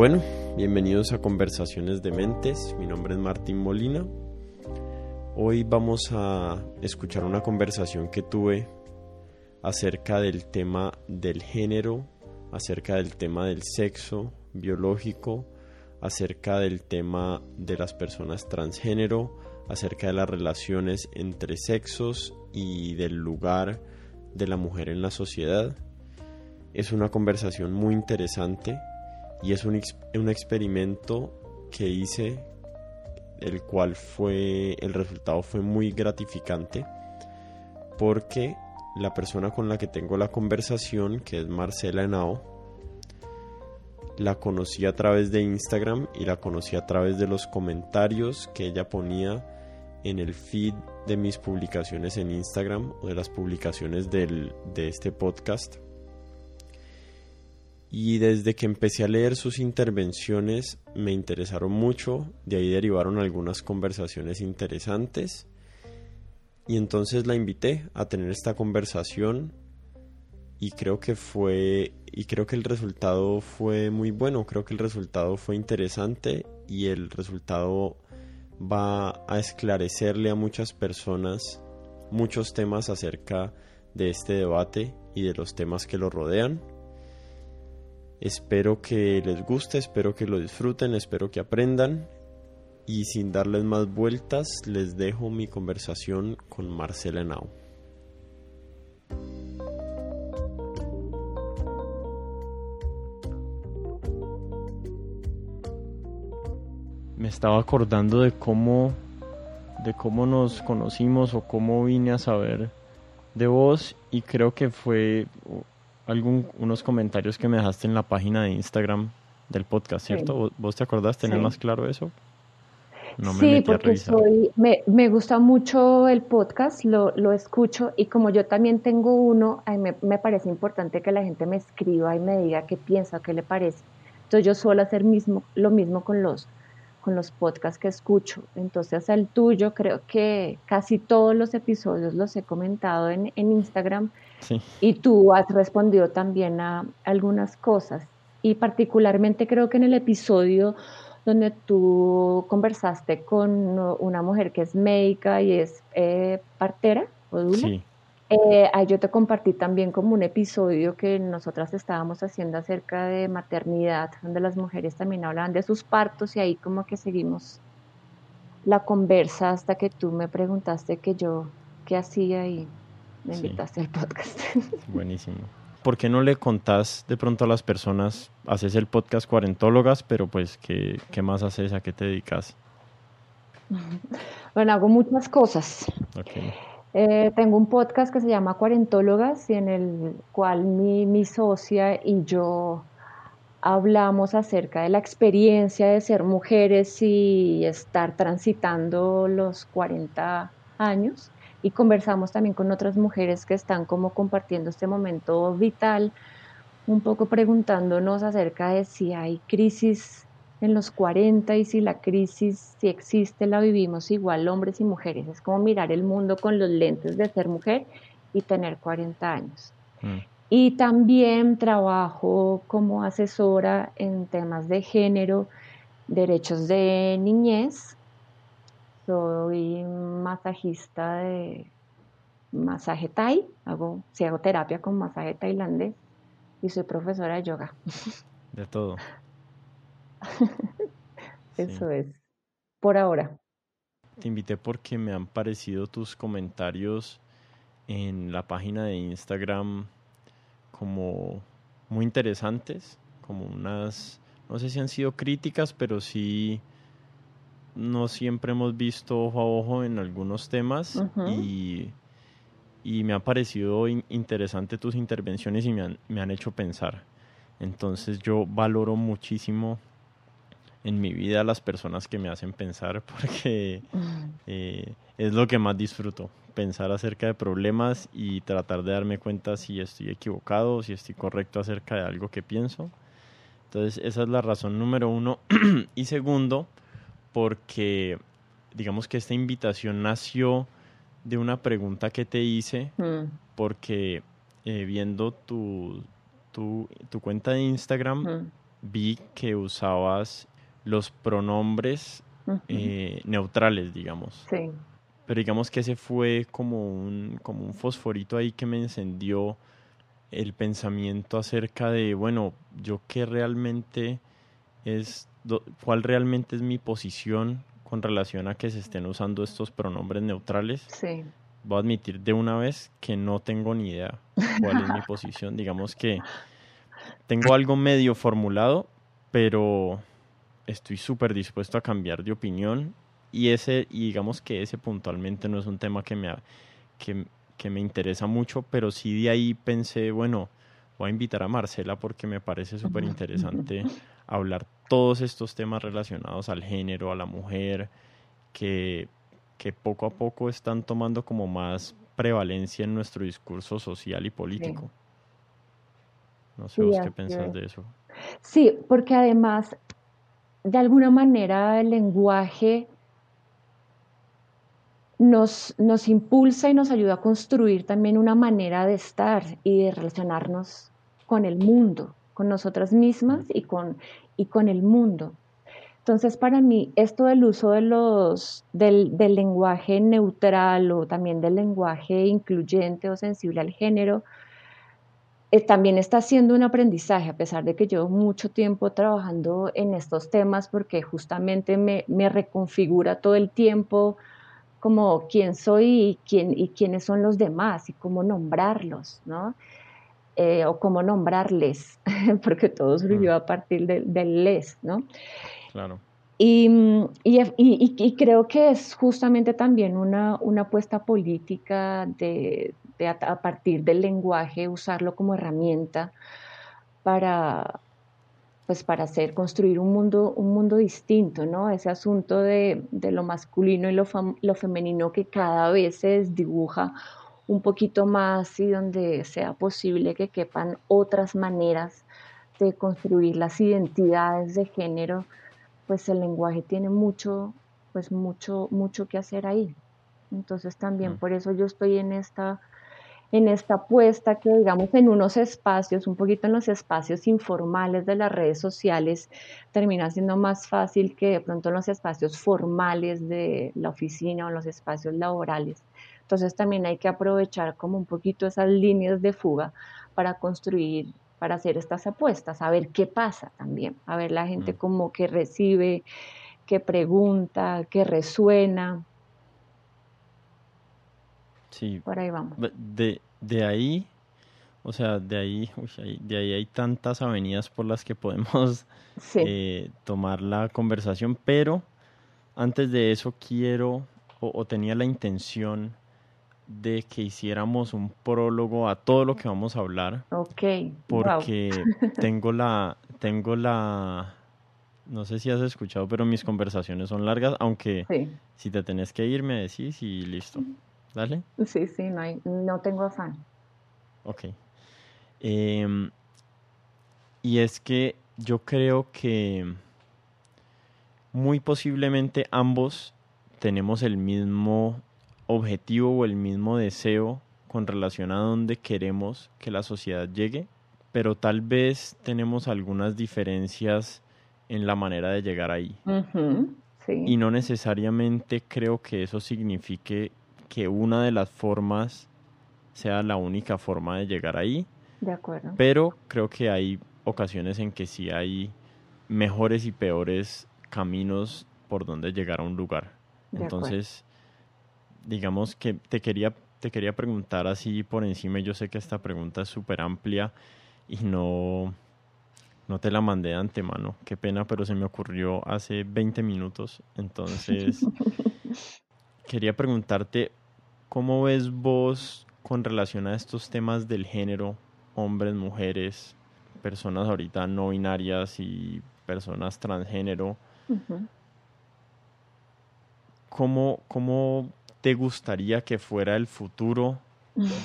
Bueno, bienvenidos a Conversaciones de Mentes. Mi nombre es Martín Molina. Hoy vamos a escuchar una conversación que tuve acerca del tema del género, acerca del tema del sexo biológico, acerca del tema de las personas transgénero, acerca de las relaciones entre sexos y del lugar de la mujer en la sociedad. Es una conversación muy interesante y es un, un experimento que hice el cual fue el resultado fue muy gratificante porque la persona con la que tengo la conversación que es Marcela Henao la conocí a través de Instagram y la conocí a través de los comentarios que ella ponía en el feed de mis publicaciones en Instagram o de las publicaciones del, de este podcast. Y desde que empecé a leer sus intervenciones me interesaron mucho, de ahí derivaron algunas conversaciones interesantes. Y entonces la invité a tener esta conversación y creo que fue y creo que el resultado fue muy bueno, creo que el resultado fue interesante y el resultado va a esclarecerle a muchas personas muchos temas acerca de este debate y de los temas que lo rodean. Espero que les guste, espero que lo disfruten, espero que aprendan. Y sin darles más vueltas, les dejo mi conversación con Marcela Henao. Me estaba acordando de cómo de cómo nos conocimos o cómo vine a saber de vos y creo que fue algún, unos comentarios que me dejaste en la página de Instagram del podcast, ¿cierto? ¿Vos te acordás? ¿Tenés más claro eso? No me sí, porque soy, me, me, gusta mucho el podcast, lo, lo, escucho y como yo también tengo uno, me, me, parece importante que la gente me escriba y me diga qué piensa, qué le parece. Entonces yo suelo hacer mismo, lo mismo con los, con los podcasts que escucho. Entonces el tuyo creo que casi todos los episodios los he comentado en, en Instagram y tú has respondido también a algunas cosas. Y particularmente creo que en el episodio donde tú conversaste con una mujer que es médica y es eh, partera o dula. Eh, ahí yo te compartí también como un episodio que nosotras estábamos haciendo acerca de maternidad, donde las mujeres también hablaban de sus partos y ahí como que seguimos la conversa hasta que tú me preguntaste que yo qué hacía y me invitaste al podcast. Buenísimo. ¿Por qué no le contás de pronto a las personas, haces el podcast Cuarentólogas, pero pues qué, qué más haces, a qué te dedicas? Bueno, hago muchas cosas. Eh, tengo un podcast que se llama Cuarentólogas y en el cual mi, mi socia y yo hablamos acerca de la experiencia de ser mujeres y estar transitando los 40 años y conversamos también con otras mujeres que están como compartiendo este momento vital, un poco preguntándonos acerca de si hay crisis en los 40 y si la crisis, si existe, la vivimos igual hombres y mujeres. Es como mirar el mundo con los lentes de ser mujer y tener 40 años. Mm. Y también trabajo como asesora en temas de género, derechos de niñez soy masajista de masaje Thai, hago, sí, hago terapia con masaje tailandés y soy profesora de yoga. De todo. Eso es, por ahora. Te invité porque me han parecido tus comentarios en la página de Instagram como muy interesantes, como unas, no sé si han sido críticas, pero sí no siempre hemos visto ojo a ojo en algunos temas y, me ha parecido interesante tus intervenciones y me han, me han hecho pensar. Entonces yo valoro muchísimo en mi vida las personas que me hacen pensar porque eh, es lo que más disfruto, pensar acerca de problemas y tratar de darme cuenta si estoy equivocado o si estoy correcto acerca de algo que pienso. Entonces esa es la razón número uno. y segundo, porque digamos que esta invitación nació de una pregunta que te hice, mm. porque eh, viendo tu, tu, tu, cuenta de Instagram, mm. vi que usabas los pronombres eh, neutrales, digamos. Sí. Pero digamos que ese fue como un, como un fosforito ahí que me encendió el pensamiento acerca de, bueno, yo qué realmente es, cuál realmente es mi posición con relación a que se estén usando estos pronombres neutrales. Sí. Voy a admitir de una vez que no tengo ni idea cuál es mi posición. Digamos que tengo algo medio formulado, pero estoy súper dispuesto a cambiar de opinión y ese y digamos que ese puntualmente no es un tema que me que, que me interesa mucho, pero sí de ahí pensé, bueno, voy a invitar a Marcela porque me parece súper interesante hablar todos estos temas relacionados al género, a la mujer, que, que poco a poco están tomando como más prevalencia en nuestro discurso social y político. No sé vos qué pensás de eso. Sí, porque además, de alguna manera, el lenguaje nos, nos impulsa y nos ayuda a construir también una manera de estar y de relacionarnos con el mundo, con nosotras mismas y con, y con el mundo. Entonces, para mí, esto del uso de los, del, del, lenguaje neutral o también del lenguaje incluyente o sensible al género, eh, también está siendo un aprendizaje, a pesar de que llevo mucho tiempo trabajando en estos temas, porque justamente me, me reconfigura todo el tiempo como quién soy y, quién, y quiénes son los demás y cómo nombrarlos, ¿no? Eh, o cómo nombrarles, porque todo surgió a partir del les, ¿no? Claro. Y, y, creo que es justamente también una, una apuesta política de, de a, partir del lenguaje usarlo como herramienta para, pues para hacer, construir un mundo, un mundo distinto, ¿no? Ese asunto de, de lo masculino y lo, lo, femenino que cada vez se desdibuja un poquito más y donde sea posible que quepan otras maneras de construir las identidades de género, pues el lenguaje tiene mucho, pues mucho, mucho que hacer ahí. Entonces también mm. por eso yo estoy en esta, en esta apuesta que digamos en unos espacios, un poquito en los espacios informales de las redes sociales, termina siendo más fácil que de pronto en los espacios formales de la oficina o en los espacios laborales. Entonces también hay que aprovechar como un poquito esas líneas de fuga para construir, para hacer estas apuestas, a ver qué pasa también, a ver la gente mm. como que recibe, que pregunta, que resuena. Sí. Por ahí vamos. De, de ahí, o sea, de ahí, de ahí hay tantas avenidas por las que podemos eh, tomar la conversación, pero antes de eso quiero o tenía la intención de que hiciéramos un prólogo a todo lo que vamos a hablar. Ok. Porque tengo la, tengo la, no sé si has escuchado, pero mis conversaciones son largas, aunque si te tenés que ir me decís y listo. Dale. Sí, sí, no, hay, no tengo afán. Ok. Em, y es que yo creo que muy posiblemente ambos tenemos el mismo objetivo o el mismo deseo con relación a dónde queremos que la sociedad llegue, pero tal vez tenemos algunas diferencias en la manera de llegar ahí. Y no necesariamente creo que eso signifique que una de las formas sea la única forma de llegar ahí. De acuerdo. Pero creo que hay ocasiones en que sí hay mejores y peores caminos por donde llegar a un lugar. Entonces, digamos que te quería, te quería preguntar así por encima, yo sé que esta pregunta es súper amplia y no, no te la mandé de antemano, qué pena, pero se me ocurrió hace 20 minutos, entonces quería preguntarte, ¿cómo ves vos con relación a estos temas del género, hombres, mujeres, personas ahorita no binarias y personas transgénero? ¿Cómo, ¿Cómo te gustaría que fuera el futuro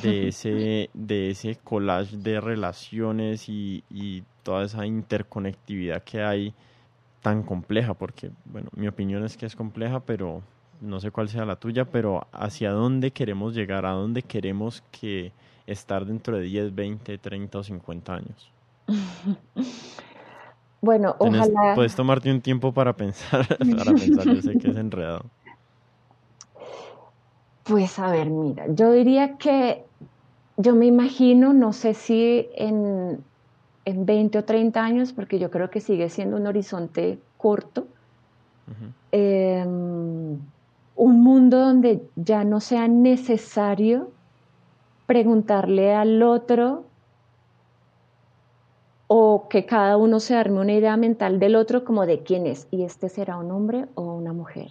de ese, de ese collage de relaciones y, toda esa interconectividad que hay tan compleja? Porque, bueno, mi opinión es que es compleja, pero no sé cuál sea la tuya, pero hacia dónde queremos llegar, a dónde queremos que estar dentro de 10, 20, 30 o 50 años. Bueno, ojalá. Puedes tomarte un tiempo para pensar, para pensar, yo sé que es enredado. Pues a ver, mira, yo diría que yo me imagino, no sé si en, en 20 o 30 años, porque yo creo que sigue siendo un horizonte corto, em, un mundo donde ya no sea necesario preguntarle al otro o que cada uno se arme una idea mental del otro como de quién es, y este será un hombre o una mujer,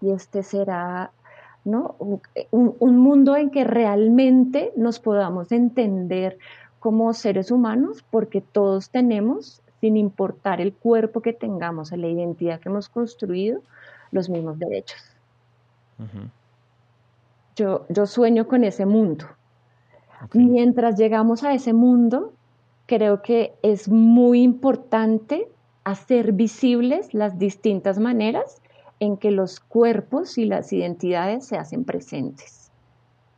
y este será ¿no? Un, mundo en que realmente nos podamos entender como seres humanos, porque todos tenemos, sin importar el cuerpo que tengamos, la identidad que hemos construido, los mismos derechos. yo, yo sueño con ese mundo. Mientras llegamos a ese mundo, creo que es muy importante hacer visibles las distintas maneras en que los cuerpos y las identidades se hacen presentes.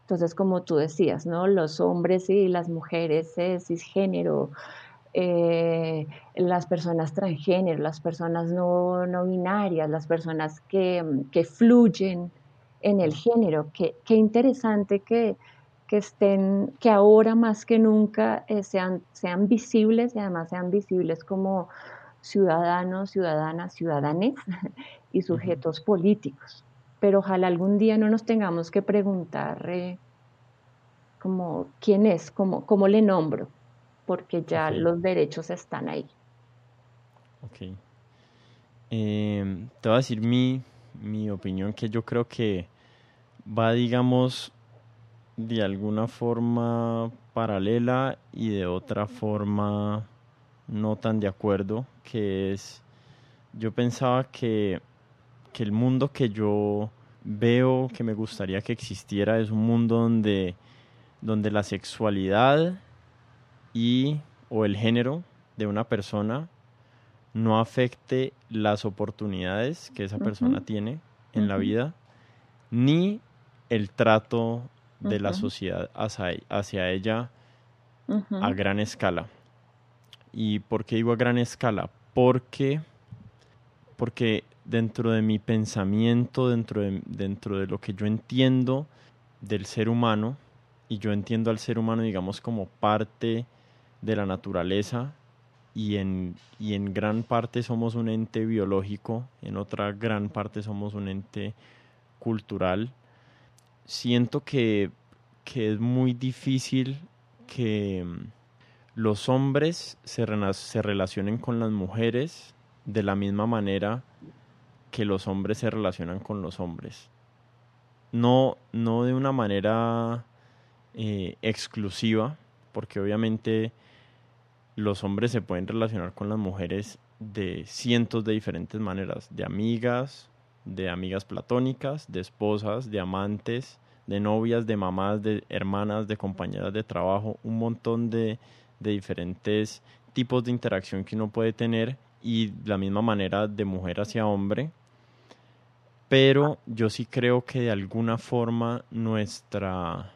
Entonces, como tú decías, ¿no? Los hombres y las mujeres cisgénero, eh, las personas transgénero, las personas no, no binarias, las personas que, fluyen en el género. Qué, interesante que, estén, que ahora más que nunca eh, sean, sean visibles y además sean visibles como ciudadanos, ciudadanas, ciudadanes y sujetos políticos. Pero ojalá algún día no nos tengamos que preguntar eh, como quién es, cómo, cómo le nombro, porque ya los derechos están ahí. Ok. Em, te voy a decir mi, mi opinión, que yo creo que va, digamos, de alguna forma paralela y de otra forma no tan de acuerdo, que es, yo pensaba que, que el mundo que yo veo que me gustaría que existiera es un mundo donde, donde la sexualidad y o el género de una persona no afecte las oportunidades que esa persona tiene en la vida, ni el trato de la sociedad hacia, hacia ella a gran escala. ¿Y por qué digo a gran escala? Porque, porque dentro de mi pensamiento, dentro de, dentro de lo que yo entiendo del ser humano, y yo entiendo al ser humano, digamos, como parte de la naturaleza, y en, y en gran parte somos un ente biológico, en otra gran parte somos un ente cultural, siento que, que es muy difícil que los hombres se, se relacionen con las mujeres de la misma manera que los hombres se relacionan con los hombres. No, no de una manera eh, exclusiva, porque obviamente los hombres se pueden relacionar con las mujeres de cientos de diferentes maneras, de amigas, de amigas platónicas, de esposas, de amantes, de novias, de mamás, de hermanas, de compañeras de trabajo, un montón de, de diferentes tipos de interacción que uno puede tener y la misma manera de mujer hacia hombre. Pero yo sí creo que de alguna forma nuestra,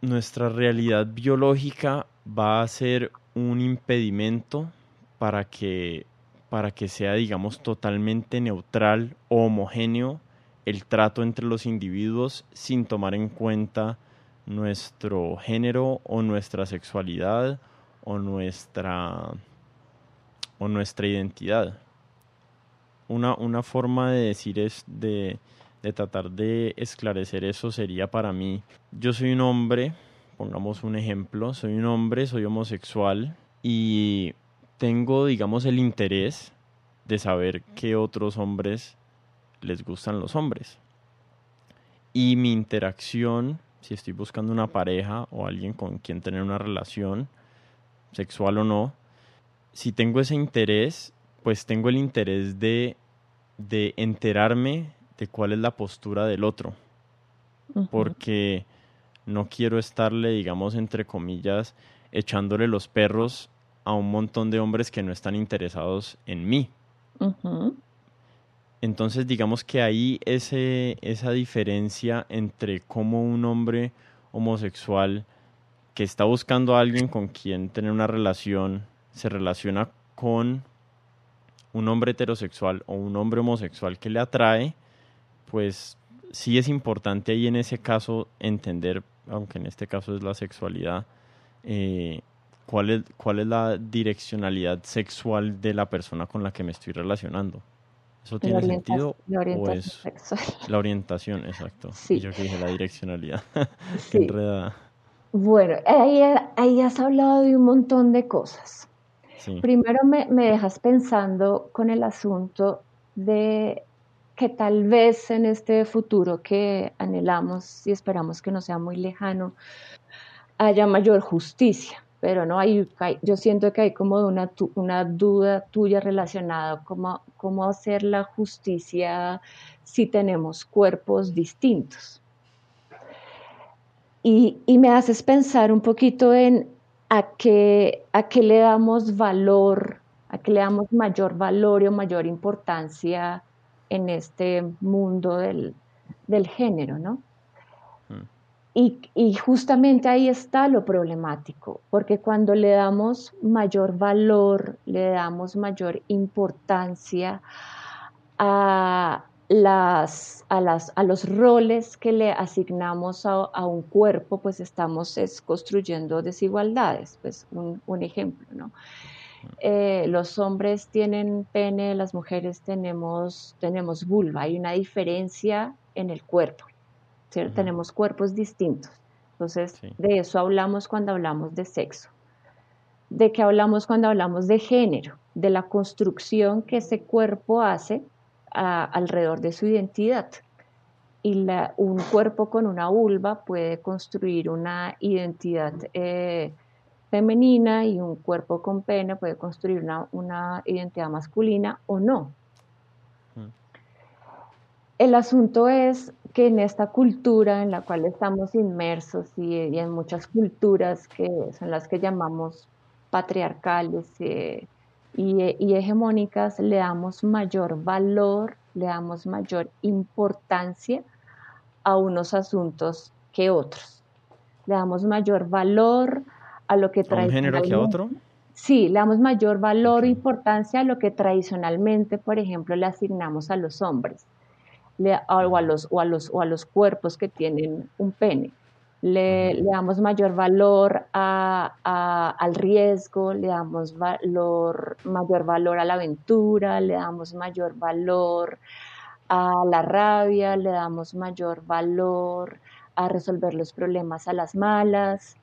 nuestra realidad biológica va a ser un impedimento para que, para que sea, digamos, totalmente neutral o homogéneo el trato entre los individuos sin tomar en cuenta nuestro género o nuestra sexualidad o nuestra o nuestra identidad. Una, una forma de decir es de, de tratar de esclarecer eso sería para mí, yo soy un hombre, pongamos un ejemplo, soy un hombre, soy homosexual y tengo, digamos, el interés de saber qué otros hombres les gustan los hombres. Y mi interacción si estoy buscando una pareja o alguien con quien tener una relación, sexual o no, si tengo ese interés, pues tengo el interés de, de enterarme de cuál es la postura del otro. Porque no quiero estarle, digamos, entre comillas, echándole los perros a un montón de hombres que no están interesados en mí. Entonces digamos que ahí ese, esa diferencia entre cómo un hombre homosexual que está buscando a alguien con quien tener una relación se relaciona con un hombre heterosexual o un hombre homosexual que le atrae, pues sí es importante ahí en ese caso entender, aunque en este caso es la sexualidad, eh, cuál, es, cuál es la direccionalidad sexual de la persona con la que me estoy relacionando. ¿Eso tiene sentido? La orientación La orientación, exacto. Y yo que dije la direccionalidad. Qué enredada. Bueno, ahí, ahí, has hablado de un montón de cosas. Primero me, me dejas pensando con el asunto de que tal vez en este futuro que anhelamos y esperamos que no sea muy lejano, haya mayor justicia. Pero no hay, yo siento que hay como una, una duda tuya relacionada con cómo hacer la justicia si tenemos cuerpos distintos. Y, y, me haces pensar un poquito en a qué, a qué le damos valor, a qué le damos mayor valor o mayor importancia en este mundo del, género, ¿no? Y, justamente ahí está lo problemático, porque cuando le damos mayor valor, le damos mayor importancia a, las, a, los roles que le asignamos a, un cuerpo, pues estamos construyendo desigualdades. Pues un, un ejemplo, ¿no? Eh, los hombres tienen pene, las mujeres tenemos, tenemos vulva. Hay una diferencia en el cuerpo. Tenemos cuerpos distintos. Entonces, de eso hablamos cuando hablamos de sexo. ¿De qué hablamos cuando hablamos de género? De la construcción que ese cuerpo hace alrededor de su identidad. Y un cuerpo con una vulva puede construir una identidad eh, femenina y un cuerpo con pene puede construir una, identidad masculina o no. Mm. El asunto es que en esta cultura en la cual estamos inmersos y, en muchas culturas que son las que llamamos patriarcales eh, y, y, hegemónicas, le damos mayor valor, le damos mayor importancia a unos asuntos que otros. Le damos mayor valor a lo que ¿A un género que a otro? Sí, le damos mayor valor e importancia a lo que tradicionalmente, por ejemplo, le asignamos a los hombres le, o, a los, o, a los, o a los cuerpos que tienen un pene. Le, le damos mayor valor a, al riesgo, le damos valor, mayor valor a la aventura, le damos mayor valor a la rabia, le damos mayor valor a resolver los problemas a las malas,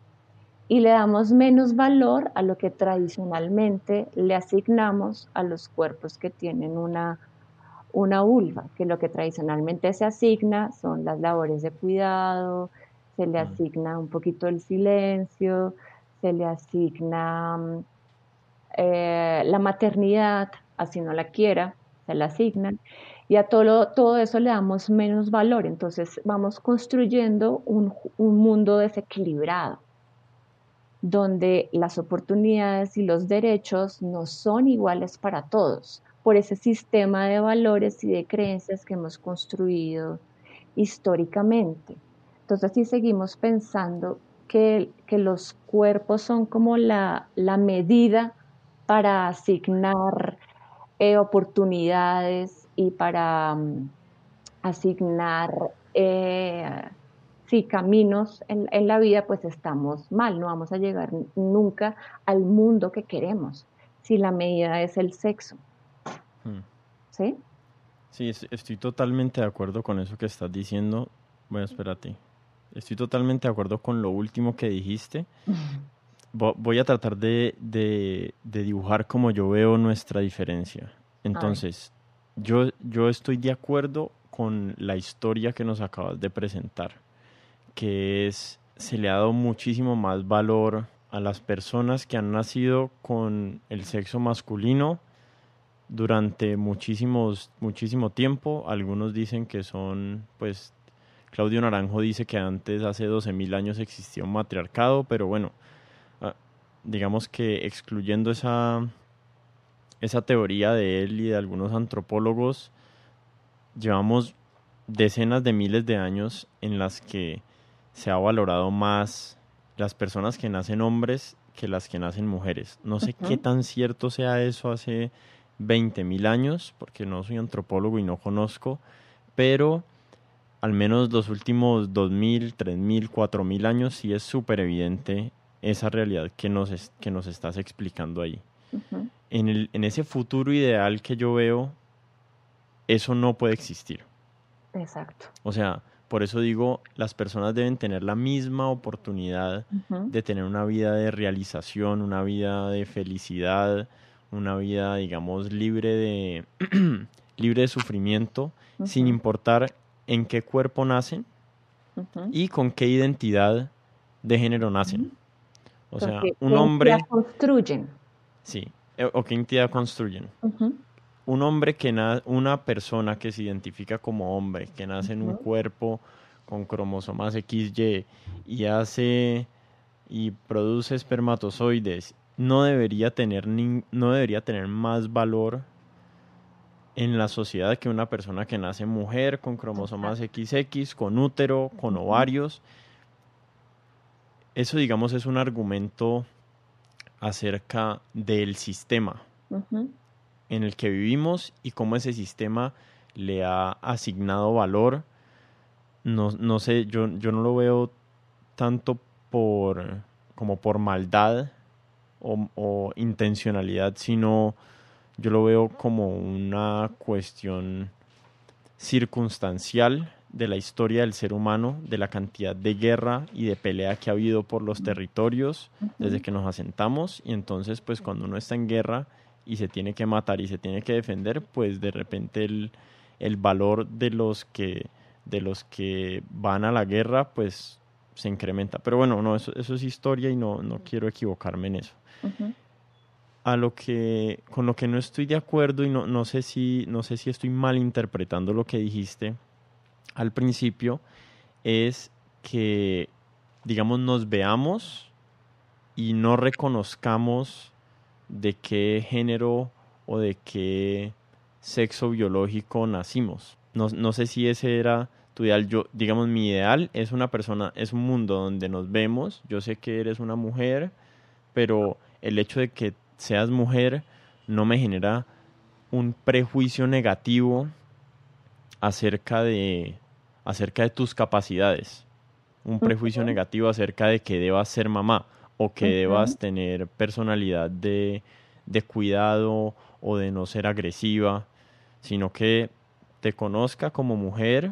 y le damos menos valor a lo que tradicionalmente le asignamos a los cuerpos que tienen una, una vulva, que lo que tradicionalmente se asigna son las labores de cuidado, se le asigna un poquito el silencio, se le asigna mm, eh, la maternidad, así no la quiera, se la asignan, y a todo, todo eso le damos menos valor, entonces vamos construyendo un, un mundo desequilibrado donde las oportunidades y los derechos no son iguales para todos por ese sistema de valores y de creencias que hemos construido históricamente. Entonces, si seguimos pensando que, los cuerpos son como la, medida para asignar eh, oportunidades y para mm, asignar eh, si caminos en, la vida, pues estamos mal, no vamos a llegar nunca al mundo que queremos, si la medida es el sexo. Hmm. ¿Sí? Sí, estoy totalmente de acuerdo con eso que estás diciendo. Bueno, espérate. Estoy totalmente de acuerdo con lo último que dijiste. Voy a tratar de, de, dibujar como yo veo nuestra diferencia. Entonces, yo, yo estoy de acuerdo con la historia que nos acabas de presentar que es, se le ha dado muchísimo más valor a las personas que han nacido con el sexo masculino durante muchísimos, muchísimo tiempo. Algunos dicen que son, pues, Claudio Naranjo dice que antes, hace 12.000 años, existía un matriarcado, pero bueno, ah, digamos que excluyendo esa, esa teoría de él y de algunos antropólogos, llevamos decenas de miles de años en las que se ha valorado más las personas que nacen hombres que las que nacen mujeres. No sé qué tan cierto sea eso hace 20.000 años, porque no soy antropólogo y no conozco, pero al menos los últimos 2.000, 3.000, 4.000 años sí es súper evidente esa realidad que nos, que nos estás explicando ahí. en, el, en ese futuro ideal que yo veo, eso no puede existir. Exacto. O sea, por eso digo, las personas deben tener la misma oportunidad de tener una vida de realización, una vida de felicidad, una vida, digamos, libre de, libre de sufrimiento, sin importar en qué cuerpo nacen y con qué identidad de género nacen. O sea, un hombre... construyen. Sí, eh, o qué identidad construyen. Un hombre que nace, una persona que se identifica como hombre, que nace en un cuerpo con cromosomas XY y hace y produce espermatozoides, no debería tener no debería tener más valor en la sociedad que una persona que nace mujer con cromosomas XX, con útero, con ovarios. Eso, digamos, es un argumento acerca del sistema en el que vivimos y cómo ese sistema le ha asignado valor. No, no sé, yo, yo no lo veo tanto por como por maldad o, o, intencionalidad, sino yo lo veo como una cuestión circunstancial de la historia del ser humano, de la cantidad de guerra y de pelea que ha habido por los territorios desde que nos asentamos y entonces pues cuando uno está en guerra y se tiene que matar y se tiene que defender, pues de repente el, el valor de los que de los que van a la guerra pues se incrementa. Pero bueno, no, eso, eso es historia y no, no quiero equivocarme en eso. A lo que, con lo que no estoy de acuerdo y no, no sé si, no sé si estoy mal interpretando lo que dijiste, al principio es que, digamos, nos veamos y no reconozcamos de qué género o de qué sexo biológico nacimos. No, no, sé si ese era tu ideal. Yo, digamos, mi ideal es una persona, es un mundo donde nos vemos. Yo sé que eres una mujer, pero el hecho de que seas mujer no me genera un prejuicio negativo acerca de, acerca de tus capacidades, un prejuicio negativo acerca de que debas ser mamá o que debas tener personalidad de, de cuidado o de no ser agresiva, sino que te conozca como mujer.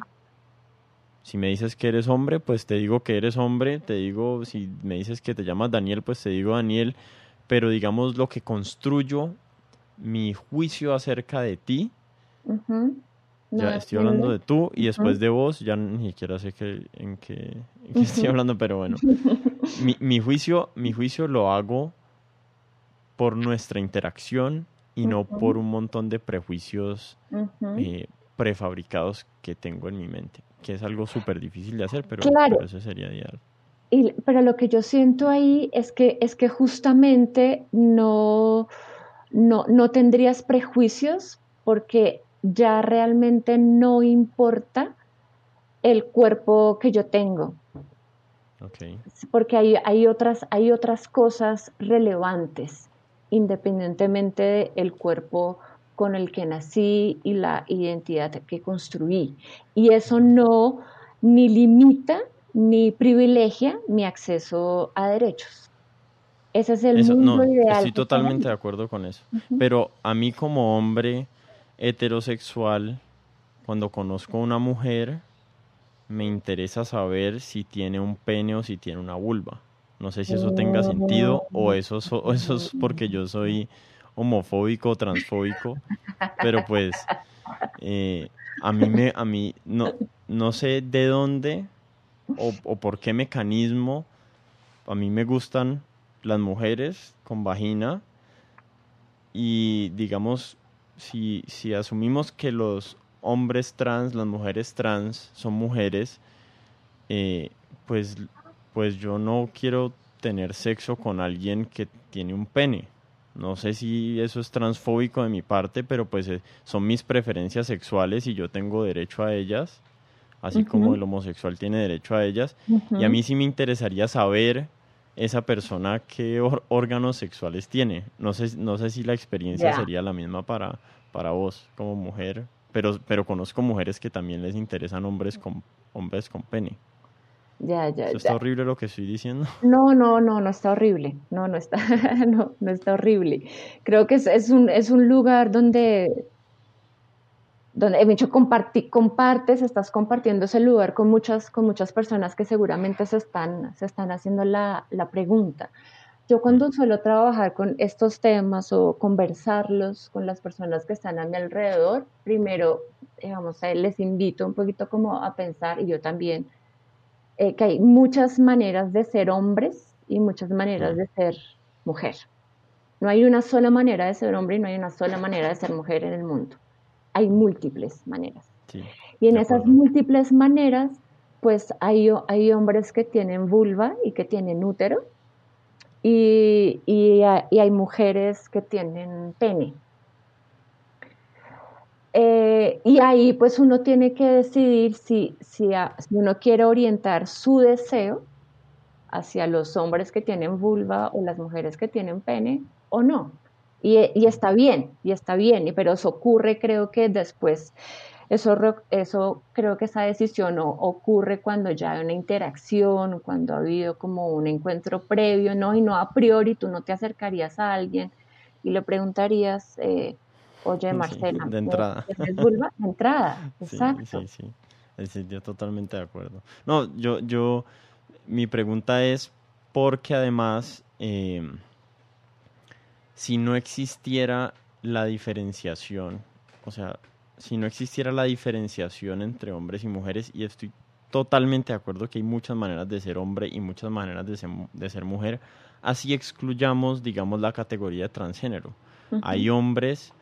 Si me dices que eres hombre, pues te digo que eres hombre. Te digo, si me dices que te llamas Daniel, pues te digo Daniel. Pero digamos lo que construyo, mi juicio acerca de ti, ya estoy hablando de tú y después de vos, ya ni siquiera sé que, en qué, estoy hablando, pero bueno. mi, mi, juicio, mi juicio lo hago por nuestra interacción y no por un montón de prejuicios eh, prefabricados que tengo en mi mente, que es algo súper difícil de hacer, pero, eso sería ideal. Y, pero lo que yo siento ahí es que, es que justamente no, no, no tendrías prejuicios porque ya realmente no importa el cuerpo que yo tengo. Porque hay, hay, otras, hay otras cosas relevantes, independientemente del cuerpo con el que nací y la identidad que construí. Y eso no ni limita ni privilegia mi acceso a derechos. Ese es el mundo ideal. Estoy totalmente de acuerdo con eso. Pero a mí como hombre, heterosexual, cuando conozco a una mujer, me interesa saber si tiene un pene o si tiene una vulva. No sé si eso tenga sentido o eso, eso es porque yo soy homofóbico o transfóbico, pero pues eh, a mí me, a mí no, no sé de dónde o, por qué mecanismo a mí me gustan las mujeres con vagina y digamos si, si asumimos que los hombres trans, las mujeres trans son mujeres, eh, pues, pues yo no quiero tener sexo con alguien que tiene un pene. No sé si eso es transfóbico de mi parte, pero pues eh, son mis preferencias sexuales y yo tengo derecho a ellas, así como el homosexual tiene derecho a ellas. Y a mí sí me interesaría saber esa persona qué órganos sexuales tiene. No sé, no sé si la experiencia sería la misma para, para vos como mujer, pero, pero conozco mujeres que también les interesan hombres con, hombres con pene. Ya, ya, ¿Está horrible lo que estoy diciendo? No, no, no, no está horrible. No, no está, no, no está horrible. Creo que es, es, un, es un lugar donde, donde he dicho, compartes, estás compartiendo ese lugar con muchas, con muchas personas que seguramente se están, se están haciendo la, la pregunta. Yo cuando suelo trabajar con estos temas o conversarlos con las personas que están a mi alrededor, primero, digamos, les invito un poquito como a pensar, y yo también, eh, que hay muchas maneras de ser hombres y muchas maneras de ser mujer. No hay una sola manera de ser hombre y no hay una sola manera de ser mujer en el mundo. Hay múltiples maneras. y en esas múltiples maneras, pues hay, hay hombres que tienen vulva y que tienen útero y, y hay mujeres que tienen pene. Eh, y ahí pues uno tiene que decidir si, si, uno quiere orientar su deseo hacia los hombres que tienen vulva o las mujeres que tienen pene o no. Y, está bien, y está bien, pero eso ocurre creo que después, eso, eso creo que esa decisión ocurre cuando ya hay una interacción, cuando ha habido como un encuentro previo, ¿no? Y no a priori tú no te acercarías a alguien y le preguntarías, eh, Oye, Marcela. de entrada. vulva? De entrada, exacto. Sí, sí, sí. sí, yo totalmente de acuerdo. No, yo, yo, mi pregunta es porque además, eh, si no existiera la diferenciación, o sea, si no existiera la diferenciación entre hombres y mujeres, y estoy totalmente de acuerdo que hay muchas maneras de ser hombre y muchas maneras de ser, de ser mujer, así excluyamos, digamos, la categoría de transgénero. Hay hombres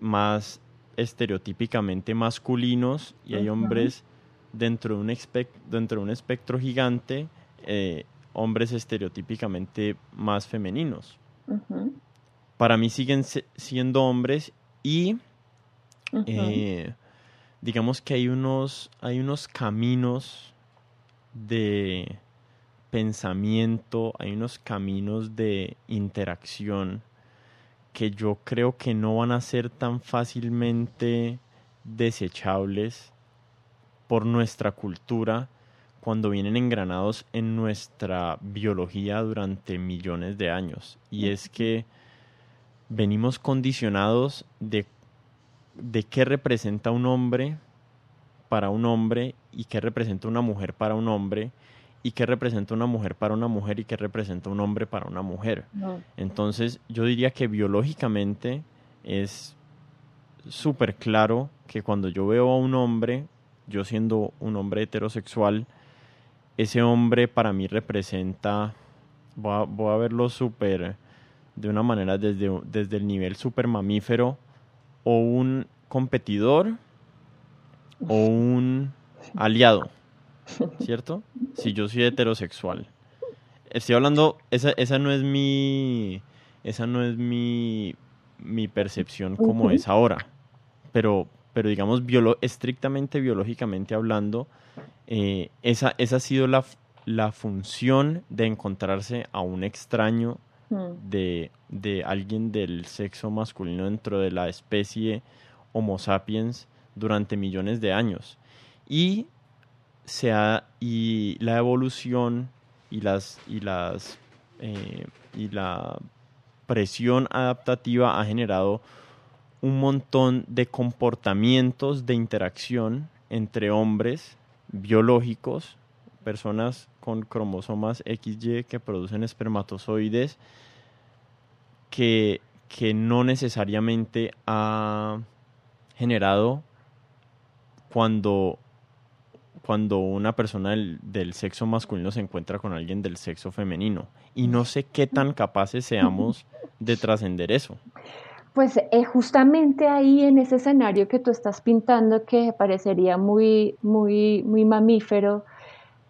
más estereotípicamente masculinos y hay hombres dentro de un, dentro de un espectro gigante, eh, hombres estereotípicamente más femeninos. Para mí siguen siendo hombres y eh, digamos que hay unos, hay unos caminos de pensamiento, hay unos caminos de interacción que yo creo que no van a ser tan fácilmente desechables por nuestra cultura cuando vienen engranados en nuestra biología durante millones de años. Y es que venimos condicionados de, de qué representa un hombre para un hombre y qué representa una mujer para un hombre y qué representa una mujer para una mujer y qué representa un hombre para una mujer. Entonces yo diría que biológicamente es súper claro que cuando yo veo a un hombre, yo siendo un hombre heterosexual, ese hombre para mí representa, voy a, verlo súper, de una manera desde, desde el nivel súper mamífero, o un competidor o un aliado. ¿cierto? Si yo soy heterosexual. Estoy hablando, esa, esa no es mi, esa no es mi, mi percepción como es ahora, pero, pero digamos, estrictamente biológicamente hablando, eh, esa, esa ha sido la, la función de encontrarse a un extraño mm. de, de alguien del sexo masculino dentro de la especie Homo sapiens durante millones de años. Y sea y la evolución y las y las eh, y la presión adaptativa ha generado un montón de comportamientos de interacción entre hombres biológicos, personas con cromosomas XY que producen espermatozoides, que, que no necesariamente ha generado cuando cuando una persona del, sexo masculino se encuentra con alguien del sexo femenino. Y no sé qué tan capaces seamos de trascender eso. Pues eh, justamente ahí en ese escenario que tú estás pintando, que parecería muy, muy, muy mamífero,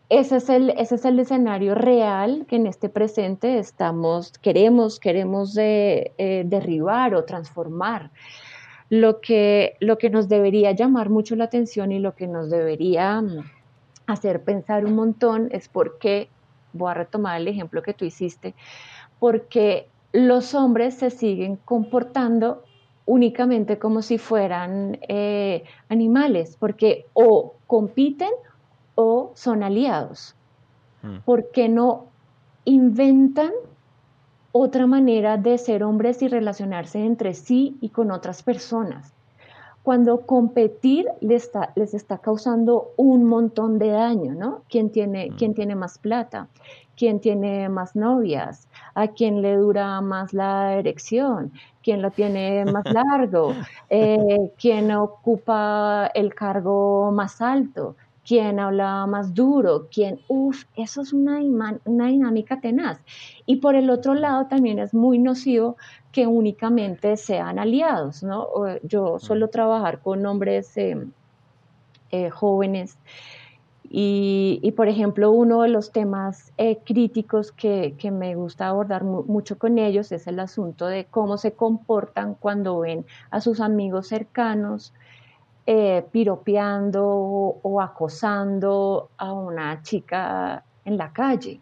ese es, el, ese es el escenario real que en este presente estamos, queremos, queremos de, eh, derribar o transformar. Lo que, lo que nos debería llamar mucho la atención y lo que nos debería mm, hacer pensar un montón es por qué voy a retomar el ejemplo que tú hiciste, porque los hombres se siguen comportando únicamente como si fueran eh, animales, porque o compiten o son aliados. Hmm. ¿Por qué no inventan otra manera de ser hombres y relacionarse entre sí y con otras personas? Cuando competir les está, les está causando un montón de daño, ¿no? ¿Quién tiene, hmm. ¿Quién tiene más plata? ¿Quién tiene más novias? ¿A quién le dura más la erección? quién lo tiene más largo, eh, quién ocupa el cargo más alto, quién habla más duro, quién, uff, eso es una, una, dinámica tenaz. Y por el otro lado también es muy nocivo que únicamente sean aliados, ¿no? Yo suelo trabajar con hombres eh, eh, jóvenes y, por ejemplo, uno de los temas eh, críticos que, me gusta abordar mucho con ellos es el asunto de cómo se comportan cuando ven a sus amigos cercanos eh, piropeando o, acosando a una chica en la calle.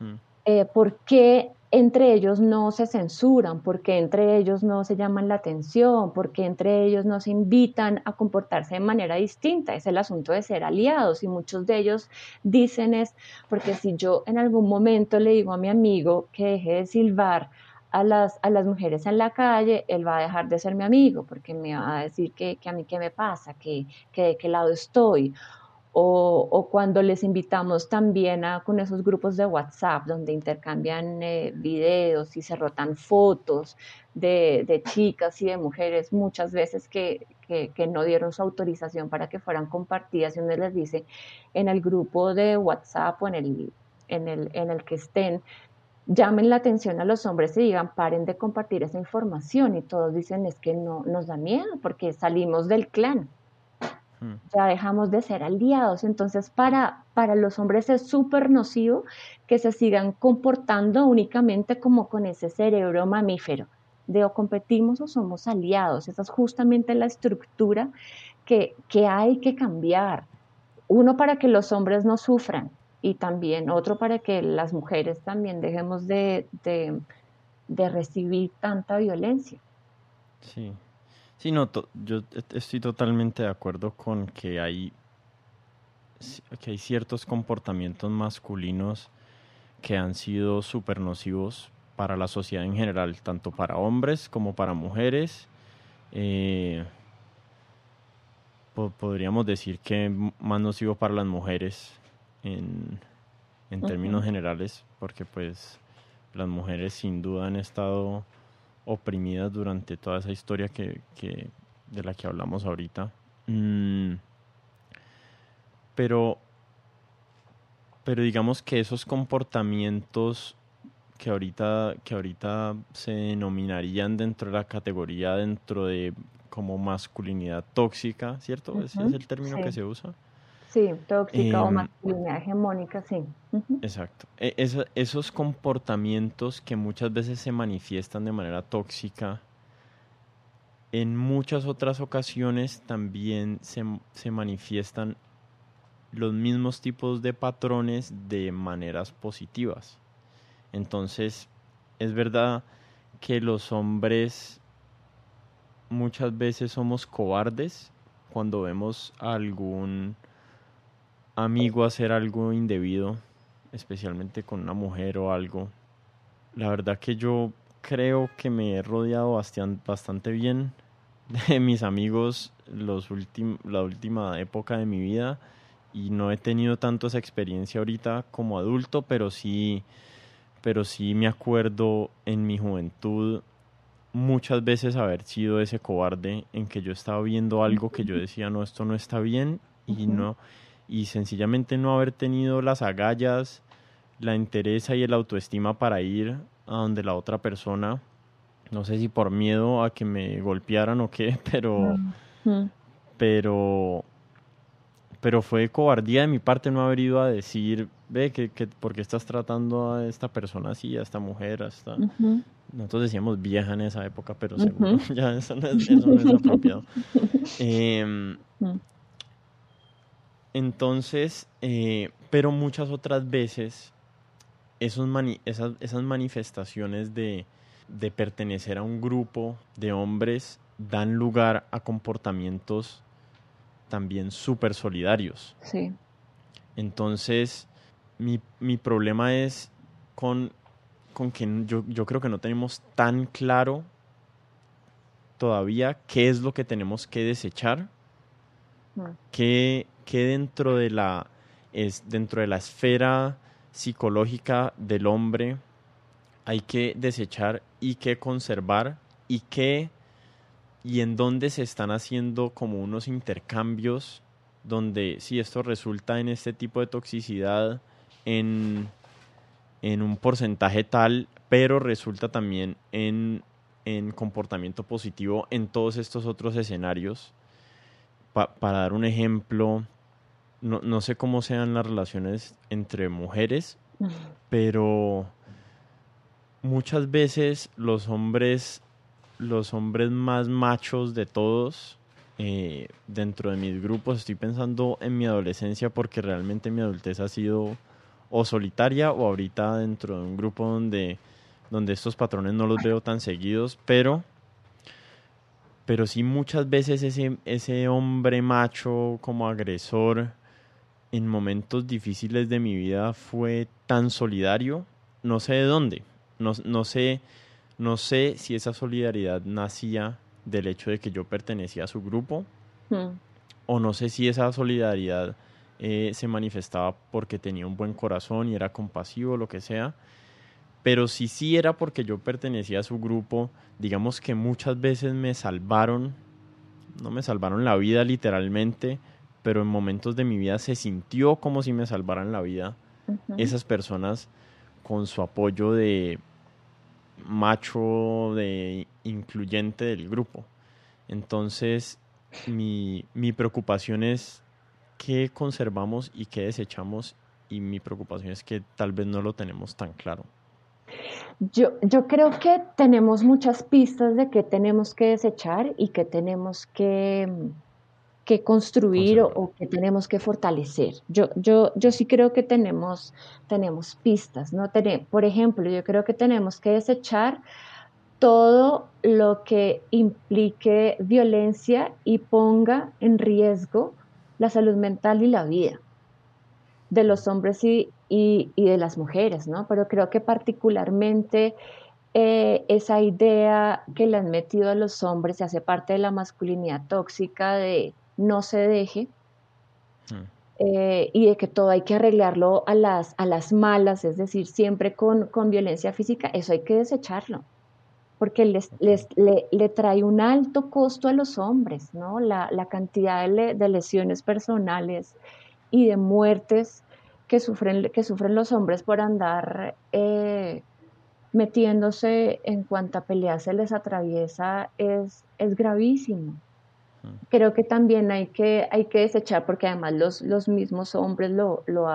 Mm. Eh, ¿Por qué entre ellos no se censuran, porque entre ellos no se llaman la atención, porque entre ellos no se invitan a comportarse de manera distinta. Es el asunto de ser aliados y muchos de ellos dicen es, porque si yo en algún momento le digo a mi amigo que deje de silbar a las, a las mujeres en la calle, él va a dejar de ser mi amigo, porque me va a decir que, a mí qué me pasa, que, que de qué lado estoy. O, cuando les invitamos también a, con esos grupos de WhatsApp donde intercambian eh, videos y se rotan fotos de, chicas y de mujeres muchas veces que, no dieron su autorización para que fueran compartidas y uno les dice en el grupo de WhatsApp o en el, en el, en el que estén, llamen la atención a los hombres y digan, paren de compartir esa información y todos dicen es que no nos da miedo porque salimos del clan ya dejamos de ser aliados. Entonces, para, para los hombres es súper nocivo que se sigan comportando únicamente como con ese cerebro mamífero, de o competimos o somos aliados. Esa es justamente la estructura que, que hay que cambiar. Uno para que los hombres no sufran y también otro para que las mujeres también dejemos de, de, recibir tanta violencia. Sí, Sí, yo estoy totalmente de acuerdo con que hay, que hay ciertos comportamientos masculinos que han sido súper nocivos para la sociedad en general, tanto para hombres como para mujeres. Eh, podríamos decir que más nocivo para las mujeres en, en términos generales, porque pues las mujeres sin duda han estado oprimidas durante toda esa historia que, de la que hablamos ahorita. Mm, pero, pero digamos que esos comportamientos que ahorita, que ahorita se denominarían dentro de la categoría dentro de como masculinidad tóxica, ¿cierto? Ese es el término que se usa. Sí, tóxica o em, masculinidad hegemónica, sí. Exacto. E, esos comportamientos que muchas veces se manifiestan de manera tóxica, en muchas otras ocasiones también se, se manifiestan los mismos tipos de patrones de maneras positivas. Entonces, es verdad que los hombres muchas veces somos cobardes cuando vemos algún amigo hacer algo indebido, especialmente con una mujer o algo. La verdad que yo creo que me he rodeado bastante bien de mis amigos los la última época de mi vida y no he tenido tanto esa experiencia ahorita como adulto, pero sí, pero sí me acuerdo en mi juventud muchas veces haber sido ese cobarde en que yo estaba viendo algo que yo decía, no, esto no está bien y no y sencillamente no haber tenido las agallas, la entereza y el autoestima para ir a donde la otra persona, no sé si por miedo a que me golpearan o qué, pero pero pero fue cobardía de mi parte no haber ido a decir, ve que, que por qué estás tratando a esta persona así, a esta mujer, a esta nosotros decíamos vieja en esa época, pero seguro ya eso no es, eso no es apropiado. Eh, entonces, eh, pero muchas otras veces esos esas, esas, manifestaciones de, de pertenecer a un grupo de hombres dan lugar a comportamientos también súper solidarios. Sí. Entonces, mi, mi problema es con, con que yo, yo, creo que no tenemos tan claro todavía qué es lo que tenemos que desechar, mm. qué, dentro de la es dentro de la esfera psicológica del hombre hay que desechar y que conservar y qué y en dónde se están haciendo como unos intercambios donde si esto resulta en este tipo de toxicidad en, en un porcentaje tal, pero resulta también en, en comportamiento positivo en todos estos otros escenarios. para dar un ejemplo, no, no sé cómo sean las relaciones entre mujeres, pero muchas veces los hombres los hombres más machos de todos eh, dentro de mis grupos. Estoy pensando en mi adolescencia porque realmente mi adultez ha sido o solitaria o ahorita dentro de un grupo donde, donde estos patrones no los veo tan seguidos, pero, pero sí muchas veces ese, ese hombre macho como agresor en momentos difíciles de mi vida fue tan solidario, no sé de dónde, no, no sé no sé si esa solidaridad nacía del hecho de que yo pertenecía a su grupo hmm. o no sé si esa solidaridad eh, se manifestaba porque tenía un buen corazón y era compasivo, lo que sea. Pero si sí era porque yo pertenecía a su grupo, digamos que muchas veces me salvaron, no me salvaron la vida literalmente, pero en momentos de mi vida se sintió como si me salvaran la vida esas personas con su apoyo de macho de incluyente del grupo. Entonces, mi, mi preocupación es qué conservamos y qué desechamos y mi preocupación es que tal vez no lo tenemos tan claro. Yo, yo creo que tenemos muchas pistas de qué tenemos que desechar y qué tenemos que, que construir o, que tenemos que fortalecer. Yo, yo, yo sí creo que tenemos, tenemos pistas, ¿no? por ejemplo, yo creo que tenemos que desechar todo lo que implique violencia y ponga en riesgo la salud mental y la vida de los hombres y, y, de las mujeres, ¿no? Pero creo que particularmente eh, esa idea que le han metido a los hombres se hace parte de la masculinidad tóxica de no se deje hmm. eh, y de que todo hay que arreglarlo a las, a las malas, es decir, siempre con, violencia física, eso hay que desecharlo, porque les, le, trae un alto costo a los hombres, ¿no? La, cantidad de, lesiones personales y de muertes que sufren, que sufren los hombres por andar eh, metiéndose en cuanta pelea se les atraviesa es, es gravísimo creo que también hay que, hay que desechar, porque además los, los mismos hombres lo, lo,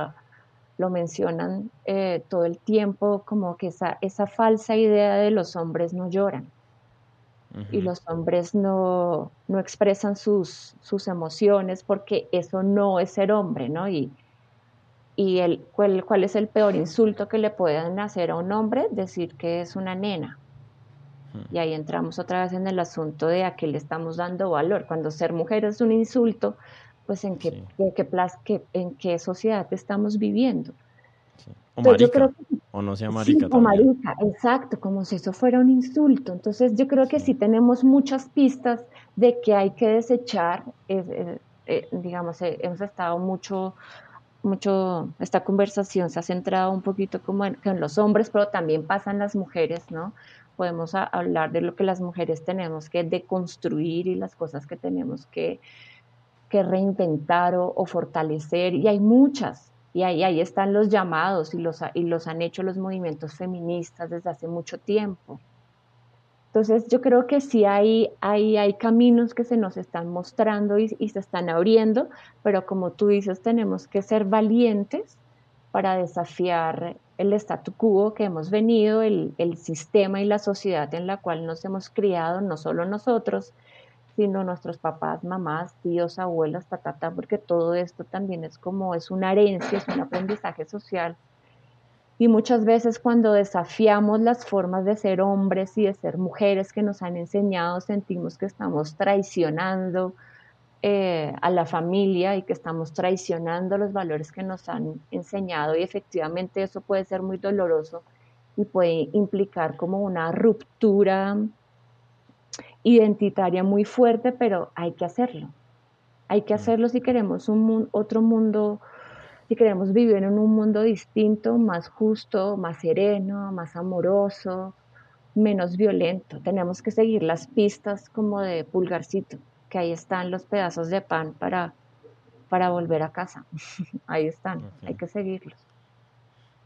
lo mencionan eh, todo el tiempo, como que esa, esa falsa idea de los hombres no lloran. Y los hombres no, no expresan sus, sus, emociones porque eso no es ser hombre, ¿no? Y, y el, ¿cuál, ¿cuál es el peor insulto que le pueden hacer a un hombre? Decir que es una nena. Y ahí entramos otra vez en el asunto de a qué le estamos dando valor. Cuando ser mujer es un insulto, pues en qué, qué, en qué sociedad estamos viviendo. O marica, o no sea marica O marica, exacto, como si eso fuera un insulto. Entonces yo creo que sí tenemos muchas pistas de que hay que desechar, eh, digamos, eh, hemos estado mucho mucho, esta conversación se ha centrado un poquito como en, en, los hombres, pero también pasan las mujeres, ¿no? Podemos hablar de lo que las mujeres tenemos que deconstruir y las cosas que tenemos que, que reinventar o, fortalecer. Y hay muchas, y ahí, ahí están los llamados y los, y los han hecho los movimientos feministas desde hace mucho tiempo. Entonces yo creo que sí hay, hay, hay caminos que se nos están mostrando y, y, se están abriendo, pero como tú dices, tenemos que ser valientes para desafiar el statu quo que hemos venido, el, sistema y la sociedad en la cual nos hemos criado, no solo nosotros, sino nuestros papás, mamás, tíos, abuelas, tatata, porque todo esto también es como, es una herencia, es un aprendizaje social. Y muchas veces cuando desafiamos las formas de ser hombres y de ser mujeres que nos han enseñado, sentimos que estamos traicionando eh, a la familia y que estamos traicionando los valores que nos han enseñado y efectivamente eso puede ser muy doloroso y puede implicar como una ruptura identitaria muy fuerte, pero hay que hacerlo. Hay que mm. hacerlo si queremos un otro mundo si queremos vivir en un mundo distinto, más justo, más sereno, más amoroso, menos violento. Tenemos que seguir las pistas como de pulgarcito, que ahí están los pedazos de pan para, para volver a casa. ahí están, hay que seguirlos.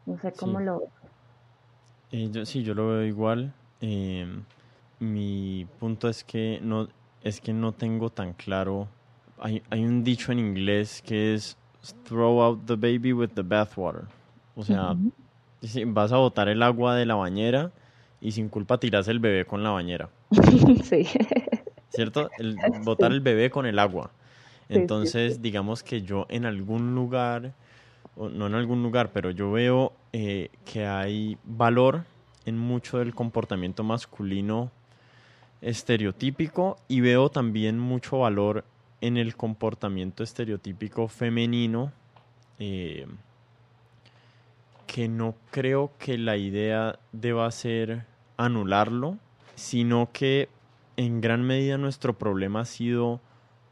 No sé cómo lo eh, yo, sí, yo lo veo igual. Em, mi punto es que no es que no tengo tan claro. Hay, hay un dicho en inglés que es throw out the baby with the bathwater. O sea, vas a botar el agua de la bañera y sin culpa tiras el bebé con la bañera. sí. ¿Cierto? El, botar el bebé con el agua. Entonces, digamos que yo en algún lugar, o no en algún lugar, pero yo veo eh, que hay valor en mucho del comportamiento masculino estereotípico y veo también mucho valor en el comportamiento estereotípico femenino, eh, que no creo que la idea deba ser anularlo, sino que en gran medida nuestro problema ha sido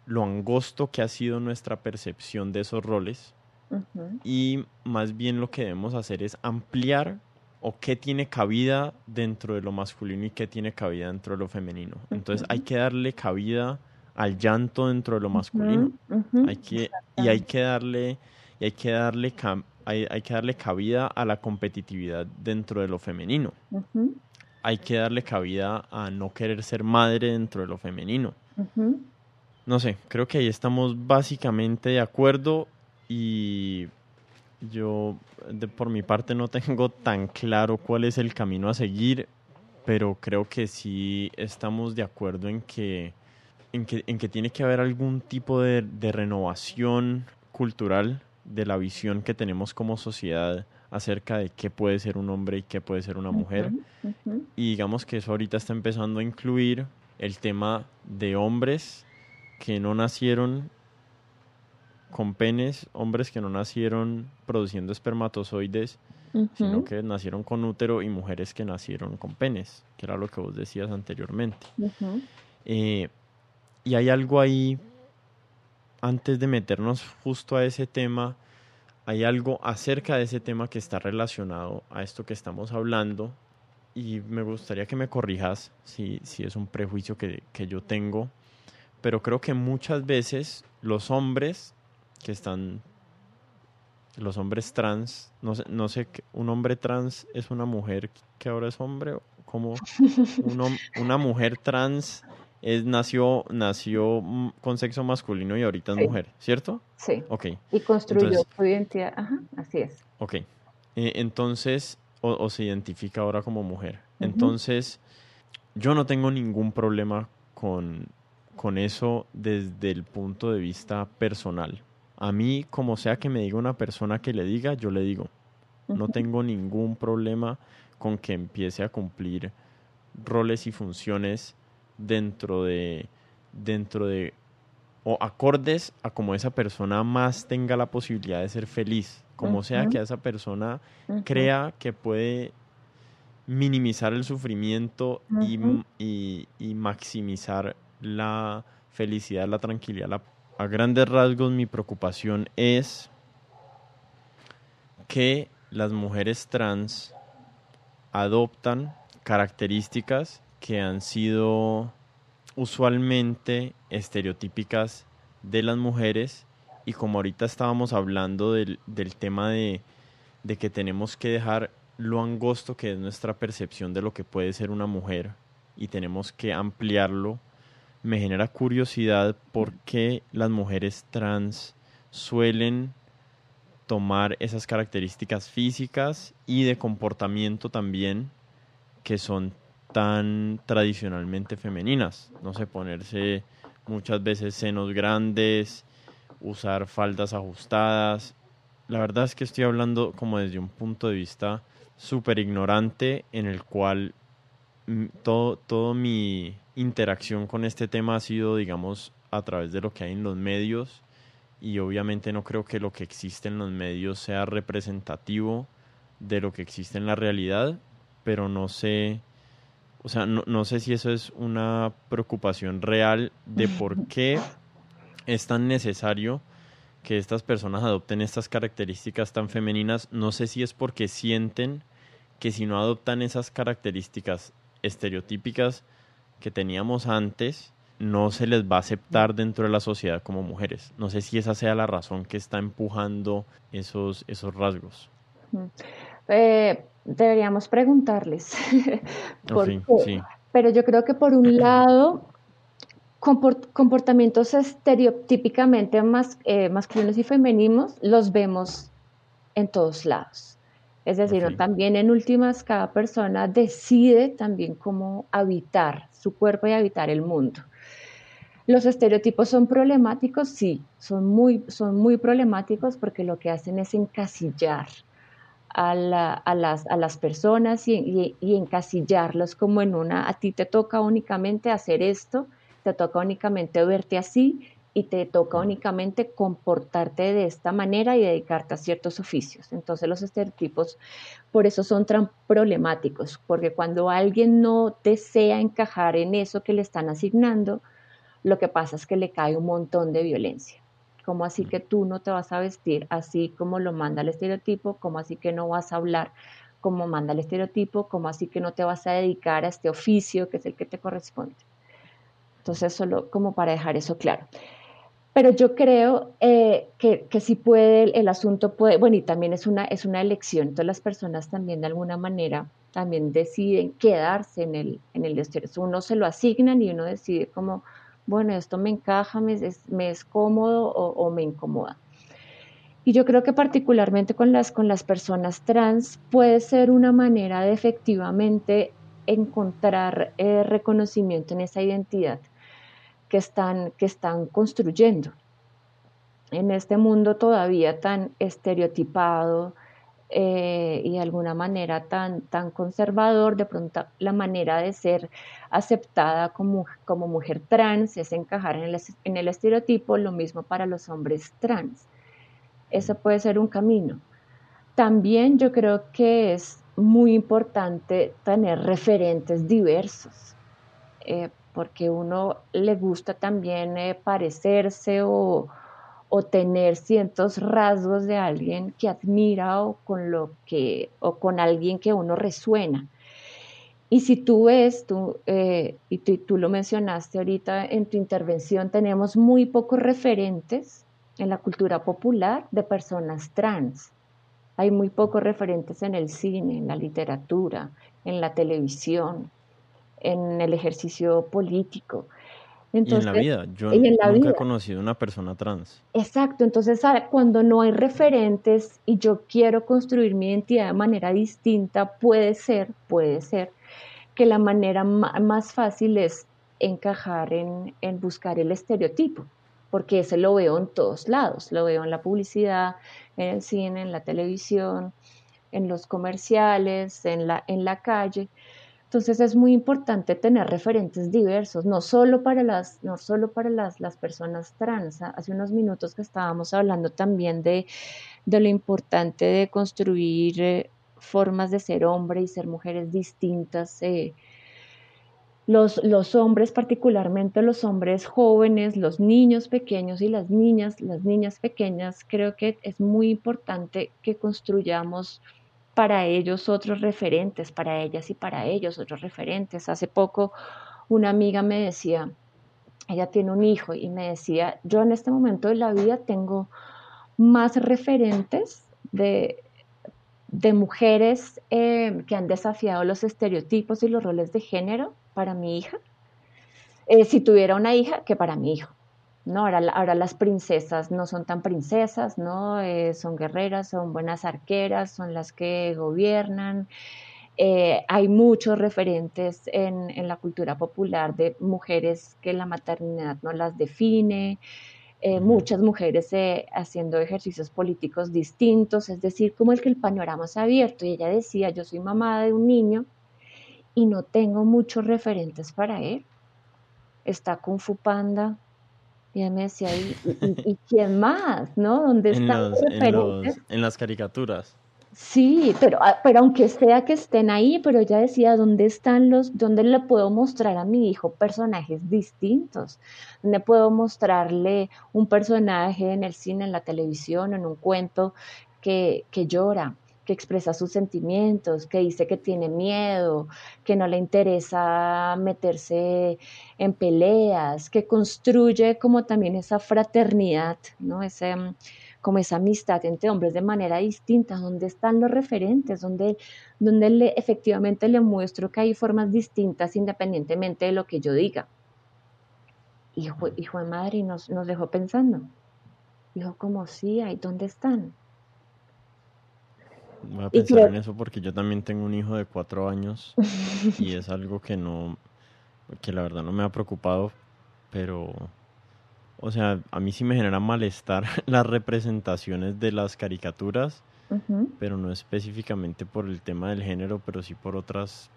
lo angosto que ha sido nuestra percepción de esos roles y más bien lo que debemos hacer es ampliar o qué tiene cabida dentro de lo masculino y qué tiene cabida dentro de lo femenino. Entonces hay que darle cabida al llanto dentro de lo masculino. hay que, y hay que darle, y hay que darle hay, hay, que darle cabida a la competitividad dentro de lo femenino. Hay que darle cabida a no querer ser madre dentro de lo femenino. No sé, creo que ahí estamos básicamente de acuerdo y yo de, por mi parte no tengo tan claro cuál es el camino a seguir, pero creo que sí estamos de acuerdo en que en que, en que tiene que haber algún tipo de, renovación cultural de la visión que tenemos como sociedad acerca de qué puede ser un hombre y qué puede ser una mujer. Y digamos que eso ahorita está empezando a incluir el tema de hombres que no nacieron con penes, hombres que no nacieron produciendo espermatozoides, sino que nacieron con útero y mujeres que nacieron con penes, que era lo que vos decías anteriormente. Y hay algo ahí, antes de meternos justo a ese tema, hay algo acerca de ese tema que está relacionado a esto que estamos hablando y me gustaría que me corrijas si, si es un prejuicio que, que yo tengo, pero creo que muchas veces los hombres que están, los hombres trans, no sé, no sé, un hombre trans es una mujer que ahora es hombre, como una mujer trans es, nació, nació con sexo masculino y ahorita es mujer, ¿cierto? Sí. Ok. Y construyó su identidad. Ajá, así es. Ok. Eh, entonces, o, se identifica ahora como mujer. Entonces, yo no tengo ningún problema con, con eso desde el punto de vista personal. A mí, como sea que me diga una persona que le diga, yo le digo. No tengo ningún problema con que empiece a cumplir roles y funciones dentro de, dentro de, o acordes a como esa persona más tenga la posibilidad de ser feliz, como sea que esa persona crea que puede minimizar el sufrimiento y, y, maximizar la felicidad, la tranquilidad. a grandes rasgos mi preocupación es que las mujeres trans adoptan características que han sido usualmente estereotípicas de las mujeres. Y como ahorita estábamos hablando del, tema de, que tenemos que dejar lo angosto que es nuestra percepción de lo que puede ser una mujer y tenemos que ampliarlo, me genera curiosidad por qué las mujeres trans suelen tomar esas características físicas y de comportamiento también que son tan tradicionalmente femeninas. No sé, ponerse muchas veces senos grandes, usar faldas ajustadas, la verdad es que estoy hablando como desde un punto de vista súper ignorante en el cual todo, todo mi interacción con este tema ha sido, digamos, a través de lo que hay en los medios y obviamente no creo que lo que existe en los medios sea representativo de lo que existe en la realidad, pero no sé, o sea, no, no sé si eso es una preocupación real de por qué es tan necesario que estas personas adopten estas características tan femeninas. No sé si es porque sienten que si no adoptan esas características estereotípicas que teníamos antes, no se les va a aceptar dentro de la sociedad como mujeres. No sé si esa sea la razón que está empujando esos, esos rasgos. Eh, deberíamos preguntarles. Pero yo creo que por un lado, comportamientos estereotípicamente más, eh, masculinos y femeninos los vemos en todos lados. Es decir, también en últimas cada persona decide también cómo habitar su cuerpo y habitar el mundo. Los estereotipos son problemáticos, sí, son muy, son muy problemáticos porque lo que hacen es encasillar a, las, a las, personas y, y, encasillarlos como en una, a ti te toca únicamente hacer esto, te toca únicamente verte así y te toca únicamente comportarte de esta manera y dedicarte a ciertos oficios. Entonces los estereotipos por eso son tan problemáticos, porque cuando alguien no desea encajar en eso que le están asignando, lo que pasa es que le cae un montón de violencia. ¿Cómo así que tú no te vas a vestir así como lo manda el estereotipo? ¿Cómo así que no vas a hablar como manda el estereotipo? ¿Cómo así que no te vas a dedicar a este oficio que es el que te corresponde? Entonces, solo como para dejar eso claro. Pero yo creo eh, que, que si puede, el, asunto puede, bueno, y también es una, es una elección, entonces las personas también de alguna manera también deciden quedarse en el, en el Uno se lo asignan y uno decide como, bueno, esto me encaja, me es, me es cómodo o, me incomoda. Y yo creo que particularmente con las, con las personas trans puede ser una manera de efectivamente encontrar eh, reconocimiento en esa identidad que están, que están construyendo. En este mundo todavía tan estereotipado, eh, y de alguna manera tan, tan conservador, de pronto la manera de ser aceptada como, como mujer trans es encajar en el, en el estereotipo, lo mismo para los hombres trans. Eso puede ser un camino. También yo creo que es muy importante tener referentes diversos, eh, porque uno le gusta también eh, parecerse o, o tener ciertos rasgos de alguien que admira o con lo que o con alguien que uno resuena. Y si tú ves, tú, eh, y tú, lo mencionaste ahorita en tu intervención, tenemos muy pocos referentes en la cultura popular de personas trans. Hay muy pocos referentes en el cine, en la literatura, en la televisión, en el ejercicio político y en la vida, yo nunca he conocido una persona trans. Exacto, entonces cuando no hay referentes y yo quiero construir mi identidad de manera distinta, puede ser, puede ser que la manera más fácil es encajar en, en buscar el estereotipo, porque ese lo veo en todos lados, lo veo en la publicidad, en el cine, en la televisión, en los comerciales, en la, en la calle. Entonces es muy importante tener referentes diversos, no solo para las, no solo para las, las personas trans. Hace unos minutos que estábamos hablando también de, de lo importante de construir eh, formas de ser hombre y ser mujeres distintas. Eh, los, los, hombres, particularmente los hombres jóvenes, los niños pequeños y las niñas, las niñas pequeñas, creo que es muy importante que construyamos para ellos otros referentes, para ellas y para ellos otros referentes. Hace poco una amiga me decía, ella tiene un hijo y me decía, yo en este momento de la vida tengo más referentes de, de mujeres eh, que han desafiado los estereotipos y los roles de género para mi hija, eh, si tuviera una hija, que para mi hijo. ¿No? Ahora, ahora, las princesas no son tan princesas, ¿no? Eh, son guerreras, son buenas arqueras, son las que gobiernan. Eh, hay muchos referentes en, en, la cultura popular de mujeres que la maternidad no las define. eh, muchas mujeres haciendo ejercicios políticos distintos, es decir, como el que el panorama ha abierto. Y ella decía, yo soy mamá de un niño y no tengo muchos referentes para él. Está Kung Fu Panda, y ella me decía, ¿y, quién más? ¿No? ¿Dónde están los referentes? En, las caricaturas. Sí, pero, ah, pero aunque sea que estén ahí, pero ella decía, ¿dónde están los, dónde le puedo mostrar a mi hijo personajes distintos? ¿Dónde puedo mostrarle un personaje en el cine, en la televisión, en un cuento que, que llora? Que expresa sus sentimientos, que dice que tiene miedo, que no le interesa meterse en peleas, que construye como también esa fraternidad, ¿no? Ese, mm, como esa amistad entre hombres de manera distinta, donde están los referentes, donde, le, efectivamente le muestro que hay formas distintas independientemente de lo que yo diga. Hijo, hijo de madre, nos, nos dejó pensando. Dijo, como sí, hay, ¿dónde están? Voy a pensar en eso porque yo también tengo un hijo de cuatro años y es algo que no, que la verdad no me ha preocupado, pero, o sea, a mí sí me genera malestar las representaciones de las caricaturas, pero no específicamente por el tema del género, pero sí por otras,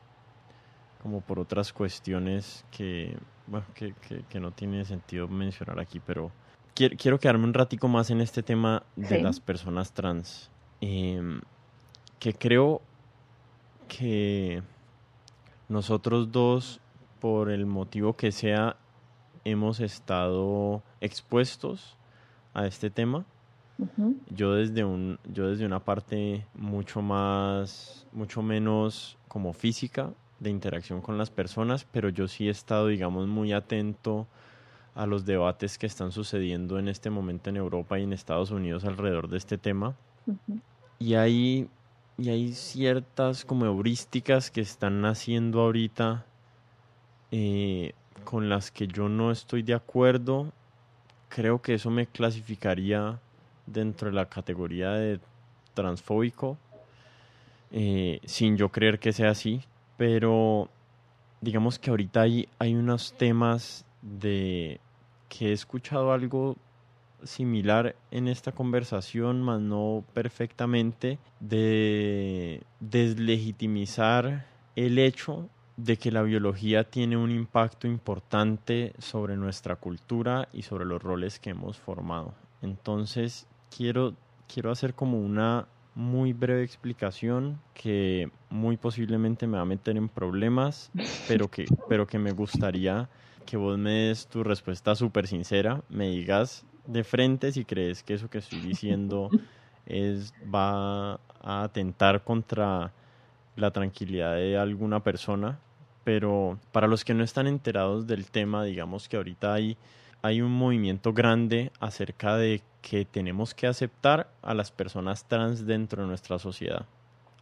como por otras cuestiones que, bueno, que, que, no tiene sentido mencionar aquí, pero quiero, quiero quedarme un ratico más en este tema de las personas trans. Eh, que creo que nosotros dos, por el motivo que sea, hemos estado expuestos a este tema. Yo desde un, yo desde una parte mucho más, mucho menos como física de interacción con las personas, pero yo sí he estado, digamos, muy atento a los debates que están sucediendo en este momento en Europa y en Estados Unidos alrededor de este tema. Y ahí y hay ciertas como heurísticas que están naciendo ahorita eh, con las que yo no estoy de acuerdo. Creo que eso me clasificaría dentro de la categoría de transfóbico, eh, sin yo creer que sea así, pero digamos que ahorita hay, hay unos temas de que he escuchado algo similar en esta conversación, más no perfectamente, de deslegitimizar el hecho de que la biología tiene un impacto importante sobre nuestra cultura y sobre los roles que hemos formado. Entonces, quiero, quiero hacer como una muy breve explicación que muy posiblemente me va a meter en problemas, pero que, pero que me gustaría que vos me des tu respuesta súper sincera, me digas de frente si crees que eso que estoy diciendo es va a atentar contra la tranquilidad de alguna persona, pero para los que no están enterados del tema, digamos que ahorita hay, hay un movimiento grande acerca de que tenemos que aceptar a las personas trans dentro de nuestra sociedad.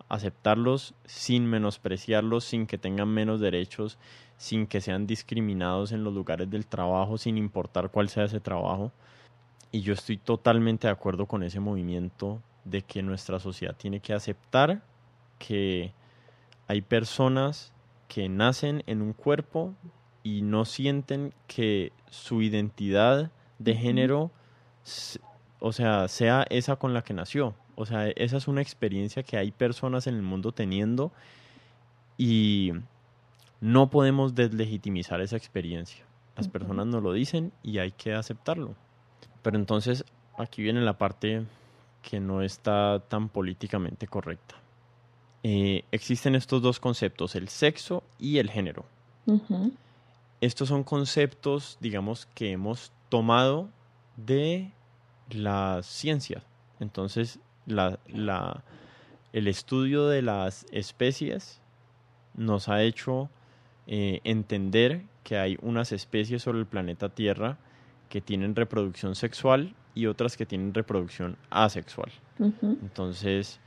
Aceptarlos sin menospreciarlos, sin que tengan menos derechos, sin que sean discriminados en los lugares del trabajo, sin importar cuál sea ese trabajo. Y yo estoy totalmente de acuerdo con ese movimiento de que nuestra sociedad tiene que aceptar que hay personas que nacen en un cuerpo y no sienten que su identidad de género, o sea, sea esa con la que nació. O sea, esa es una experiencia que hay personas en el mundo teniendo y no podemos deslegitimizar esa experiencia. Las personas nos lo dicen y hay que aceptarlo. Pero entonces aquí viene la parte que no está tan políticamente correcta. Eh, existen estos dos conceptos, el sexo y el género. Estos son conceptos, digamos, que hemos tomado de la ciencia. Entonces, la, el estudio de las especies nos ha hecho eh, entender que hay unas especies sobre el planeta Tierra que tienen reproducción sexual y otras que tienen reproducción asexual. Entonces,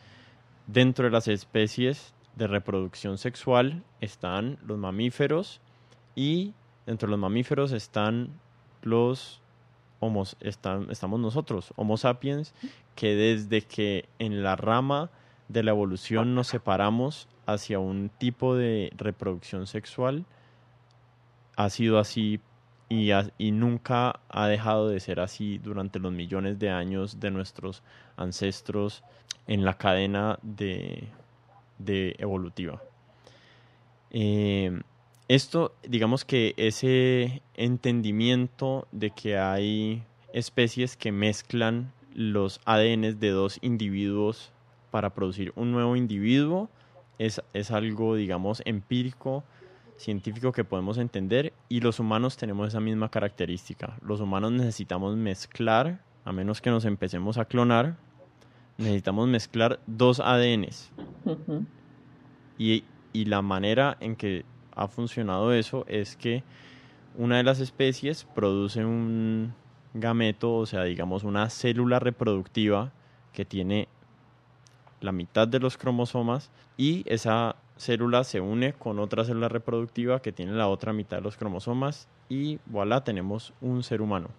dentro de las especies de reproducción sexual están los mamíferos y dentro de los mamíferos están los homos, estamos nosotros, Homo sapiens, que desde que en la rama de la evolución nos separamos hacia un tipo de reproducción sexual, ha sido así y, nunca ha dejado de ser así durante los millones de años de nuestros ancestros en la cadena de, evolutiva. Eh, esto, digamos que ese entendimiento de que hay especies que mezclan los ADNs de dos individuos para producir un nuevo individuo es, es algo, digamos, empírico, científico que podemos entender y los humanos tenemos esa misma característica. Los humanos necesitamos mezclar, a menos que nos empecemos a clonar, necesitamos mezclar dos ADNs. y, y la manera en que ha funcionado eso es que una de las especies produce un gameto, o sea, digamos una célula reproductiva que tiene la mitad de los cromosomas y esa célula se une con otra célula reproductiva que tiene la otra mitad de los cromosomas y voilà, tenemos un ser humano.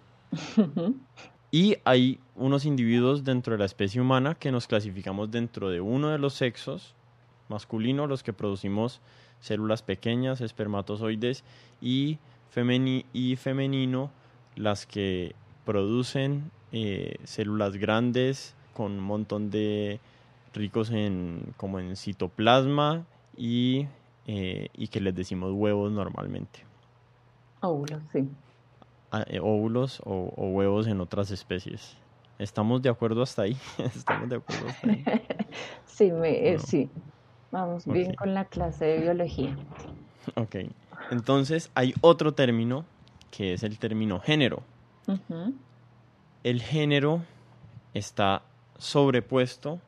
y hay unos individuos dentro de la especie humana que nos clasificamos dentro de uno de los sexos, masculino, los que producimos células pequeñas, espermatozoides, y, y femenino, las que producen eh, células grandes con un montón de ricos en como en citoplasma y, eh, y que les decimos huevos normalmente. Óvulos, sí. Ah, eh, óvulos o, huevos en otras especies. ¿Estamos de acuerdo hasta ahí? ¿Estamos de acuerdo hasta ahí? sí, me, sí. Vamos bien con la clase de biología. Ok. Entonces hay otro término que es el término género. El género está sobrepuesto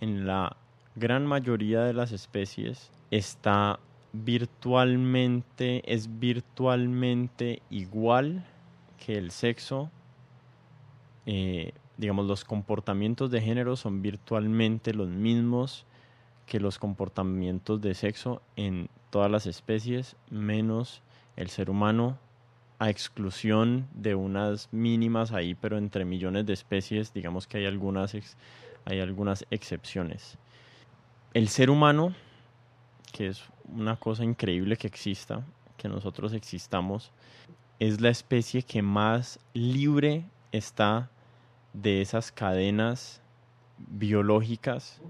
en la gran mayoría de las especies. Está virtualmente, es virtualmente igual que el sexo. Eh, digamos, los comportamientos de género son virtualmente los mismos que los comportamientos de sexo en todas las especies, menos el ser humano, a exclusión de unas mínimas ahí, pero entre millones de especies, digamos que hay algunas, hay algunas excepciones. El ser humano, que es una cosa increíble que exista, que nosotros existamos, es la especie que más libre está de esas cadenas biológicas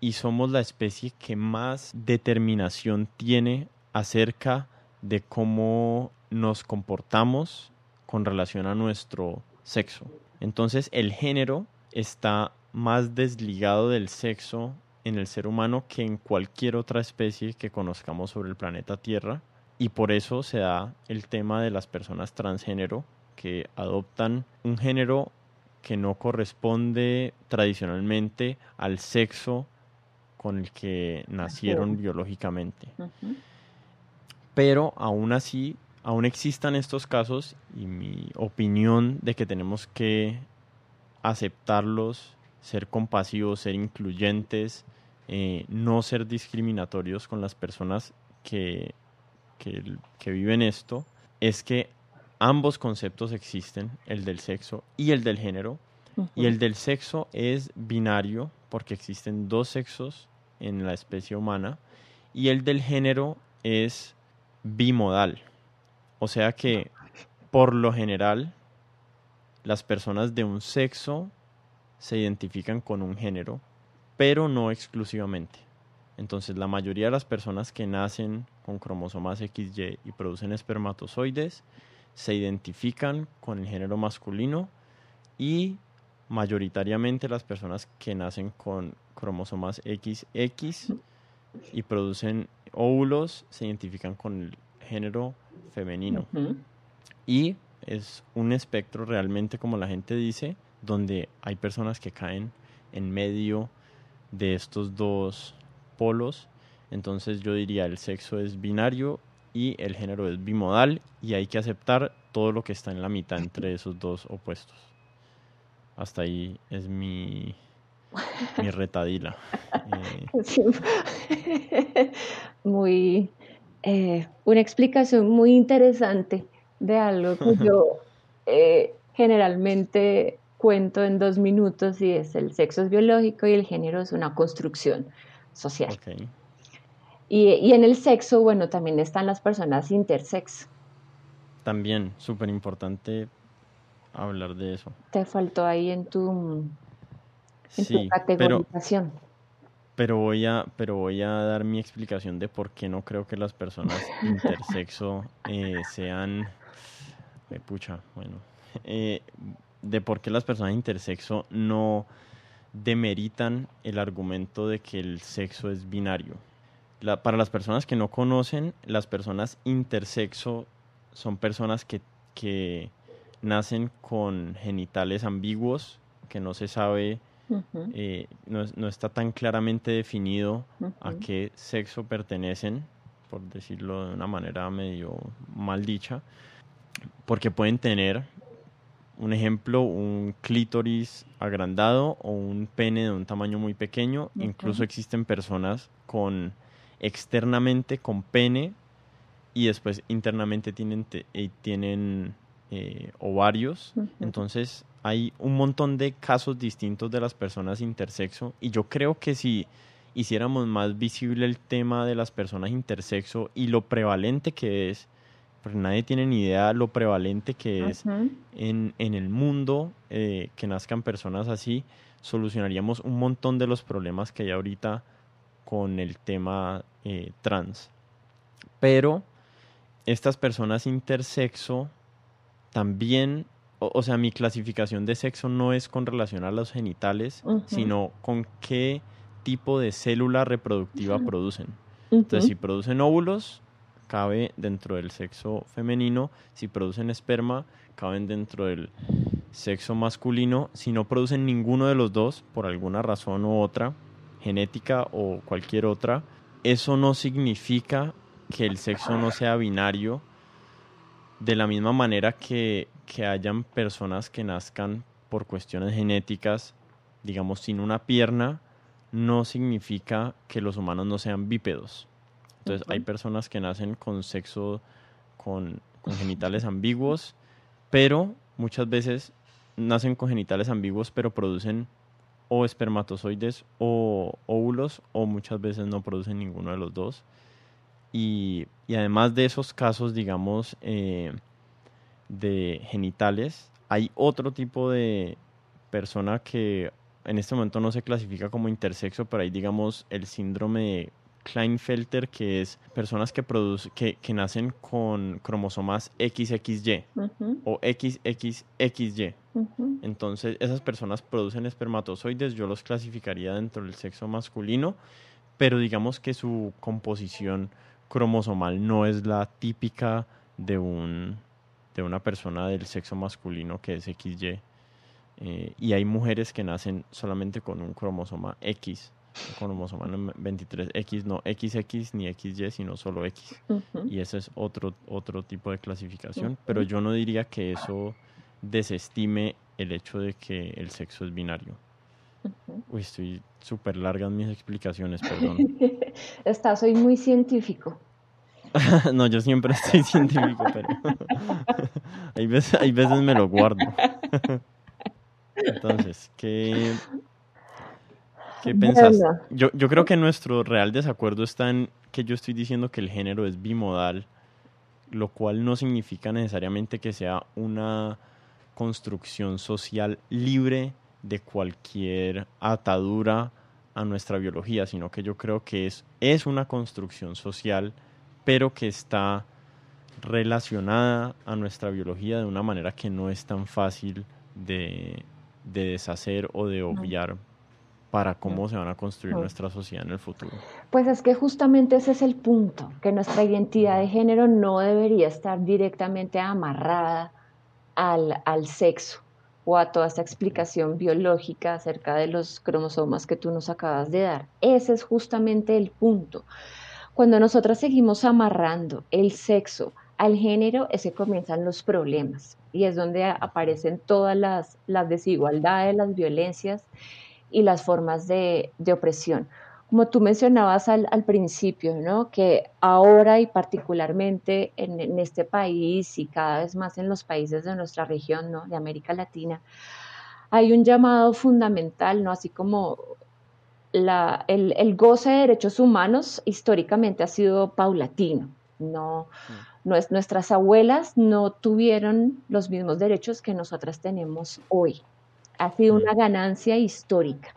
y somos la especie que más determinación tiene acerca de cómo nos comportamos con relación a nuestro sexo. Entonces el género está más desligado del sexo en el ser humano que en cualquier otra especie que conozcamos sobre el planeta Tierra y por eso se da el tema de las personas transgénero que adoptan un género que no corresponde tradicionalmente al sexo con el que nacieron biológicamente. Pero aún así, aún existan estos casos y mi opinión de que tenemos que aceptarlos, ser compasivos, ser incluyentes, eh, no ser discriminatorios con las personas que, que, viven esto, es que ambos conceptos existen, el del sexo y el del género, y el del sexo es binario porque existen dos sexos en la especie humana y el del género es bimodal. O sea que por lo general las personas de un sexo se identifican con un género, pero no exclusivamente. Entonces la mayoría de las personas que nacen con cromosomas XY y producen espermatozoides se identifican con el género masculino y mayoritariamente las personas que nacen con cromosomas XX y producen óvulos se identifican con el género femenino. Y es un espectro realmente, como la gente dice, donde hay personas que caen en medio de estos dos polos. Entonces yo diría el sexo es binario y el género es bimodal y hay que aceptar todo lo que está en la mitad entre esos dos opuestos. Hasta ahí es mi, mi retadila. Muy, eh, una explicación muy interesante de algo que yo eh, generalmente cuento en dos minutos y es el sexo es biológico y el género es una construcción social. Y, y, en el sexo, bueno, también están las personas intersex. también, súper importante hablar de eso. Te faltó ahí en tu, en categorización. Pero, voy a, pero voy a dar mi explicación de por qué no creo que las personas intersexo eh, sean... Eh, pucha, bueno. Eh, de por qué las personas intersexo no demeritan el argumento de que el sexo es binario. para las personas que no conocen, las personas intersexo son personas que, que nacen con genitales ambiguos, que no se sabe, eh, no, está tan claramente definido a qué sexo pertenecen, por decirlo de una manera medio mal dicha, porque pueden tener un ejemplo, un clítoris agrandado o un pene de un tamaño muy pequeño. Incluso existen personas con externamente con pene y después internamente tienen, eh, tienen eh, ovarios. Entonces hay un montón de casos distintos de las personas intersexo y yo creo que si hiciéramos más visible el tema de las personas intersexo y lo prevalente que es, porque nadie tiene ni idea lo prevalente que es en, el mundo eh, que nazcan personas así, solucionaríamos un montón de los problemas que hay ahorita con el tema eh, trans. Pero estas personas intersexo también, o, sea, mi clasificación de sexo no es con relación a los genitales, sino con qué tipo de célula reproductiva producen. Entonces, si producen óvulos, cabe dentro del sexo femenino, si producen esperma, caben dentro del sexo masculino, si no producen ninguno de los dos, por alguna razón u otra, genética o cualquier otra, eso no significa que el sexo no sea binario, de la misma manera que, que hayan personas que nazcan por cuestiones genéticas, digamos, sin una pierna, no significa que los humanos no sean bípedos. Entonces hay personas que nacen con sexo, con, genitales ambiguos, pero muchas veces nacen con genitales ambiguos, pero producen o espermatozoides o óvulos, o muchas veces no producen ninguno de los dos. Y, además de esos casos, digamos, eh, de genitales, hay otro tipo de persona que en este momento no se clasifica como intersexo, pero hay, digamos, el síndrome Kleinfelter, que es personas que, que, que nacen con cromosomas XXY o XXXY. Entonces, esas personas producen espermatozoides, yo los clasificaría dentro del sexo masculino, pero digamos que su composición cromosomal no es la típica de, un, de una persona del sexo masculino que es XY. Eh, y hay mujeres que nacen solamente con un cromosoma X cromosoma 23X, no XX ni XY, sino solo X. Y ese es otro, otro tipo de clasificación, pero yo no diría que eso desestime el hecho de que el sexo es binario. Uy, estoy súper larga en mis explicaciones, perdón. Está, soy muy científico. no, yo siempre estoy científico, pero hay, veces, hay veces me lo guardo. Entonces, ¿qué, ¿Qué pensás? Yo, yo creo que nuestro real desacuerdo está en que yo estoy diciendo que el género es bimodal, lo cual no significa necesariamente que sea una construcción social libre de cualquier atadura a nuestra biología, sino que yo creo que es, es una construcción social, pero que está relacionada a nuestra biología de una manera que no es tan fácil de, de deshacer o de obviar para cómo se van a construir nuestra sociedad en el futuro. Pues es que justamente ese es el punto, que nuestra identidad de género no debería estar directamente amarrada al, al sexo o a toda esta explicación biológica acerca de los cromosomas que tú nos acabas de dar. Ese es justamente el punto. Cuando nosotras seguimos amarrando el sexo al género, ese comienzan los problemas y es donde aparecen todas las, las desigualdades, las violencias y las formas de, opresión. Como tú mencionabas al, principio, ¿no? que ahora y particularmente en, este país y cada vez más en los países de nuestra región, ¿no? de América Latina, hay un llamado fundamental, ¿no? así como la, el, el, goce de derechos humanos históricamente ha sido paulatino. No, mm. no es, nuestras abuelas no tuvieron los mismos derechos que nosotras tenemos hoy. Ha sido mm. una ganancia histórica.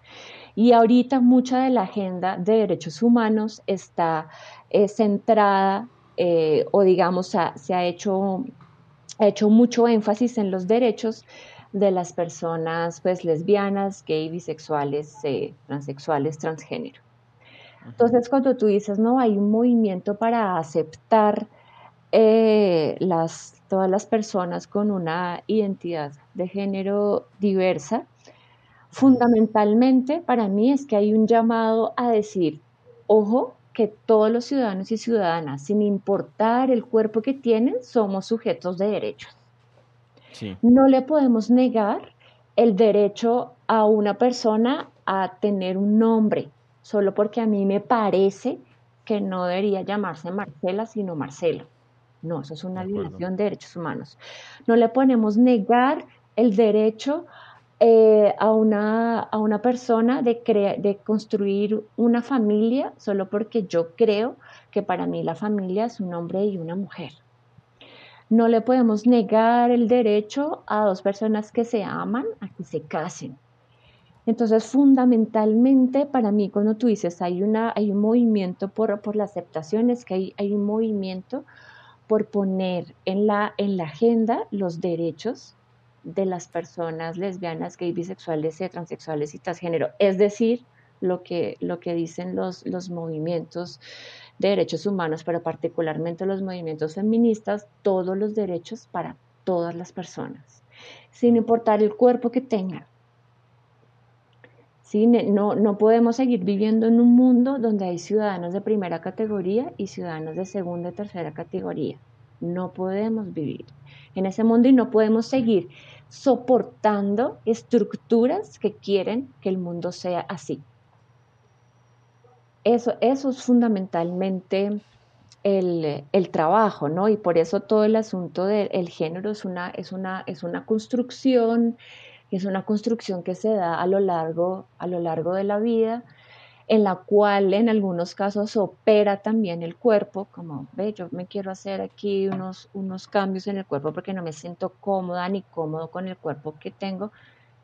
Y ahorita mucha de la agenda de derechos humanos está eh, centrada eh, o digamos se ha hecho, ha hecho mucho énfasis en los derechos de las personas pues lesbianas, gay, bisexuales, eh, transexuales, transgénero. Entonces cuando tú dices, no, hay un movimiento para aceptar las, todas las personas con una identidad de género diversa, Fundamentalmente para mí es que hay un llamado a decir, ojo, que todos los ciudadanos y ciudadanas, sin importar el cuerpo que tienen, somos sujetos de derechos. No le podemos negar el derecho a una persona a tener un nombre, solo porque a mí me parece que no debería llamarse Marcela, sino Marcelo. No, eso es una violación de derechos humanos. No le podemos negar el derecho eh, a, una, a una persona de, de construir una familia solo porque yo creo que para mí la familia es un hombre y una mujer. No le podemos negar el derecho a dos personas que se aman a que se casen. Entonces, fundamentalmente para mí, cuando tú dices hay, una, hay un movimiento por, por la aceptación, es que hay, hay un movimiento por poner en la, en la agenda los derechos de las personas lesbianas, gay, bisexuales, transexuales y transgénero. Es decir, lo que, lo que dicen los, los movimientos de derechos humanos, pero particularmente los movimientos feministas, todos los derechos para todas las personas, sin importar el cuerpo que tengan. ¿Sí? No, no podemos seguir viviendo en un mundo donde hay ciudadanos de primera categoría y ciudadanos de segunda y tercera categoría. No podemos vivir en ese mundo y no podemos seguir soportando estructuras que quieren que el mundo sea así. Eso, eso es fundamentalmente el, trabajo, ¿no? Y por eso todo el asunto del género es una, es, una, es una construcción, es una construcción que se da a lo largo, a lo largo de la vida en la cual en algunos casos opera también el cuerpo, como, ve, yo me quiero hacer aquí unos, unos cambios en el cuerpo porque no me siento cómoda ni cómodo con el cuerpo que tengo,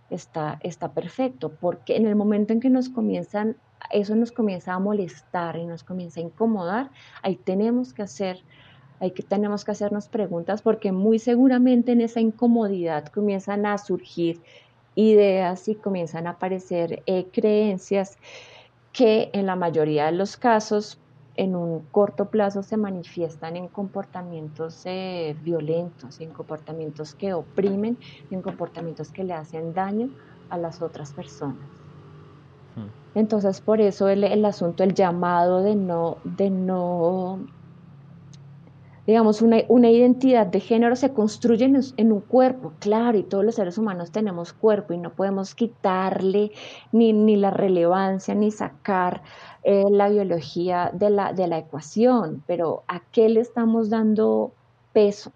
está, está perfecto, porque en el momento en que nos comienzan, eso nos comienza a molestar y nos comienza a incomodar, ahí tenemos que hacer ahí que tenemos que hacernos preguntas porque muy seguramente en esa incomodidad comienzan a surgir ideas y comienzan a aparecer eh, creencias que en la mayoría de los casos en un corto plazo se manifiestan en comportamientos eh, violentos, en comportamientos que oprimen, en comportamientos que le hacen daño a las otras personas. Hmm. Entonces, por eso el, el, asunto, el llamado de no, de no digamos, una, identidad de género se construye en, un cuerpo, claro, y todos los seres humanos tenemos cuerpo y no podemos quitarle ni, la relevancia ni sacar eh, la biología de la, de la ecuación, pero ¿a qué le estamos dando peso?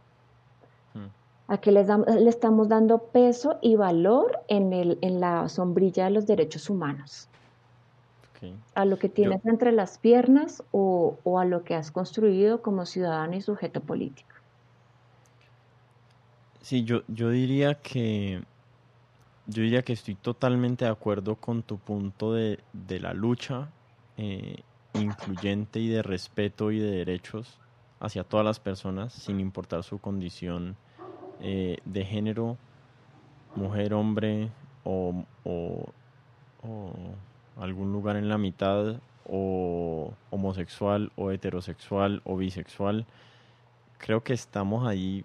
Hmm. ¿A qué le, le estamos dando peso y valor en, el, en la sombrilla de los derechos humanos? A lo que tienes entre las piernas o, a lo que has construido como ciudadano y sujeto político. Sí, yo, yo diría que yo diría que estoy totalmente de acuerdo con tu punto de, la lucha eh, incluyente y de respeto y de derechos hacia todas las personas, sin importar su condición eh, de género, mujer, hombre o algún lugar en la mitad o homosexual o heterosexual o bisexual, creo que estamos ahí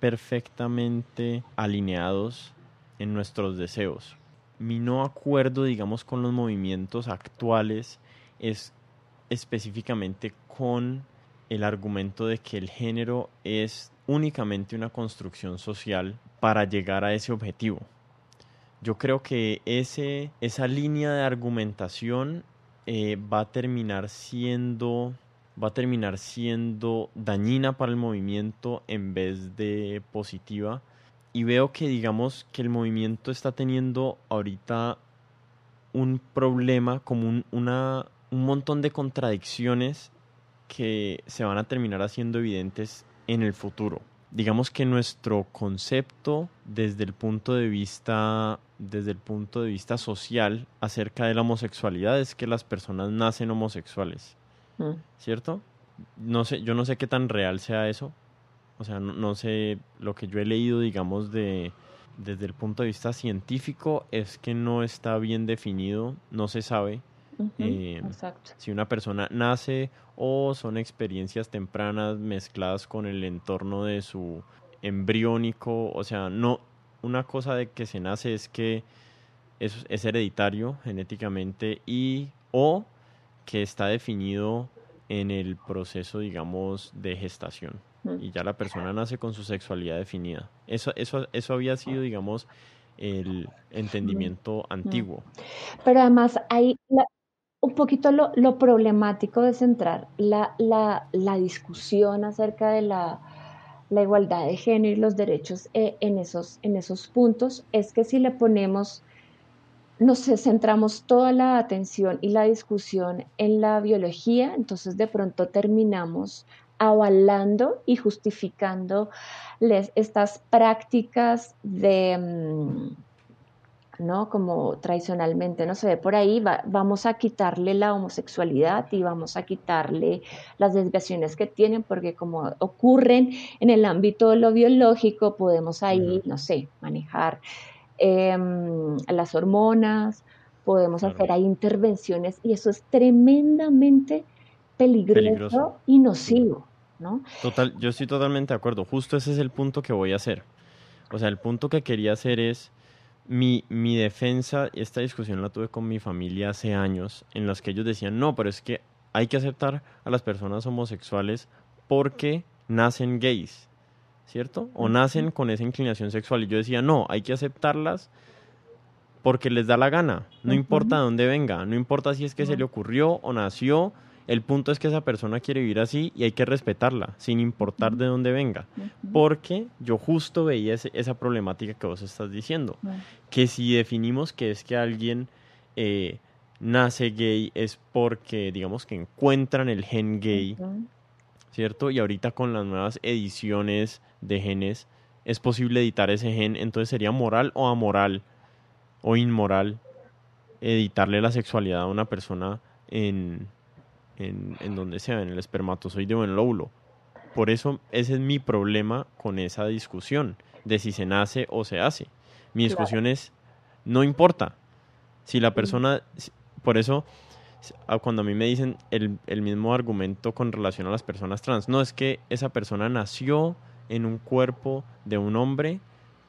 perfectamente alineados en nuestros deseos. Mi no acuerdo, digamos, con los movimientos actuales es específicamente con el argumento de que el género es únicamente una construcción social para llegar a ese objetivo. Yo creo que ese, esa línea de argumentación eh, va a terminar siendo va a terminar siendo dañina para el movimiento en vez de positiva. Y veo que digamos que el movimiento está teniendo ahorita un problema como un, una, un montón de contradicciones que se van a terminar haciendo evidentes en el futuro. Digamos que nuestro concepto desde el punto de vista desde el punto de vista social acerca de la homosexualidad es que las personas nacen homosexuales. Mm. ¿Cierto? No sé, yo no sé qué tan real sea eso. O sea, no, sé lo que yo he leído, digamos, de desde el punto de vista científico es que no está bien definido, no se sabe eh, si una persona nace o son experiencias tempranas mezcladas con el entorno de su embriónico, o sea, no, una cosa de que se nace es que es, es hereditario genéticamente y o que está definido en el proceso, digamos, de gestación. Y ya la persona nace con su sexualidad definida. Eso, eso, eso había sido, digamos, el entendimiento antiguo. Pero además hay un poquito lo, lo, problemático de centrar la, la, la discusión acerca de la, la, igualdad de género y los derechos eh, en, esos, en esos puntos es que si le ponemos, nos centramos toda la atención y la discusión en la biología, entonces de pronto terminamos avalando y justificando estas prácticas de... Mm, ¿no? Como tradicionalmente no se ve por ahí, vamos a quitarle la homosexualidad y vamos a quitarle las desviaciones que tienen, porque como ocurren en el ámbito de lo biológico, podemos ahí, no sé, manejar em, las hormonas, podemos hacer ahí intervenciones y eso es tremendamente peligroso, y nocivo. ¿no? Total, yo estoy totalmente de acuerdo. Justo ese es el punto que voy a hacer. O sea, el punto que quería hacer es mi, mi defensa, esta discusión la tuve con mi familia hace años, en las que ellos decían, no, pero es que hay que aceptar a las personas homosexuales porque nacen gays, ¿cierto? O nacen con esa inclinación sexual. Y yo decía, no, hay que aceptarlas porque les da la gana, no importa de dónde venga, no importa si es que se le ocurrió o nació el punto es que esa persona quiere vivir así y hay que respetarla, sin importar de dónde venga. Porque yo justo veía esa problemática que vos estás diciendo. Que si definimos que es que alguien eh, nace gay es porque, digamos, que encuentran el gen gay, ¿cierto? Y ahorita con las nuevas ediciones de genes es posible editar ese gen, entonces sería moral o amoral o inmoral editarle la sexualidad a una persona en en, en donde sea, en el espermatozoide o en el óvulo. Por eso ese es mi problema con esa discusión de si se nace o se hace. Mi discusión es, no importa. Si la persona, por eso, cuando a mí me dicen el, el mismo argumento con relación a las personas trans, no es que esa persona nació en un cuerpo de un hombre,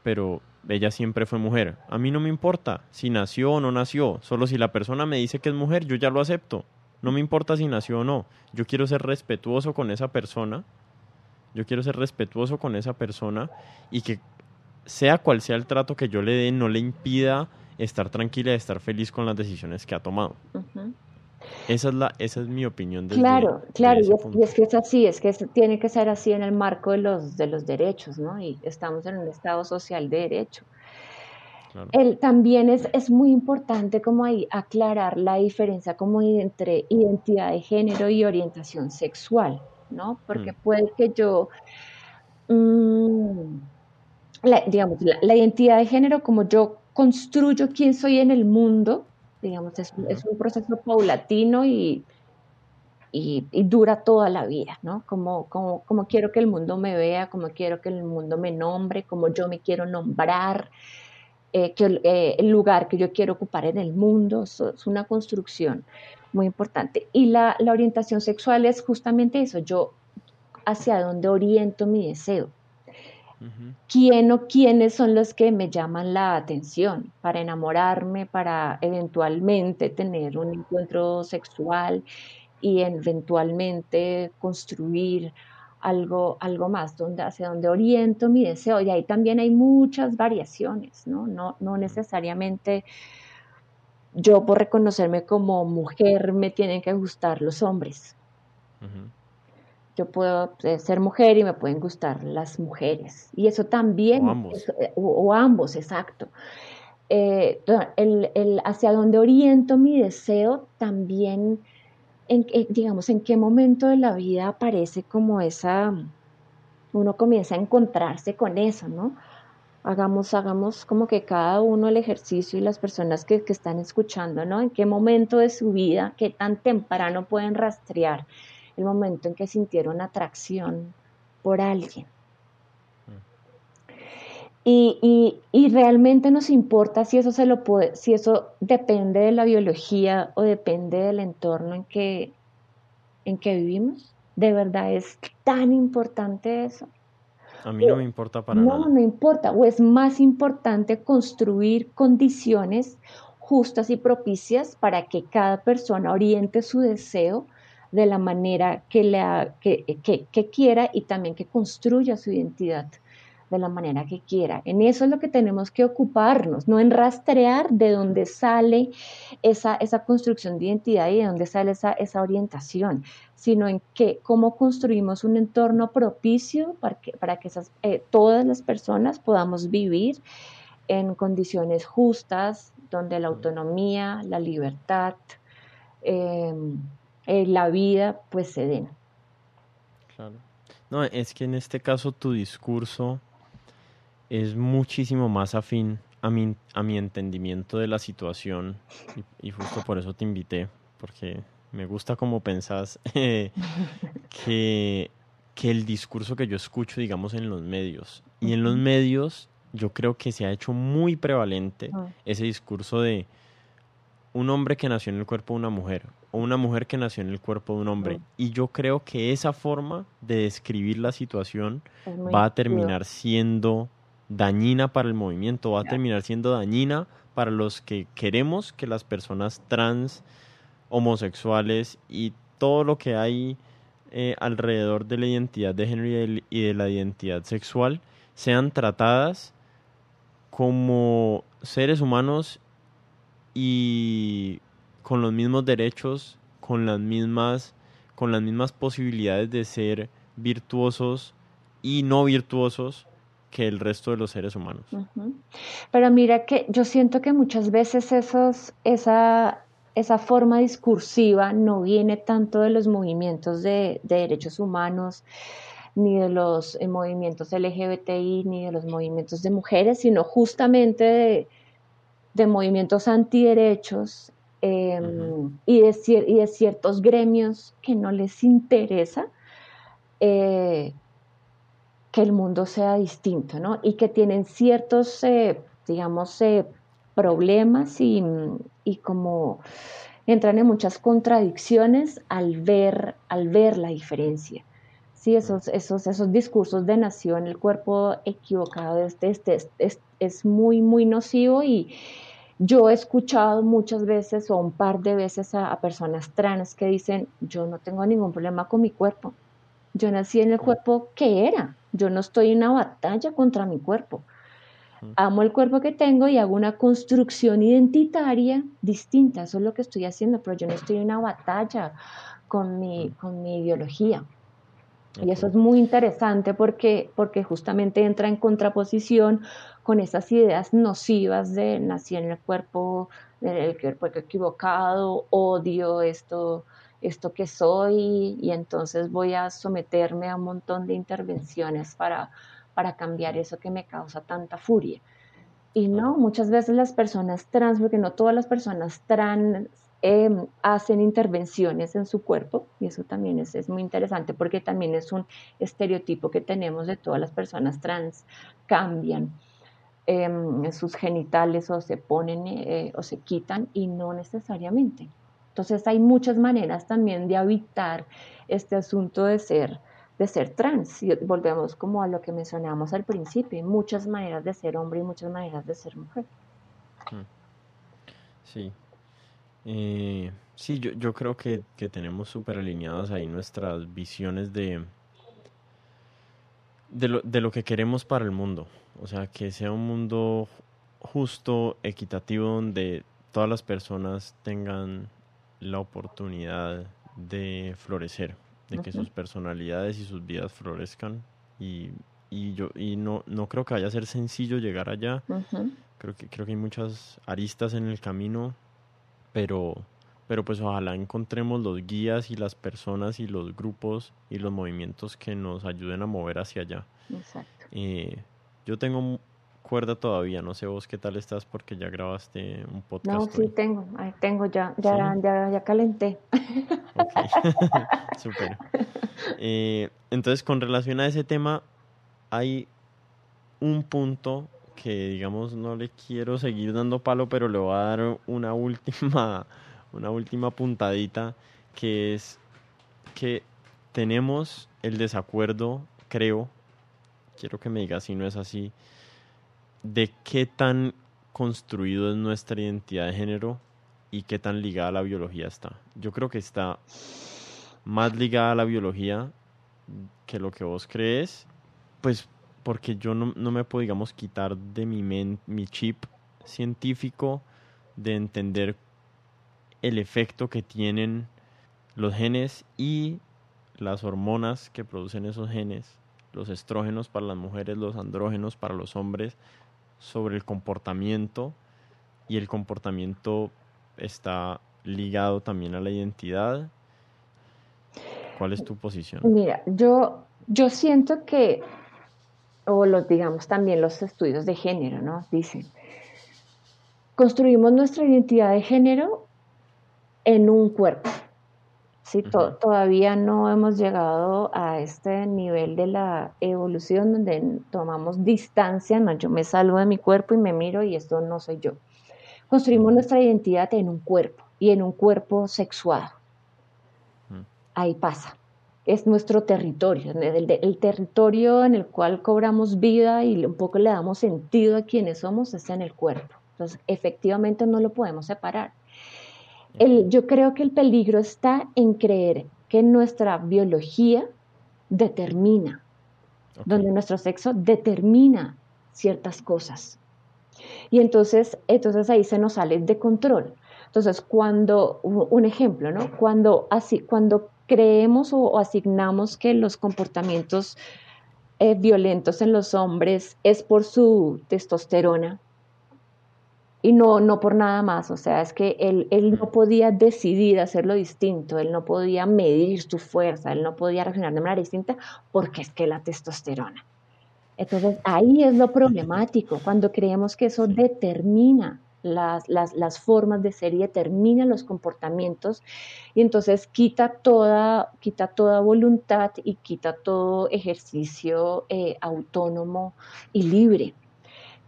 pero ella siempre fue mujer. A mí no me importa si nació o no nació, solo si la persona me dice que es mujer, yo ya lo acepto. No me importa si nació o no. Yo quiero ser respetuoso con esa persona. Yo quiero ser respetuoso con esa persona y que sea cual sea el trato que yo le dé, no le impida estar tranquila y estar feliz con las decisiones que ha tomado. Esa es la, esa es mi opinión. claro, claro, y es, que es así, es que tiene que ser así en el marco de los, de los derechos, ¿no? Y estamos en un Estado social de derecho también es, es, muy importante como ahí aclarar la diferencia como entre identidad de género y orientación sexual, ¿no? Porque mm. puede que yo, mm, digamos, la, identidad de género como yo construyo quién soy en el mundo, digamos, es, es un proceso paulatino y, y, dura toda la vida, ¿no? Como, como, como quiero que el mundo me vea, como quiero que el mundo me nombre, como yo me quiero nombrar, eh, que, eh, el lugar que yo quiero ocupar en el mundo, es una construcción muy importante. Y la, la, orientación sexual es justamente eso, yo hacia dónde oriento mi deseo. ¿Quién o quiénes son los que me llaman la atención para enamorarme, para eventualmente tener un encuentro sexual y eventualmente construir algo, algo más, donde, hacia donde oriento mi deseo. Y ahí también hay muchas variaciones, ¿no? No, no necesariamente yo por reconocerme como mujer me tienen que gustar los hombres. Yo puedo eh, ser mujer y me pueden gustar las mujeres. Y eso también. O ambos. Eh, o, ambos, exacto. Eh, el, el, hacia donde oriento mi deseo también en, digamos, en qué momento de la vida aparece como esa, uno comienza a encontrarse con eso, ¿no? Hagamos, hagamos como que cada uno el ejercicio y las personas que, que están escuchando, ¿no? En qué momento de su vida, qué tan temprano pueden rastrear el momento en que sintieron atracción por alguien. Y, y, realmente nos importa si eso se lo puede, si eso depende de la biología o depende del entorno en que, en que vivimos. ¿De verdad es tan importante eso? A mí no me importa para nada. No, no importa. O es más importante construir condiciones justas y propicias para que cada persona oriente su deseo de la manera que, le, que quiera y también que construya su identidad de la manera que quiera. En eso es lo que tenemos que ocuparnos, no en rastrear de dónde sale esa, esa construcción de identidad y de dónde sale esa, esa orientación, sino en que, cómo construimos un entorno propicio para que, para que eh, todas las personas podamos vivir en condiciones justas, donde la autonomía, la libertad, em, eh, la vida, pues se den. Claro. No, es que en este caso tu discurso es muchísimo más afín a mi, a mi entendimiento de la situación. Y, justo por eso te invité, porque me gusta como pensás eh, que, que el discurso que yo escucho, digamos, en los medios, y en los medios yo creo que se ha hecho muy prevalente ah. ese discurso de un hombre que nació en el cuerpo de una mujer o una mujer que nació en el cuerpo de un hombre. Y yo creo que esa forma de describir la situación va a terminar siendo dañina para el movimiento, va a terminar siendo dañina para los que queremos que las personas trans, homosexuales y todo lo que hay eh, alrededor de la identidad de género y de la identidad sexual sean tratadas como seres humanos y con los mismos derechos, con las mismas, con las mismas posibilidades de ser virtuosos y no virtuosos que el resto de los seres humanos. Pero mira que yo siento que muchas veces esos, esa, esa forma discursiva no viene tanto de los movimientos de, derechos humanos, ni de los eh, movimientos LGBTI, ni de los movimientos de mujeres, sino justamente de, de movimientos antiderechos em, y, de, y de ciertos gremios que no les interesa. Eh, que el mundo sea distinto, ¿no? Y que tienen ciertos, eh, digamos, eh, problemas y, como entran en muchas contradicciones al ver, al ver la diferencia. Sí, esos, esos, esos discursos de nación, el cuerpo equivocado este, este, es, es muy, muy nocivo y yo he escuchado muchas veces o un par de veces a personas trans que dicen, yo no tengo ningún problema con mi cuerpo, yo nací en el cuerpo que era, yo no estoy en una batalla contra mi cuerpo. Amo el cuerpo que tengo y hago una construcción identitaria distinta. Eso es lo que estoy haciendo, pero yo no estoy en una batalla con mi, con mi ideología. Y eso es muy interesante porque, porque justamente entra en contraposición con esas ideas nocivas de nací en el cuerpo, el cuerpo equivocado, odio esto, esto que soy y entonces voy a someterme a un montón de intervenciones para, para cambiar eso que me causa tanta furia. Y no, muchas veces las personas trans, porque no todas las personas trans em, hacen intervenciones en su cuerpo, y eso también es, es, muy interesante porque también es un estereotipo que tenemos de todas las personas trans, cambian em, sus genitales o se ponen eh, o se quitan y no necesariamente. Entonces hay muchas maneras también de habitar este asunto de ser, de ser trans. Y volvemos como a lo que mencionamos al principio, muchas maneras de ser hombre y muchas maneras de ser mujer. Mm. Sí. Eh, sí, yo, yo creo que, que tenemos súper alineadas ahí nuestras visiones de, de lo, de lo que queremos para el mundo. O sea, que sea un mundo justo, equitativo, donde todas las personas tengan la oportunidad de florecer, de que sus personalidades y sus vidas florezcan y, y yo y no, no creo que vaya a ser sencillo llegar allá. Creo que creo que hay muchas aristas en el camino, pero pero pues ojalá encontremos los guías y las personas y los grupos y los movimientos que nos ayuden a mover hacia allá. Exacto. Eh, yo tengo cuerda todavía, no sé vos qué tal estás porque ya grabaste un podcast. No, sí tengo, ahí tengo ya, ya, ya, ya calenté. Ok, súper. Eh, entonces, con relación a ese tema, hay un punto que, digamos, no le quiero seguir dando palo, pero le voy a dar una última una última puntadita, que es que tenemos el desacuerdo, creo, quiero que me digas si no es así, de qué tan construido es nuestra identidad de género y qué tan ligada a la biología está. Yo creo que está más ligada a la biología que lo que vos crees, pues porque yo no, no me puedo, digamos, quitar de mi, mi chip científico de entender el efecto que tienen los genes y las hormonas que producen esos genes, los estrógenos para las mujeres, los andrógenos para los hombres, sobre el comportamiento y el comportamiento está ligado también a la identidad. ¿Cuál es tu posición? Mira, yo, yo siento que, o los digamos también los estudios de género, ¿no? Dicen, construimos nuestra identidad de género en un cuerpo. ¿Sí? todavía no hemos llegado a este nivel de la evolución donde tomamos distancia, no, yo me salgo de mi cuerpo y me miro y esto no soy yo. Construimos nuestra identidad en un cuerpo y en un cuerpo sexuado. Ahí pasa. Es nuestro territorio, el, el, territorio en el cual cobramos vida y un poco le damos sentido a quienes somos es en el cuerpo. Entonces, efectivamente no lo podemos separar yo creo que el peligro está en creer que nuestra biología determina, donde nuestro sexo determina ciertas cosas. Y entonces, entonces ahí se nos sale de control. Entonces, cuando, un ejemplo, ¿no? Cuando, así, cuando creemos o, asignamos que los comportamientos eh, violentos en los hombres es por su testosterona, y no, no por nada más, o sea, es que él, él no podía decidir hacerlo distinto, él no podía medir su fuerza, él no podía reaccionar de manera distinta porque es que la testosterona. Entonces ahí es lo problemático, cuando creemos que eso determina las, las, las, formas de ser y determina los comportamientos y entonces quita toda, quita toda voluntad y quita todo ejercicio eh, autónomo y libre.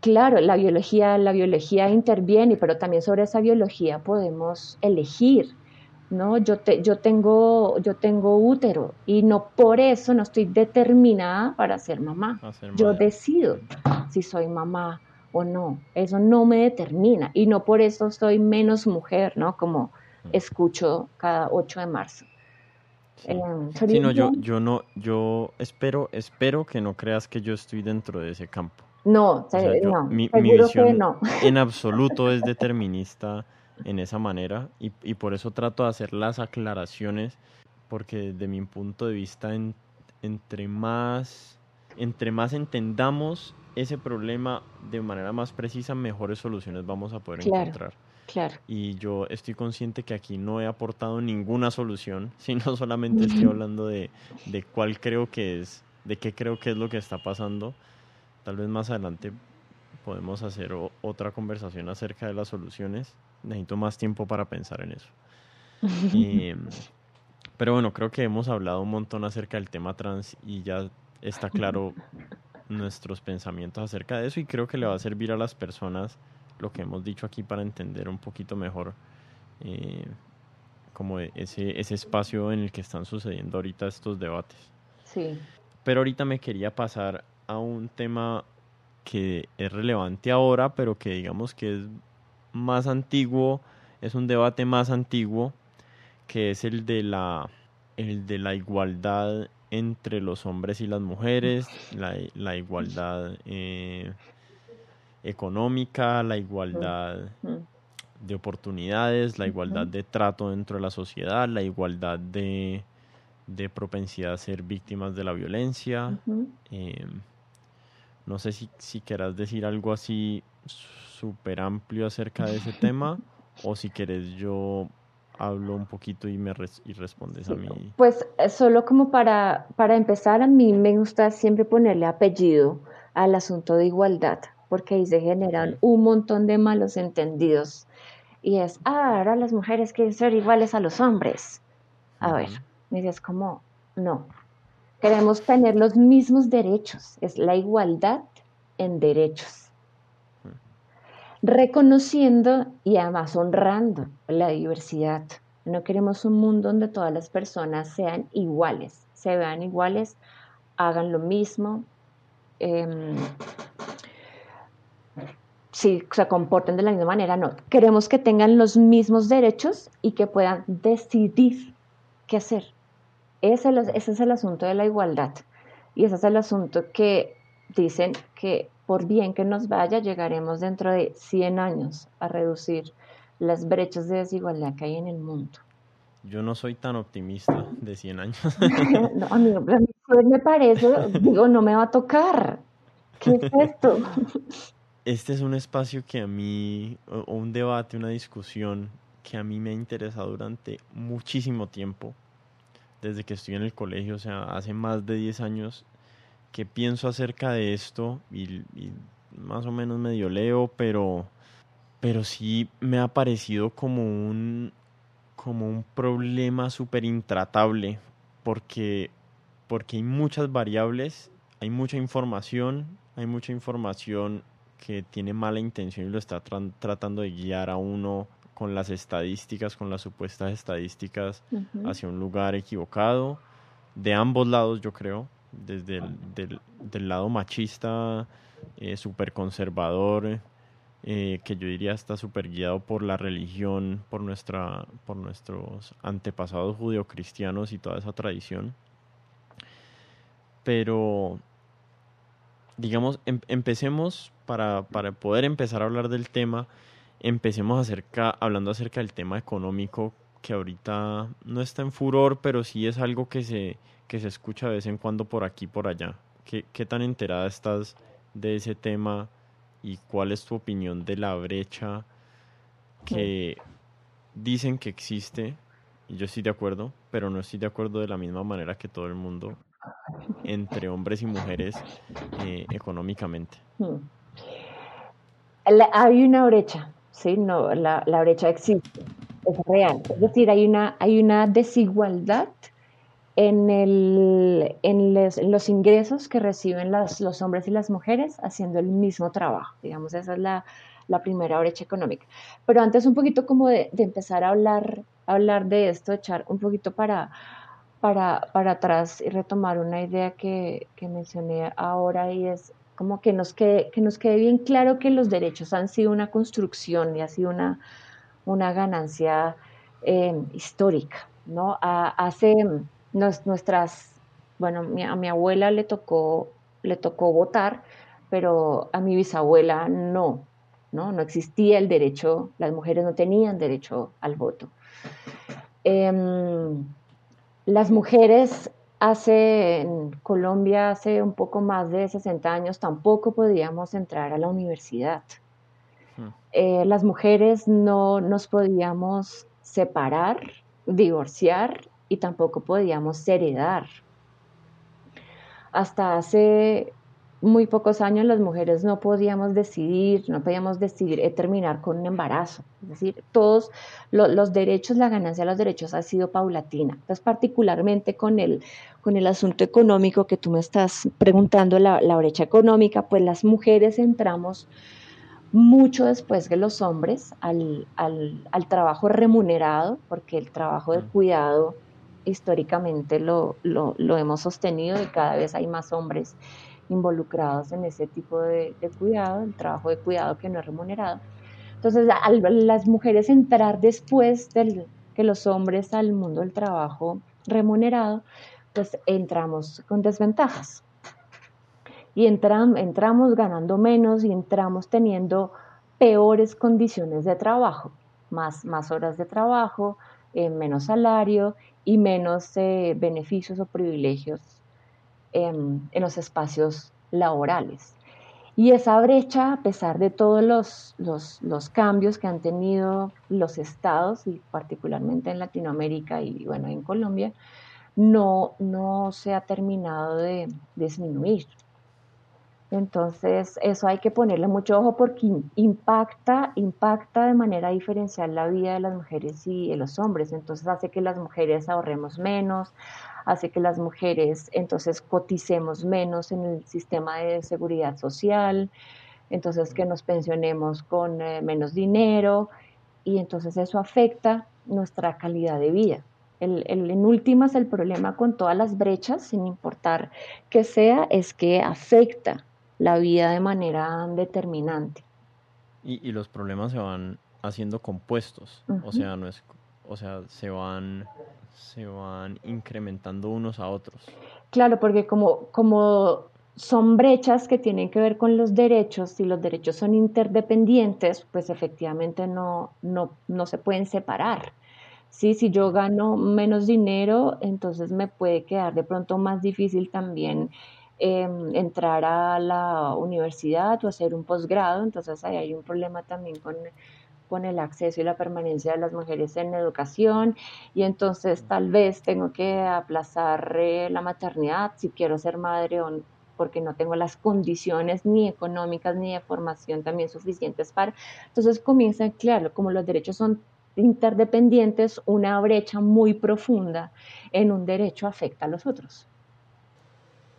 Claro, la biología, la biología interviene, pero también sobre esa biología podemos elegir, ¿no? Yo, te, yo, tengo, yo tengo útero y no por eso no estoy determinada para ser mamá. Yo decido si soy mamá o no. Eso no me determina y no por eso soy menos mujer, ¿no? Como mm. escucho cada 8 de marzo. Sí. Eh, no, yo, yo no, yo espero, espero que no creas que yo estoy dentro de ese campo. No, no. Mi, visión no. en absoluto es determinista en esa manera y, y, por eso trato de hacer las aclaraciones porque desde mi punto de vista entre más entre más entendamos ese problema de manera más precisa mejores soluciones vamos a poder encontrar claro. y yo estoy consciente que aquí no he aportado ninguna solución sino solamente estoy hablando de, de cuál creo que es de qué creo que es lo que está pasando Tal vez más adelante podemos hacer otra conversación acerca de las soluciones. Necesito más tiempo para pensar en eso. Em, pero bueno, creo que hemos hablado un montón acerca del tema trans y ya está claro nuestros pensamientos acerca de eso y creo que le va a servir a las personas lo que hemos dicho aquí para entender un poquito mejor eh, como ese, ese espacio en el que están sucediendo ahorita estos debates. Sí. Pero ahorita me quería pasar a un tema que es relevante ahora, pero que digamos que es más antiguo, es un debate más antiguo, que es el de la, el de la igualdad entre los hombres y las mujeres, la, igualdad eh, económica, la igualdad de oportunidades, la igualdad de trato dentro de la sociedad, la igualdad de, de propensidad a ser víctimas de la violencia. No sé si, si quieras decir algo así súper amplio acerca de ese tema o si quieres yo hablo un poquito y me y respondes a mí. Pues eh, solo como para, para empezar, a mí me gusta siempre ponerle apellido al asunto de igualdad, porque ahí se generan un montón de malos entendidos. Y es, ah, ahora las mujeres quieren ser iguales a los hombres. A ver, me dices como, no, queremos tener los mismos derechos, es la igualdad en derechos reconociendo y además honrando la diversidad. No queremos un mundo donde todas las personas sean iguales, se vean iguales, hagan lo mismo, eh, si se comporten de la misma manera, no. Queremos que tengan los mismos derechos y que puedan decidir qué hacer. Ese ese es el asunto de la igualdad. Y ese es el asunto que dicen que por bien que nos vaya, llegaremos dentro de 100 años a reducir las brechas de desigualdad que hay en el mundo. Yo no soy tan optimista de 100 años. no, a mí, me parece, digo, no me va a tocar. ¿Qué es esto? Este es un espacio que a mí, o un debate, una discusión que a mí me ha interesado durante muchísimo tiempo, desde que estoy en el colegio, o sea, hace más de 10 años qué pienso acerca de esto y, más o menos medio leo, pero, pero sí me ha parecido como un, como un problema súper intratable porque, porque hay muchas variables, hay mucha información, hay mucha información que tiene mala intención y lo está tratando de guiar a uno con las estadísticas, con las supuestas estadísticas hacia un lugar equivocado, de ambos lados yo creo, desde el del, lado machista, eh, súper conservador, eh, que yo diría está súper guiado por la religión, por, nuestra, por nuestros antepasados judeocristianos y toda esa tradición. Pero, digamos, em, empecemos para, para, poder empezar a hablar del tema, empecemos acerca, hablando acerca del tema económico que ahorita no está en furor, pero sí es algo que se, que se escucha de vez en cuando por aquí por allá. ¿Qué, qué tan enterada estás de ese tema y cuál es tu opinión de la brecha que dicen que existe? Y yo estoy de acuerdo, pero no estoy de acuerdo de la misma manera que todo el mundo entre hombres y mujeres eh, económicamente. Hmm. hay una brecha, ¿sí? No, la, la brecha existe, es real. Es decir, hay una, hay una desigualdad en, el, en, los ingresos que reciben los hombres y las mujeres haciendo el mismo trabajo. Digamos, esa es la, primera brecha económica. Pero antes un poquito como de, empezar a hablar, hablar de esto, echar un poquito para, para, para atrás y retomar una idea que, mencioné ahora y es como que nos, quede, que nos quede bien claro que los derechos han sido una construcción y ha sido una, una ganancia eh, histórica. ¿no? hace nuestras, bueno, a mi abuela le tocó, le tocó votar, pero a mi bisabuela no, ¿no? No existía el derecho, las mujeres no tenían derecho al voto. Em, las mujeres hace, en Colombia, hace un poco más de 60 años, tampoco podíamos entrar a la universidad. Hmm. Eh, las mujeres no nos podíamos separar, divorciar y tampoco podíamos heredar. Hasta hace muy pocos años las mujeres no podíamos decidir, no podíamos decidir eh, terminar con un embarazo. Es decir, todos los derechos, la ganancia de los derechos ha sido paulatina. Entonces, particularmente con el, con el asunto económico que tú me estás preguntando, la, brecha económica, pues las mujeres entramos mucho después que los hombres al, al trabajo remunerado, porque el trabajo de mm. cuidado históricamente lo, hemos sostenido y cada vez hay más hombres involucrados en ese tipo de, cuidado, el trabajo de cuidado que no es remunerado. Entonces, las mujeres entrar después de que los hombres al mundo del trabajo remunerado, pues entramos con desventajas. Y entramos ganando menos y entramos teniendo peores condiciones de trabajo, más, más horas de trabajo, eh, menos salario y menos eh, beneficios o privilegios en los espacios laborales. Y esa brecha, a pesar de todos los, los, cambios que han tenido los estados, y particularmente en Latinoamérica y bueno, en Colombia, no, no se ha terminado de disminuir. Entonces, eso hay que ponerle mucho ojo porque impacta, impacta de manera diferencial la vida de las mujeres y de los hombres. Entonces, hace que las mujeres ahorremos menos, hace que las mujeres entonces coticemos menos en el sistema de seguridad social, entonces que nos pensionemos con eh, menos dinero y entonces eso afecta nuestra calidad de vida. El, el, en últimas, el problema con todas las brechas, sin importar que sea, es que afecta la vida de manera determinante. Y, y los problemas se van haciendo compuestos, o sea, no es, o sea, se van, se van incrementando unos a otros. Claro, porque como, como son brechas que tienen que ver con los derechos, si los derechos son interdependientes, pues efectivamente no, no, no se pueden separar. Sí, si yo gano menos dinero, entonces me puede quedar de pronto más difícil también Em, entrar a la universidad o hacer un posgrado, entonces ahí hay un problema también con, con el acceso y la permanencia de las mujeres en educación y entonces tal vez tengo que aplazar eh, la maternidad si quiero ser madre o porque no tengo las condiciones ni económicas ni de formación también suficientes para. Entonces comienza, claro, como los derechos son interdependientes, una brecha muy profunda en un derecho afecta a los otros.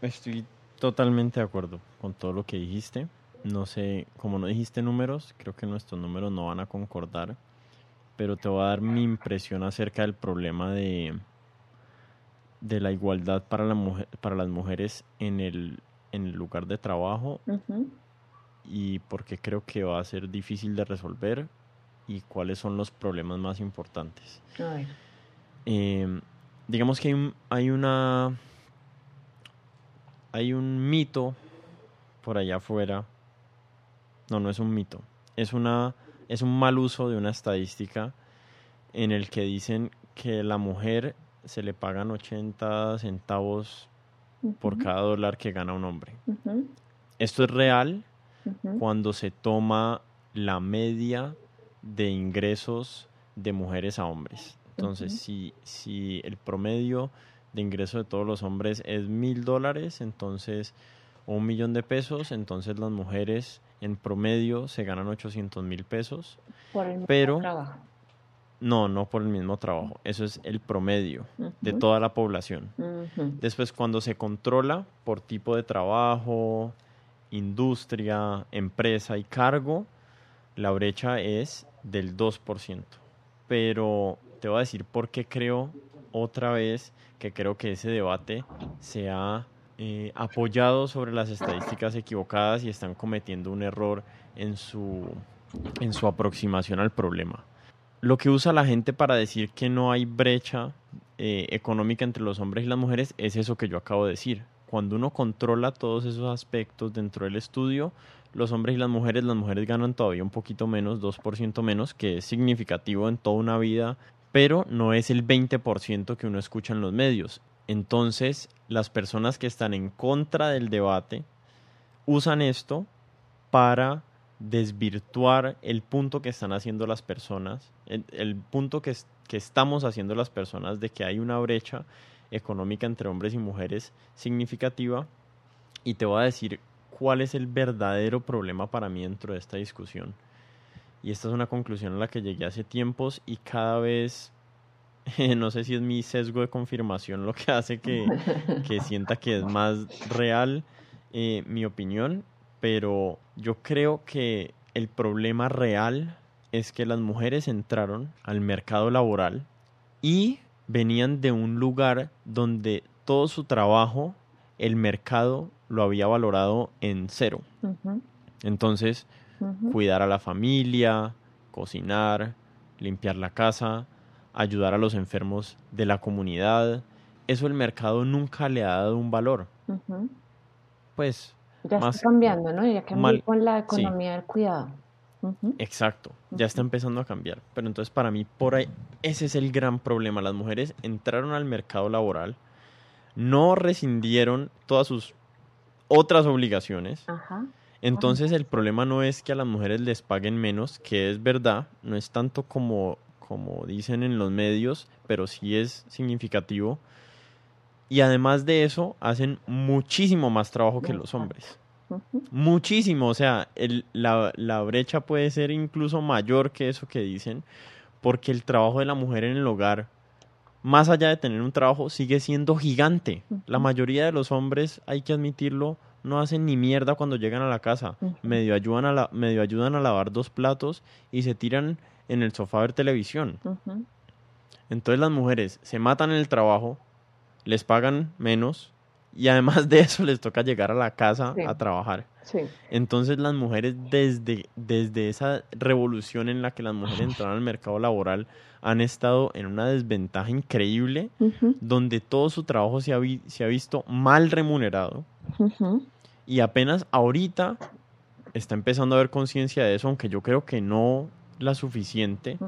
Estoy totalmente de acuerdo con todo lo que dijiste. No sé, como no dijiste números, creo que nuestros números no van a concordar, pero te voy a dar mi impresión acerca del problema de, de la igualdad para, la mujer, para las mujeres en el, en el lugar de trabajo y porque creo que va a ser difícil de resolver y cuáles son los problemas más importantes. Eh, digamos que hay, hay una hay un mito por allá afuera. No, no es un mito. Es una es un mal uso de una estadística en el que dicen que la mujer se le pagan 80 centavos por cada dólar que gana un hombre. Esto es real cuando se toma la media de ingresos de mujeres a hombres. Entonces, si, si el promedio de ingreso de todos los hombres es mil dólares, entonces, o un millón de pesos, entonces las mujeres en promedio se ganan 800 mil pesos. Por el mismo pero, trabajo. No, no por el mismo trabajo. Eso es el promedio de toda la población. Después, cuando se controla por tipo de trabajo, industria, empresa y cargo, la brecha es del 2%. Pero te voy a decir por qué creo otra vez que creo que ese debate se ha eh, apoyado sobre las estadísticas equivocadas y están cometiendo un error en su, en su aproximación al problema. Lo que usa la gente para decir que no hay brecha eh, económica entre los hombres y las mujeres es eso que yo acabo de decir. Cuando uno controla todos esos aspectos dentro del estudio, los hombres y las mujeres, las mujeres ganan todavía un poquito menos, 2% menos, que es significativo en toda una vida pero no es el 20% que uno escucha en los medios. Entonces, las personas que están en contra del debate usan esto para desvirtuar el punto que están haciendo las personas, el, punto que, que estamos haciendo las personas de que hay una brecha económica entre hombres y mujeres significativa. Y te voy a decir cuál es el verdadero problema para mí dentro de esta discusión y esta es una conclusión a la que llegué hace tiempos y cada vez, no sé si es mi sesgo de confirmación lo que hace que, sienta que es más real eh, mi opinión, pero yo creo que el problema real es que las mujeres entraron al mercado laboral y venían de un lugar donde todo su trabajo, el mercado lo había valorado en cero. Entonces, cuidar a la familia, cocinar, limpiar la casa, ayudar a los enfermos de la comunidad. Eso el mercado nunca le ha dado un valor. Pues ya está cambiando, ¿no? Ya cambió con la economía del cuidado. Exacto, ya está empezando a cambiar. Pero entonces para mí por ahí ese es el gran problema. Las mujeres entraron al mercado laboral, no rescindieron todas sus otras obligaciones. Ajá Entonces el problema no es que a las mujeres les paguen menos, que es verdad, no es tanto como, como dicen en los medios, pero sí es significativo. Y además de eso, hacen muchísimo más trabajo que los hombres. Muchísimo, o sea, el, la, la brecha puede ser incluso mayor que eso que dicen, porque el trabajo de la mujer en el hogar, más allá de tener un trabajo, sigue siendo gigante. La mayoría de los hombres, hay que admitirlo, no hacen ni mierda cuando llegan a la casa. medio, ayudan a la, medio ayudan a lavar dos platos y se tiran en el sofá a ver televisión. Entonces las mujeres se matan en el trabajo, les pagan menos y además de eso les toca llegar a la casa a trabajar. Entonces las mujeres desde, desde esa revolución en la que las mujeres entraron al mercado laboral han estado en una desventaja increíble donde todo su trabajo se ha, se ha visto mal remunerado. Y apenas ahorita está empezando a haber conciencia de eso, aunque yo creo que no la suficiente.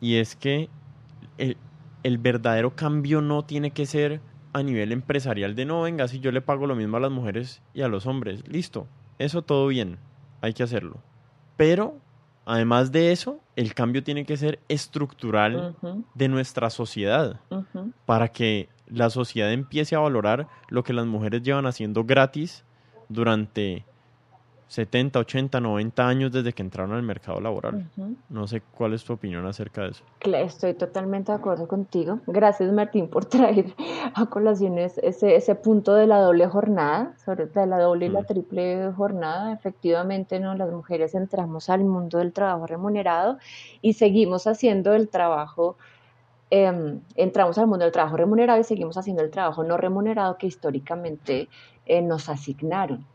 Y es que el, el verdadero cambio no tiene que ser a nivel empresarial de no, venga, si yo le pago lo mismo a las mujeres y a los hombres, listo, eso todo bien, hay que hacerlo. Pero, además de eso, el cambio tiene que ser estructural de nuestra sociedad para que la sociedad empiece a valorar lo que las mujeres llevan haciendo gratis durante 70, 80, 90 años desde que entraron al mercado laboral. No sé cuál es tu opinión acerca de eso. Estoy totalmente de acuerdo contigo. Gracias Martín por traer a colaciones ese, ese punto de la doble jornada, sobre de la doble y la mm. triple jornada. Efectivamente, ¿no? las mujeres entramos al mundo del trabajo remunerado y seguimos haciendo el trabajo. Em, entramos al mundo del trabajo remunerado y seguimos haciendo el trabajo no remunerado que históricamente eh, nos asignaron.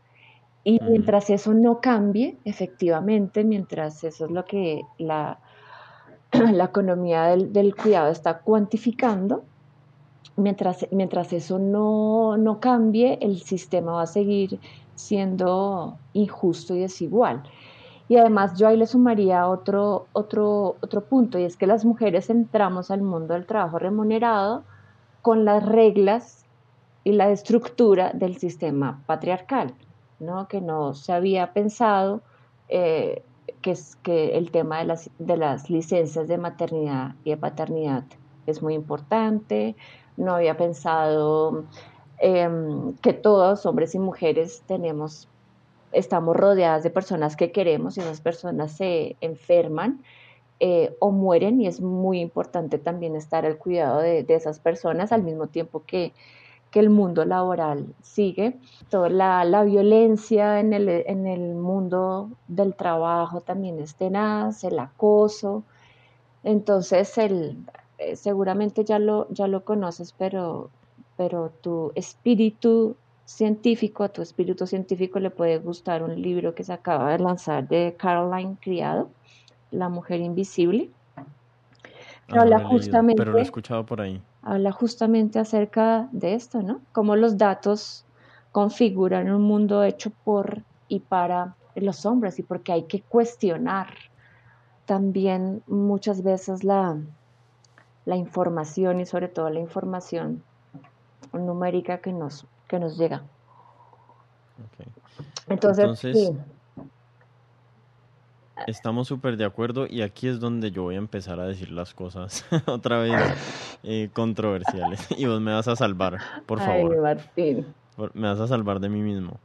Y mientras eso no cambie, efectivamente, mientras eso es lo que la, la economía del, cuidado está cuantificando, mientras, mientras eso no, no, cambie, el sistema va a seguir siendo injusto y desigual. Y además yo ahí le sumaría otro, otro, otro punto, y es que las mujeres entramos al mundo del trabajo remunerado con las reglas y la estructura del sistema patriarcal que no se había pensado eh, que, es, que el tema de las, de las licencias de maternidad y de paternidad es muy importante, no había pensado em, que todos, hombres y mujeres, tenemos, estamos rodeadas de personas que queremos y esas personas se enferman eh, o mueren y es muy importante también estar al cuidado de, de esas personas al mismo tiempo que que el mundo laboral sigue. Toda la, violencia en el, en el, mundo del trabajo también es tenaz, el acoso. Entonces, el, eh, seguramente ya lo, ya lo conoces, pero, pero tu espíritu científico, a tu espíritu científico le puede gustar un libro que se acaba de lanzar de Caroline Criado, La mujer invisible. habla justamente, pero lo he escuchado por ahí habla justamente acerca de esto, ¿no? Cómo los datos configuran un mundo hecho por y para los hombres y porque hay que cuestionar también muchas veces la, la información y sobre todo la información numérica que nos, que nos llega. Entonces, Estamos súper de acuerdo y aquí es donde yo voy a empezar a decir las cosas otra vez eh, controversiales y vos me vas a salvar, por favor. Martín. Me vas a salvar de mí mismo.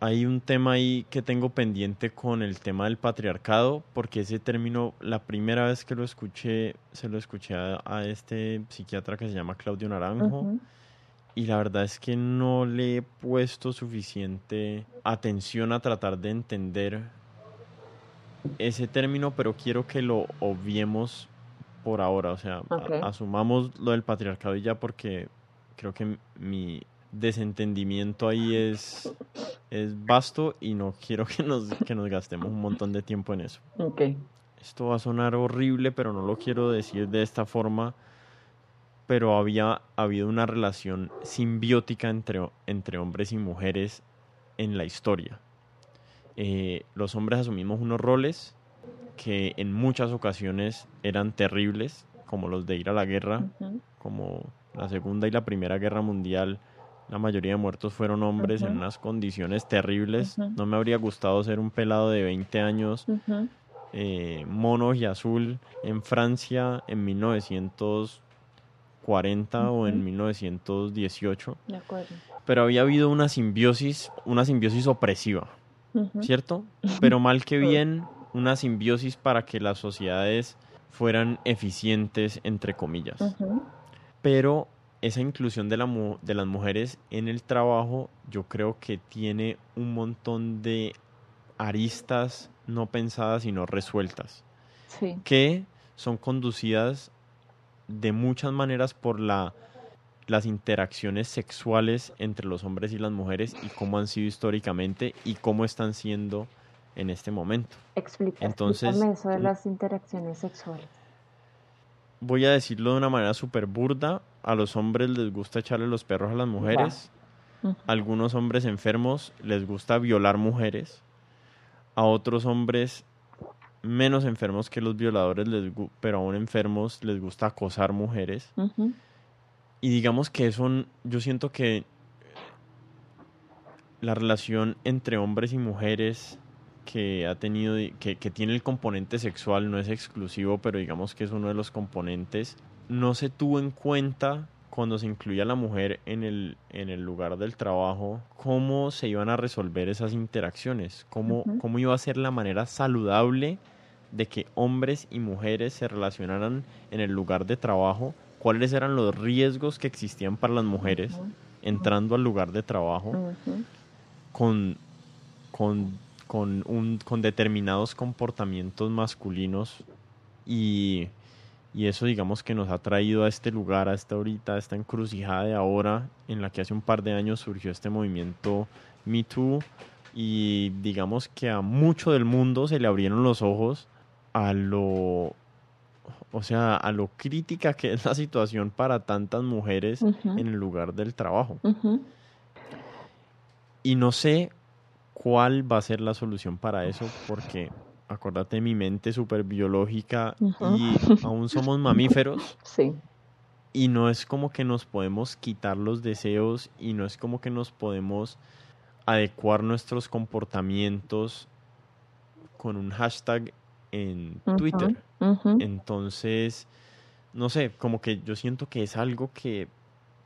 Hay un tema ahí que tengo pendiente con el tema del patriarcado, porque ese término, la primera vez que lo escuché, se lo escuché a, este psiquiatra que se llama Claudio Naranjo. Y la verdad es que no le he puesto suficiente atención a tratar de entender ese término, pero quiero que lo obviemos por ahora. O sea, asumamos lo del patriarcado y ya porque creo que mi desentendimiento ahí es, es vasto y no quiero que nos, que nos gastemos un montón de tiempo en eso. Esto va a sonar horrible, pero no lo quiero decir de esta forma. Pero había habido una relación simbiótica entre, entre hombres y mujeres en la historia. Eh, los hombres asumimos unos roles que en muchas ocasiones eran terribles, como los de ir a la guerra, como la Segunda y la Primera Guerra Mundial, la mayoría de muertos fueron hombres en unas condiciones terribles. No me habría gustado ser un pelado de 20 años, eh, mono y azul, en Francia en 1940 o en 1918. De acuerdo. Pero había habido una simbiosis, una simbiosis opresiva, ¿cierto? Pero mal que bien, una simbiosis para que las sociedades fueran eficientes, entre comillas. Pero esa inclusión de, la de las mujeres en el trabajo yo creo que tiene un montón de aristas no pensadas y no resueltas. Que son conducidas de muchas maneras por la, las interacciones sexuales entre los hombres y las mujeres y cómo han sido históricamente y cómo están siendo en este momento. Explica, Entonces, eso de las interacciones sexuales. Voy a decirlo de una manera súper burda. A los hombres les gusta echarle los perros a las mujeres. A algunos hombres enfermos les gusta violar mujeres. A otros hombres menos enfermos que los violadores, les, pero aún enfermos, les gusta acosar mujeres. Y digamos que eso, yo siento que la relación entre hombres y mujeres que ha tenido, que, que, tiene el componente sexual, no es exclusivo, pero digamos que es uno de los componentes, no se tuvo en cuenta cuando se incluía a la mujer en el, en el lugar del trabajo, cómo se iban a resolver esas interacciones, cómo, cómo iba a ser la manera saludable de que hombres y mujeres se relacionaran en el lugar de trabajo, cuáles eran los riesgos que existían para las mujeres entrando al lugar de trabajo con, con con, un, con determinados comportamientos masculinos y, eso digamos que nos ha traído a este lugar, a esta ahorita, a esta encrucijada de ahora en la que hace un par de años surgió este movimiento Me Too y digamos que a mucho del mundo se le abrieron los ojos a lo o sea, a lo crítica que es la situación para tantas mujeres en el lugar del trabajo. Y no sé cuál va a ser la solución para eso, porque acuérdate, mi mente súper biológica y aún somos mamíferos. Sí. Y no es como que nos podemos quitar los deseos y no es como que nos podemos adecuar nuestros comportamientos con un hashtag en Twitter. Entonces, no sé, como que yo siento que es algo que,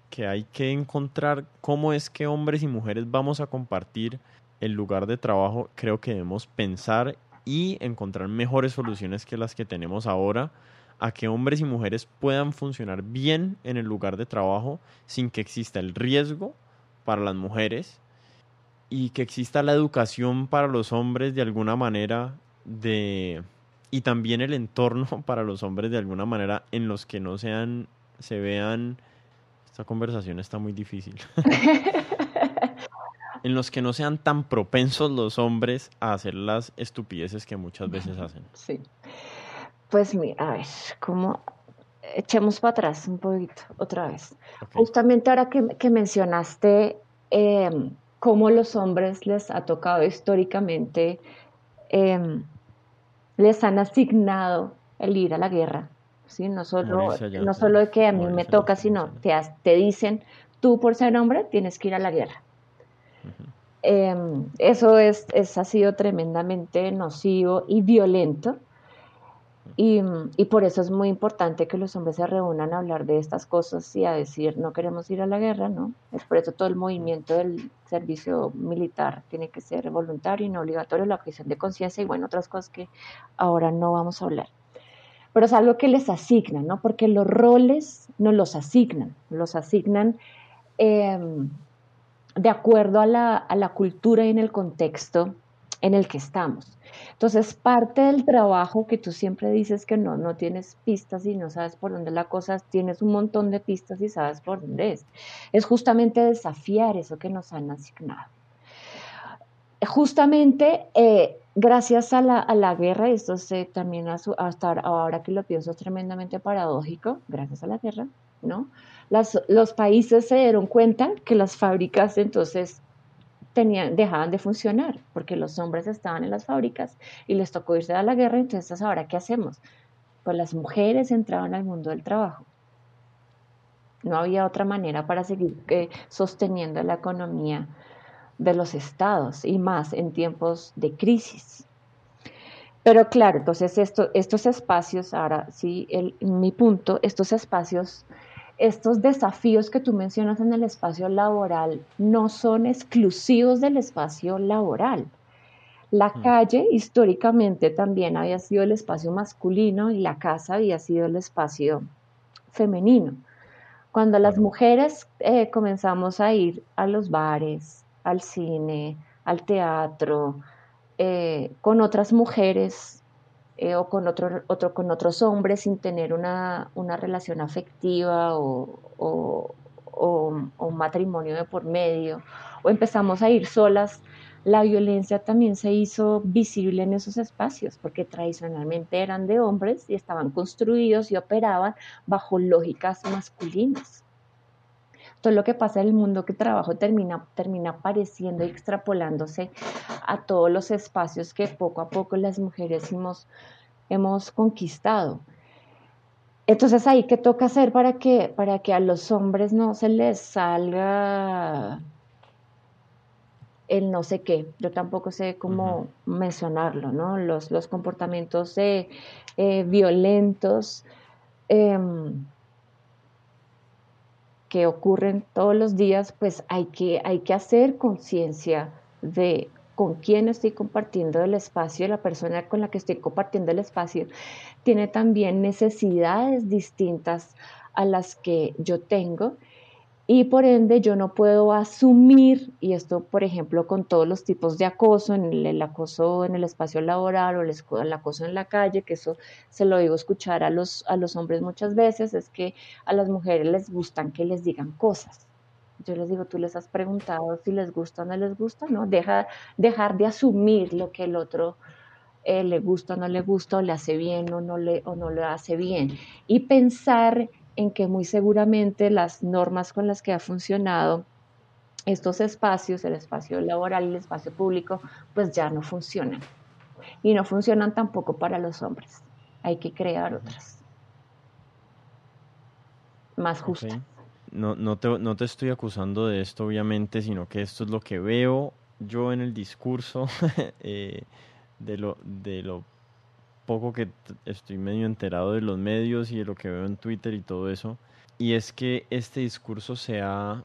que hay que encontrar cómo es que hombres y mujeres vamos a compartir el lugar de trabajo, creo que debemos pensar y encontrar mejores soluciones que las que tenemos ahora a que hombres y mujeres puedan funcionar bien en el lugar de trabajo sin que exista el riesgo para las mujeres y que exista la educación para los hombres de alguna manera de y también el entorno para los hombres de alguna manera en los que no sean se vean esta conversación está muy difícil en los que no sean tan propensos los hombres a hacer las estupideces que muchas veces hacen. Sí. Pues mira, a ver, como echemos para atrás un poquito, otra vez. Justamente ahora que, mencionaste em, cómo los hombres les ha tocado históricamente, em, les han asignado el ir a la guerra. ¿sí? No, solo, no solo de que a mí me toca, sino te, te dicen, tú por ser hombre tienes que ir a la guerra. Em, eso es, ha sido tremendamente nocivo y violento. Y, por eso es muy importante que los hombres se reúnan a hablar de estas cosas y a decir no queremos ir a la guerra, ¿no? Es por eso todo el movimiento del servicio militar tiene que ser voluntario y no obligatorio, la objeción de conciencia y bueno, otras cosas que ahora no vamos a hablar. Pero es algo que les asignan, ¿no? Porque los roles no los asignan, los asignan em, de acuerdo a la, a la cultura y en el contexto en el que estamos. Entonces, parte del trabajo que tú siempre dices que no, no tienes pistas y no sabes por dónde la cosa, tienes un montón de pistas y sabes por dónde es. Es justamente desafiar eso que nos han asignado. Justamente eh, gracias a la, a la, guerra, esto se, también hasta ahora que lo pienso es tremendamente paradójico, gracias a la guerra, ¿no? los países se dieron cuenta que las fábricas entonces dejaban de funcionar porque los hombres estaban en las fábricas y les tocó irse a la guerra, entonces ahora ¿qué hacemos? Pues las mujeres entraban al mundo del trabajo. No había otra manera para seguir eh, sosteniendo la economía de los estados y más en tiempos de crisis. Pero claro, entonces estos espacios, ahora sí, mi punto, estos espacios, estos desafíos que tú mencionas en el espacio laboral no son exclusivos del espacio laboral. La mm. calle históricamente también había sido el espacio masculino y la casa había sido el espacio femenino. Cuando las mujeres eh, comenzamos a ir a los bares, al cine, al teatro, eh, con otras mujeres eh, o con, otro, otro, con otros hombres sin tener una, relación afectiva o, o, un matrimonio de por medio, o empezamos a ir solas, la violencia también se hizo visible en esos espacios, porque tradicionalmente eran de hombres y estaban construidos y operaban bajo lógicas masculinas todo lo que pasa en el mundo que trabajo termina, termina apareciendo y extrapolándose a todos los espacios que poco a poco las mujeres hemos, hemos conquistado. Entonces ahí qué toca hacer para que, para que a los hombres no se les salga el no sé qué, yo tampoco sé cómo mencionarlo, ¿no? Los, los comportamientos eh, violentos, em, que ocurren todos los días, pues hay que, hay que hacer conciencia de con quién estoy compartiendo el espacio, la persona con la que estoy compartiendo el espacio tiene también necesidades distintas a las que yo tengo y por ende yo no puedo asumir, y esto por ejemplo con todos los tipos de acoso, en el, acoso en el espacio laboral o el, acoso en la calle, que eso se lo digo escuchar a los, a los hombres muchas veces, es que a las mujeres les gustan que les digan cosas. Yo les digo, tú les has preguntado si les gusta o no les gusta, ¿no? Deja, dejar de asumir lo que el otro eh, le gusta o no le gusta, o le hace bien o no le, o no le hace bien. Y pensar en que muy seguramente las normas con las que ha funcionado estos espacios, el espacio laboral y el espacio público, pues ya no funcionan. Y no funcionan tampoco para los hombres. Hay que crear otras. Más justas. No, no, te, no te estoy acusando de esto, obviamente, sino que esto es lo que veo yo en el discurso eh, de, lo, de lo poco que estoy medio enterado de los medios y de lo que veo en Twitter y todo eso. Y es que este discurso se ha,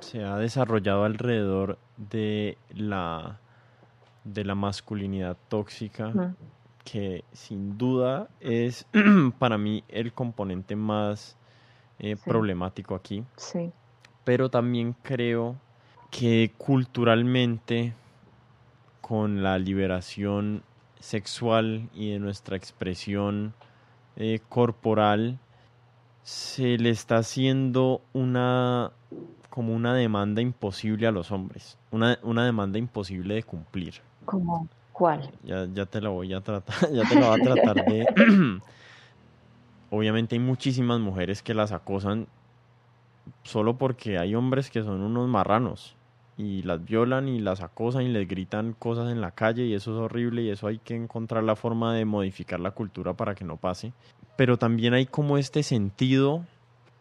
se ha desarrollado alrededor de la, de la masculinidad tóxica, que sin duda es para mí el componente más eh, problemático aquí. Sí. Pero también creo que culturalmente, con la liberación sexual y de nuestra expresión eh, corporal se le está haciendo una como una demanda imposible a los hombres, una, una demanda imposible de cumplir. ¿Cómo? ¿Cuál? Ya, ya te la voy a tratar, ya te la voy a tratar de... Obviamente hay muchísimas mujeres que las acosan solo porque hay hombres que son unos marranos y las violan y las acosan y les gritan cosas en la calle y eso es horrible y eso hay que encontrar la forma de modificar la cultura para que no pase. Pero también hay como este sentido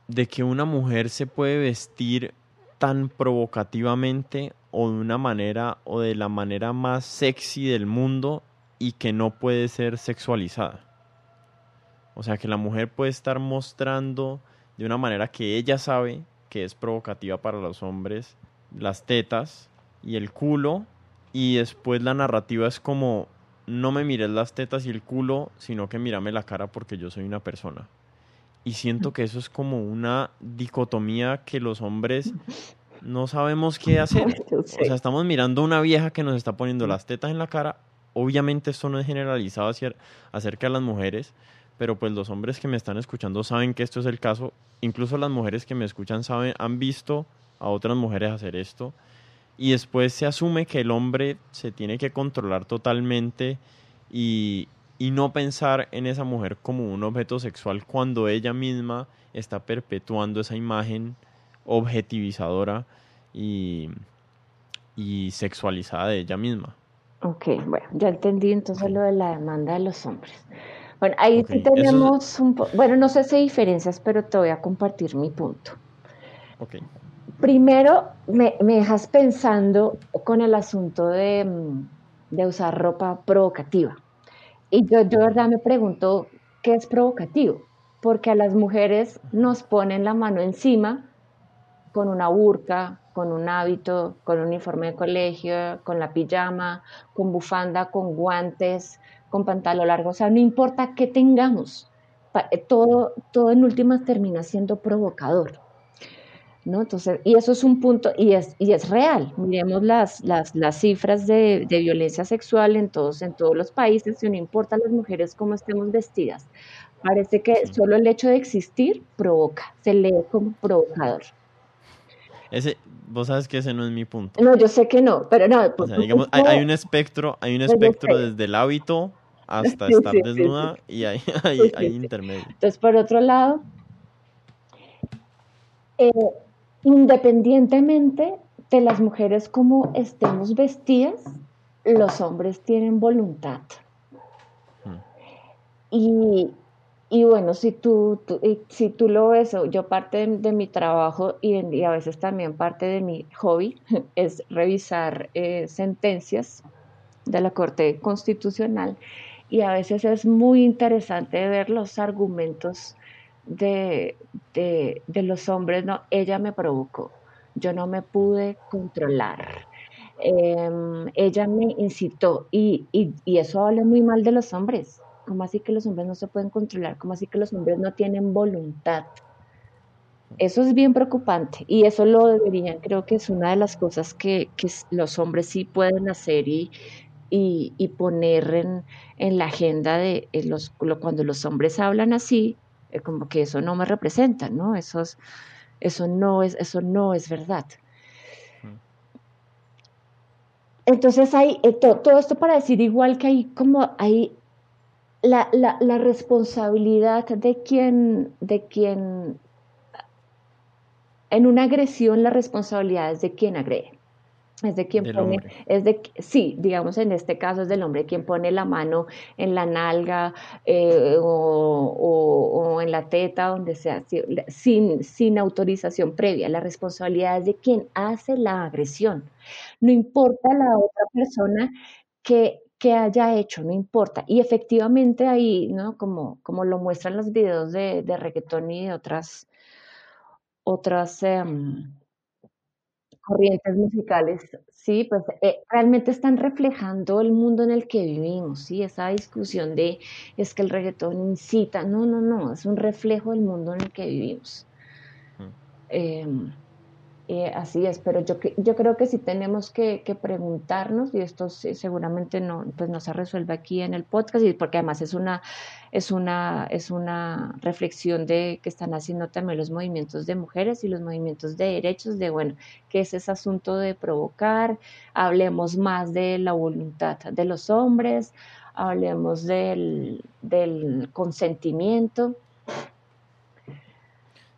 de que una mujer se puede vestir tan provocativamente o de una manera o de la manera más sexy del mundo y que no puede ser sexualizada. O sea que la mujer puede estar mostrando de una manera que ella sabe que es provocativa para los hombres las tetas y el culo y después la narrativa es como no me mires las tetas y el culo, sino que mírame la cara porque yo soy una persona. Y siento que eso es como una dicotomía que los hombres no sabemos qué hacer. O sea, estamos mirando a una vieja que nos está poniendo las tetas en la cara. Obviamente esto no es generalizado acerca de las mujeres, pero pues los hombres que me están escuchando saben que esto es el caso. Incluso las mujeres que me escuchan saben, han visto a otras mujeres hacer esto. Y después se asume que el hombre se tiene que controlar totalmente y, no pensar en esa mujer como un objeto sexual cuando ella misma está perpetuando esa imagen objetivizadora y, y sexualizada de ella misma. Ok, bueno, ya entendí entonces lo de la demanda de los hombres. Bueno, ahí tenemos un bueno, no sé si hay diferencias, pero te voy a compartir mi punto. Okay. Primero, me, dejas pensando con el asunto de, mm, de, usar ropa provocativa. Y yo, yo, verdad, me pregunto, ¿qué es provocativo? Porque a las mujeres nos ponen la mano encima con una burka, con un hábito, con un uniforme de colegio, con la pijama, con bufanda, con guantes, con pantalón largo. O sea, no importa qué tengamos, eh, todo, todo en últimas termina siendo provocador. ¿No? Entonces, y eso es un punto, y es, y es real. Miremos las, las, las cifras de, de, violencia sexual en todos, en todos los países, y no importa las mujeres cómo estemos vestidas. Parece que solo el hecho de existir provoca, se lee como provocador. Ese, vos sabes que ese no es mi punto. No, yo sé que no, pero no. O sea, digamos, hay, un espectro, hay un espectro desde el hábito hasta estar desnuda y hay, hay, hay intermedio. Entonces, por otro lado, eh, independientemente de las mujeres como estemos vestidas, los hombres tienen voluntad. Hmm. Y, y bueno, si tú, si tú lo ves, yo parte de, mi trabajo y, a veces también parte de mi hobby es revisar eh, sentencias de la Corte Constitucional y a veces es muy interesante ver los argumentos de, de, los hombres, no, ella me provocó, yo no me pude controlar, em, ella me incitó y, y, y eso habla muy mal de los hombres ¿Cómo así que los hombres no se pueden controlar? ¿Cómo así que los hombres no tienen voluntad? Eso es bien preocupante y eso lo deberían, creo que es una de las cosas que, los hombres sí pueden hacer y, y, poner en, en, la agenda de eh, los, cuando los hombres hablan así, eh, como que eso no me representa, ¿no? Eso, eso, no, es, eso no es verdad. Entonces hay eh, todo esto para decir igual que hay como hay la, la, responsabilidad de quien, de quien, en una agresión la responsabilidad es de quien agrede. Es de quien pone, es de, sí, digamos en este caso es del hombre quien pone la mano en la nalga eh, o, en la teta, donde sea, sin, sin autorización previa. La responsabilidad es de quien hace la agresión. No importa la otra persona que, que haya hecho, no importa. Y efectivamente ahí, ¿no? Como, como lo muestran los videos de, de reggaetón y de otras, otras em, corrientes musicales, sí, pues eh, realmente están reflejando el mundo en el que vivimos, sí, esa discusión de es que el reggaetón incita, no, no, no, es un reflejo del mundo en el que vivimos. Eh, eh, así es, pero yo, yo creo que sí tenemos que, preguntarnos, y esto seguramente no, pues no se resuelve aquí en el podcast, y porque además es una, es, una, es una reflexión de que están haciendo también los movimientos de mujeres y los movimientos de derechos, de bueno, ¿qué es ese asunto de provocar? Hablemos más de la voluntad de los hombres, hablemos del, del consentimiento.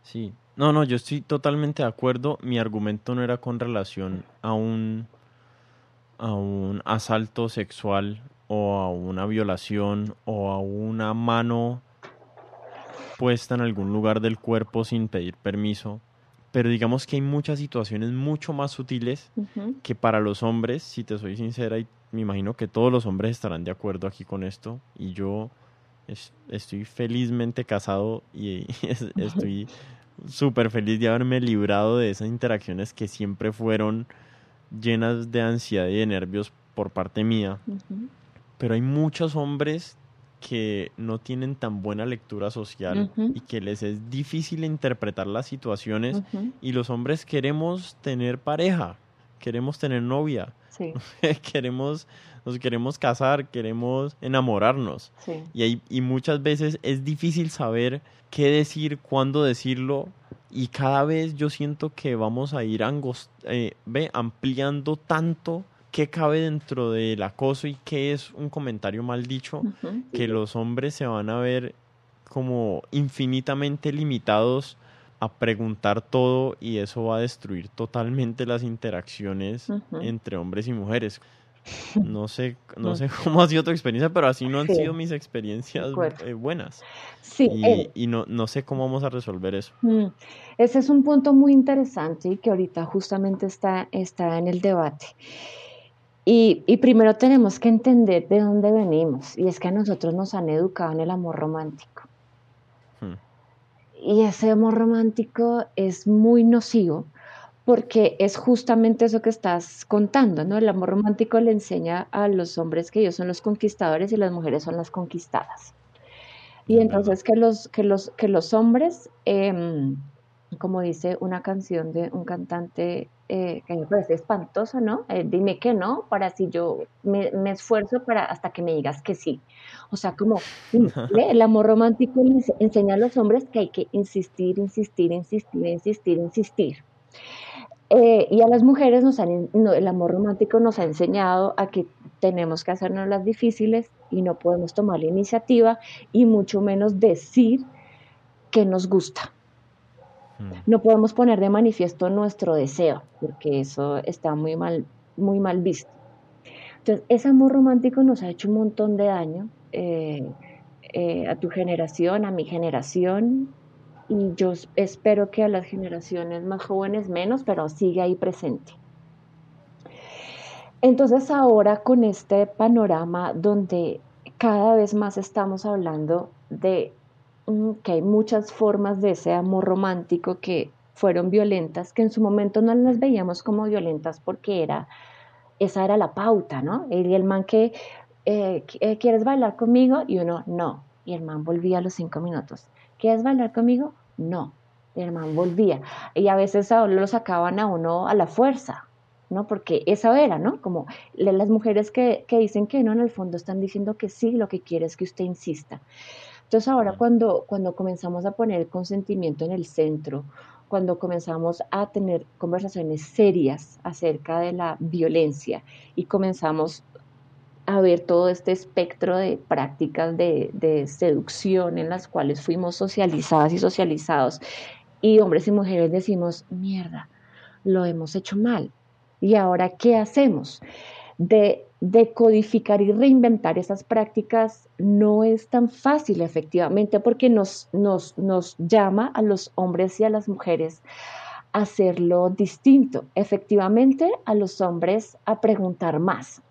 Sí, no, no, yo estoy totalmente de acuerdo. Mi argumento no era con relación a un, a un asalto sexual o a una violación o a una mano puesta en algún lugar del cuerpo sin pedir permiso. Pero digamos que hay muchas situaciones mucho más sutiles que para los hombres, si te soy sincera, y me imagino que todos los hombres estarán de acuerdo aquí con esto, y yo estoy felizmente casado y estoy súper feliz de haberme librado de esas interacciones que siempre fueron llenas de ansiedad y de nervios por parte mía. Pero hay muchos hombres que no tienen tan buena lectura social y que les es difícil interpretar las situaciones y los hombres queremos tener pareja, queremos tener novia, queremos nos queremos casar, queremos enamorarnos. Y, hay, y muchas veces es difícil saber qué decir, cuándo decirlo. Y cada vez yo siento que vamos a ir eh, ampliando tanto qué cabe dentro del acoso y qué es un comentario mal dicho, que los hombres se van a ver como infinitamente limitados a preguntar todo y eso va a destruir totalmente las interacciones entre hombres y mujeres No sé, no sé cómo ha sido tu experiencia, pero así no han sido mis experiencias eh, buenas. Sí. Y, no, no sé cómo vamos a resolver eso. Mm, ese es un punto muy interesante y que ahorita justamente está, está en el debate. Y, y, primero tenemos que entender de dónde venimos. Y es que a nosotros nos han educado en el amor romántico. Hmm. Y ese amor romántico es muy nocivo porque es justamente eso que estás contando, ¿no? El amor romántico le enseña a los hombres que ellos son los conquistadores y las mujeres son las conquistadas. Y entonces que los, que los, que los hombres, em, como dice una canción de un cantante eh, que me parece espantosa, ¿no? Eh, dime que no, para si yo me, me, esfuerzo para hasta que me digas que sí. O sea, como el amor romántico les enseña a los hombres que hay que insistir, insistir, insistir, insistir, insistir. Eh, y a las mujeres nos han, el amor romántico nos ha enseñado a que tenemos que hacernos las difíciles y no podemos tomar la iniciativa y mucho menos decir que nos gusta. Mm. No podemos poner de manifiesto nuestro deseo, porque eso está muy mal, muy mal visto. Entonces, ese amor romántico nos ha hecho un montón de daño eh, eh, a tu generación, a mi generación, y yo espero que a las generaciones más jóvenes menos, pero sigue ahí presente. Entonces ahora con este panorama donde cada vez más estamos hablando de mm, que hay muchas formas de ese amor romántico que fueron violentas, que en su momento no las veíamos como violentas porque era, esa era la pauta, ¿no? Y el man que, eh, eh, ¿quieres bailar conmigo? Y uno, no. Y el man volvía a los cinco minutos. ¿Quieres bailar conmigo? No, el hermano volvía. Y a veces lo sacaban a uno a la fuerza, ¿no? Porque esa era, ¿no? Como las mujeres que, dicen que no, en el fondo están diciendo que sí, lo que quiere es que usted insista. Entonces ahora cuando, cuando comenzamos a poner el consentimiento en el centro, cuando comenzamos a tener conversaciones serias acerca de la violencia y comenzamos a ver todo este espectro de prácticas de, seducción en las cuales fuimos socializadas y socializados. Y hombres y mujeres decimos, mierda, lo hemos hecho mal. ¿Y ahora qué hacemos? De decodificar y reinventar esas prácticas no es tan fácil efectivamente porque nos, nos, nos llama a los hombres y a las mujeres a hacerlo distinto. Efectivamente, a los hombres a preguntar más,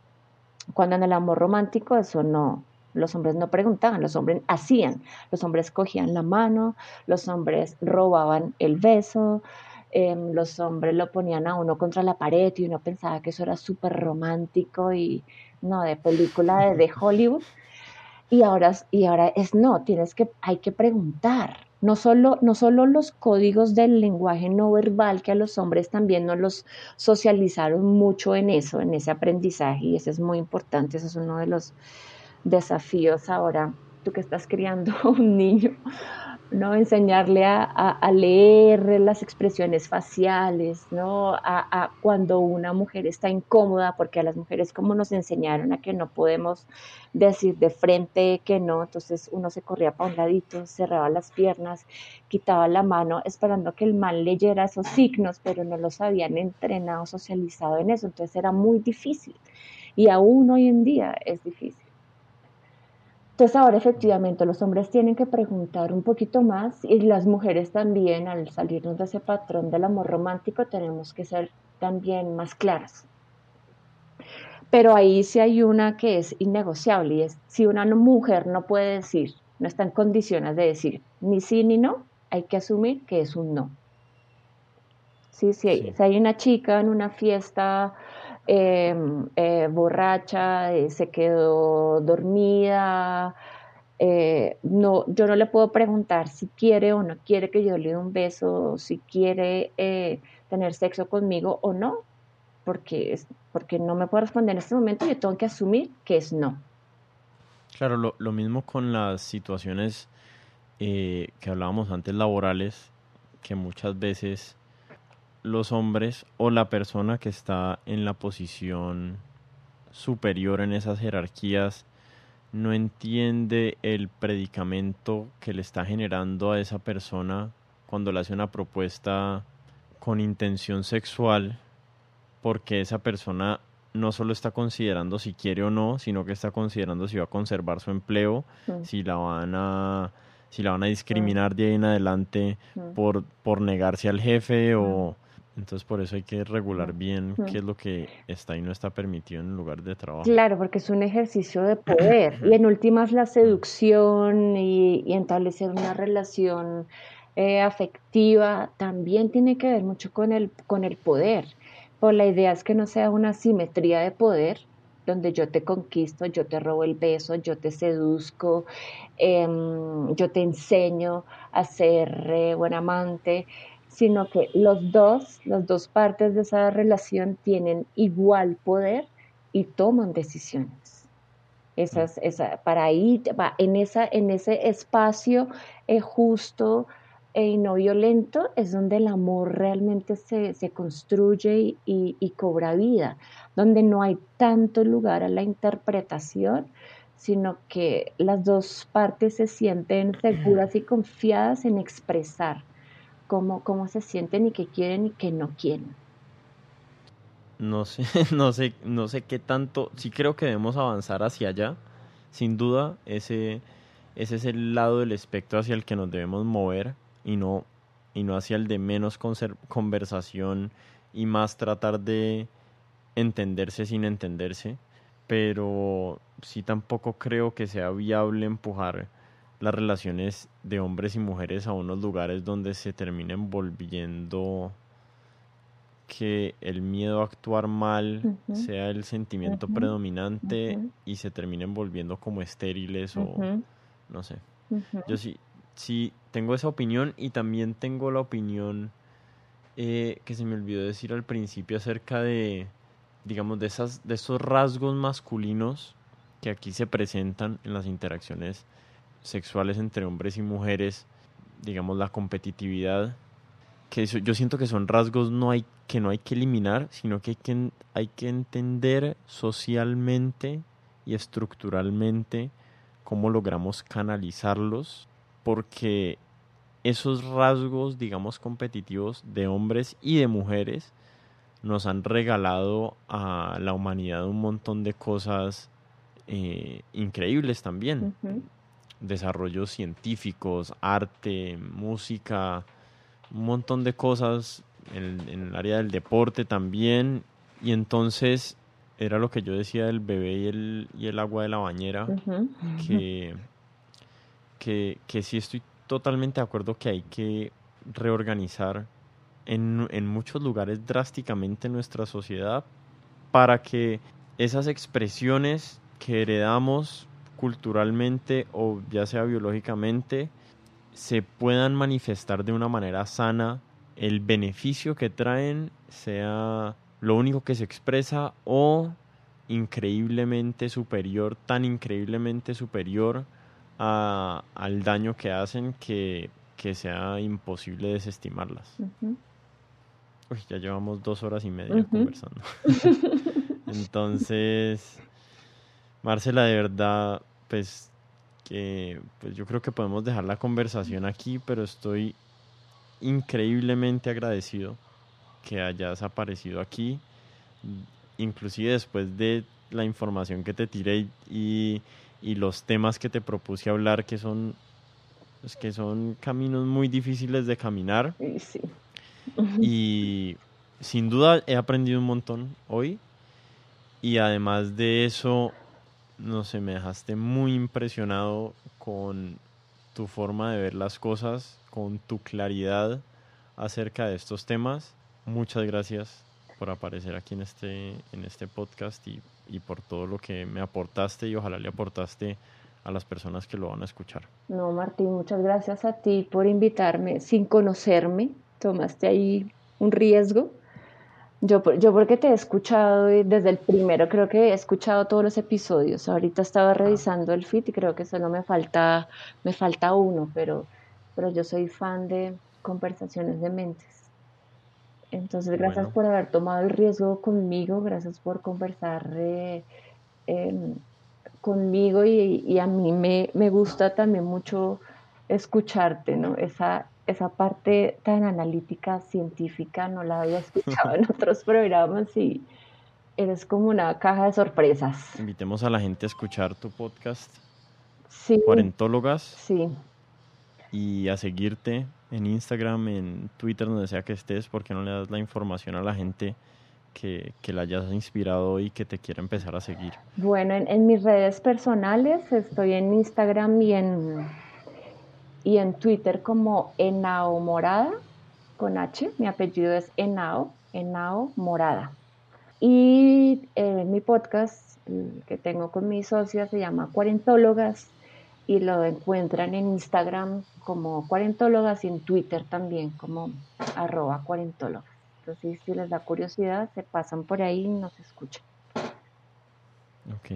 cuando en el amor romántico eso no, los hombres no preguntaban, los hombres hacían, los hombres cogían la mano, los hombres robaban el beso, em, los hombres lo ponían a uno contra la pared y uno pensaba que eso era súper romántico y no, de película de, de Hollywood. Y ahora, y ahora es no, tienes que, hay que preguntar, no solo, no solo los códigos del lenguaje no verbal, que a los hombres también nos los socializaron mucho en eso, en ese aprendizaje, y eso es muy importante, eso es uno de los desafíos ahora, tú que estás criando un niño, ¿no? Enseñarle a, leer las expresiones faciales, ¿no? A, cuando una mujer está incómoda, porque a las mujeres como nos enseñaron a que no podemos decir de frente que no, entonces uno se corría para un ladito, cerraba las piernas, quitaba la mano, esperando que el mal leyera esos signos, pero no los habían entrenado, socializado en eso, entonces era muy difícil. Y aún hoy en día es difícil. Entonces ahora efectivamente los hombres tienen que preguntar un poquito más y las mujeres también al salirnos de ese patrón del amor romántico tenemos que ser también más claras. Pero ahí sí hay una que es innegociable y es si una mujer no puede decir, no está en condiciones de decir ni sí ni no, hay que asumir que es un no. Sí, sí, Si hay una chica en una fiesta Em, eh, borracha, eh, se quedó dormida. Eh, no, yo no le puedo preguntar si quiere o no quiere que yo le dé un beso, si quiere tener sexo conmigo o no, porque, porque no me puedo responder en este momento, yo tengo que asumir que es no. Claro, lo, lo mismo con las situaciones que hablábamos antes laborales, que muchas veces los hombres o la persona que está en la posición superior en esas jerarquías no entiende el predicamento que le está generando a esa persona cuando le hace una propuesta con intención sexual porque esa persona no solo está considerando si quiere o no, sino que está considerando si va a conservar su empleo, mm. si la van a si la van a discriminar de ahí en adelante mm. por, por negarse al jefe o entonces por eso hay que regular bien qué es lo que está y no está permitido en el lugar de trabajo. Claro, porque es un ejercicio de poder y en últimas la seducción y, y establecer una relación eh, afectiva también tiene que ver mucho con el, con el poder. Pues la idea es que no sea una simetría de poder, donde yo te conquisto, yo te robo el beso, yo te seduzco, em, yo te enseño a ser eh, buen amante, sino que los dos, las dos partes de esa relación tienen igual poder y toman decisiones. Esas, esa, para ahí, en, esa, en ese espacio eh, justo, y no violento es donde el amor realmente se, construye y, cobra vida, donde no hay tanto lugar a la interpretación, sino que las dos partes se sienten seguras y confiadas en expresar cómo, cómo se sienten y qué quieren y qué no quieren. No sé, no sé, no sé qué tanto, sí creo que debemos avanzar hacia allá, sin duda, ese, ese es el lado del espectro hacia el que nos debemos mover y no, y no hacia el de menos conversación y más tratar de entenderse sin entenderse, pero sí tampoco creo que sea viable empujar las relaciones de hombres y mujeres a unos lugares donde se terminen volviendo que el miedo a actuar mal sea el sentimiento predominante y se terminen volviendo como estériles o no sé. Yo sí, sí tengo esa opinión y también tengo la opinión eh, que se me olvidó decir al principio acerca de, digamos, de, esas, de esos rasgos masculinos que aquí se presentan en las interacciones sexuales entre hombres y mujeres, digamos, la competitividad, que yo siento que son rasgos no hay, que no hay que eliminar, sino que hay que, hay que entender socialmente y estructuralmente cómo logramos canalizarlos porque esos rasgos, digamos, competitivos de hombres y de mujeres nos han regalado a la humanidad un montón de cosas eh, increíbles también. Desarrollos científicos, arte, música, un montón de cosas en, el área del deporte también. Y entonces era lo que yo decía del bebé y el, y el agua de la bañera, que que, que sí estoy totalmente de acuerdo que hay que reorganizar en, en muchos lugares drásticamente nuestra sociedad para que esas expresiones que heredamos culturalmente o ya sea biológicamente se puedan manifestar de una manera sana, el beneficio que traen sea lo único que se expresa o increíblemente superior, tan increíblemente superior al daño que hacen que, sea imposible desestimarlas. Uy, ya llevamos dos horas y media conversando. Entonces, Marcela, de verdad, pues que pues yo creo que podemos dejar la conversación aquí, pero estoy increíblemente agradecido que hayas aparecido aquí, inclusive después de la información que te tiré y, y los temas que te propuse hablar que son pues, que son caminos muy difíciles de caminar sí. y sin duda he aprendido un montón hoy y además de eso no sé me dejaste muy impresionado con tu forma de ver las cosas con tu claridad acerca de estos temas muchas gracias por aparecer aquí en este en este podcast y y por todo lo que me aportaste y ojalá le aportaste a las personas que lo van a escuchar. No, Martín, muchas gracias a ti por invitarme sin conocerme. Tomaste ahí un riesgo. Yo, yo porque te he escuchado desde el primero, creo que he escuchado todos los episodios. Ahorita estaba revisando el feed y creo que solo me falta, me falta uno, pero, pero yo soy fan de conversaciones de mentes. Entonces, gracias por haber tomado el riesgo conmigo, gracias por conversar eh, em, conmigo y, a mí me, me, gusta también mucho escucharte, ¿no? Esa, esa parte tan analítica, científica, no la había escuchado en otros programas y eres como una caja de sorpresas. Invitemos a la gente a escuchar tu podcast. Sí. Cuarentólogas. Sí. Y a seguirte en Instagram, en Twitter, donde sea que estés, porque no le das la información a la gente que, que la hayas inspirado y que te quiera empezar a seguir? Bueno, en, mis redes personales estoy en Instagram y en, y en Twitter como Enao Morada, con H. Mi apellido es Enao, Enao Morada. Y eh, mi podcast que tengo con mi socia se llama Cuarentólogas y lo encuentran en Instagram como Cuarentólogas y en Twitter también como arroba cuarentólogas. Entonces, si les da curiosidad, se pasan por ahí y nos escuchan. Ok,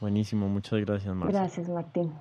buenísimo. Muchas gracias, Martín. Gracias, Martín.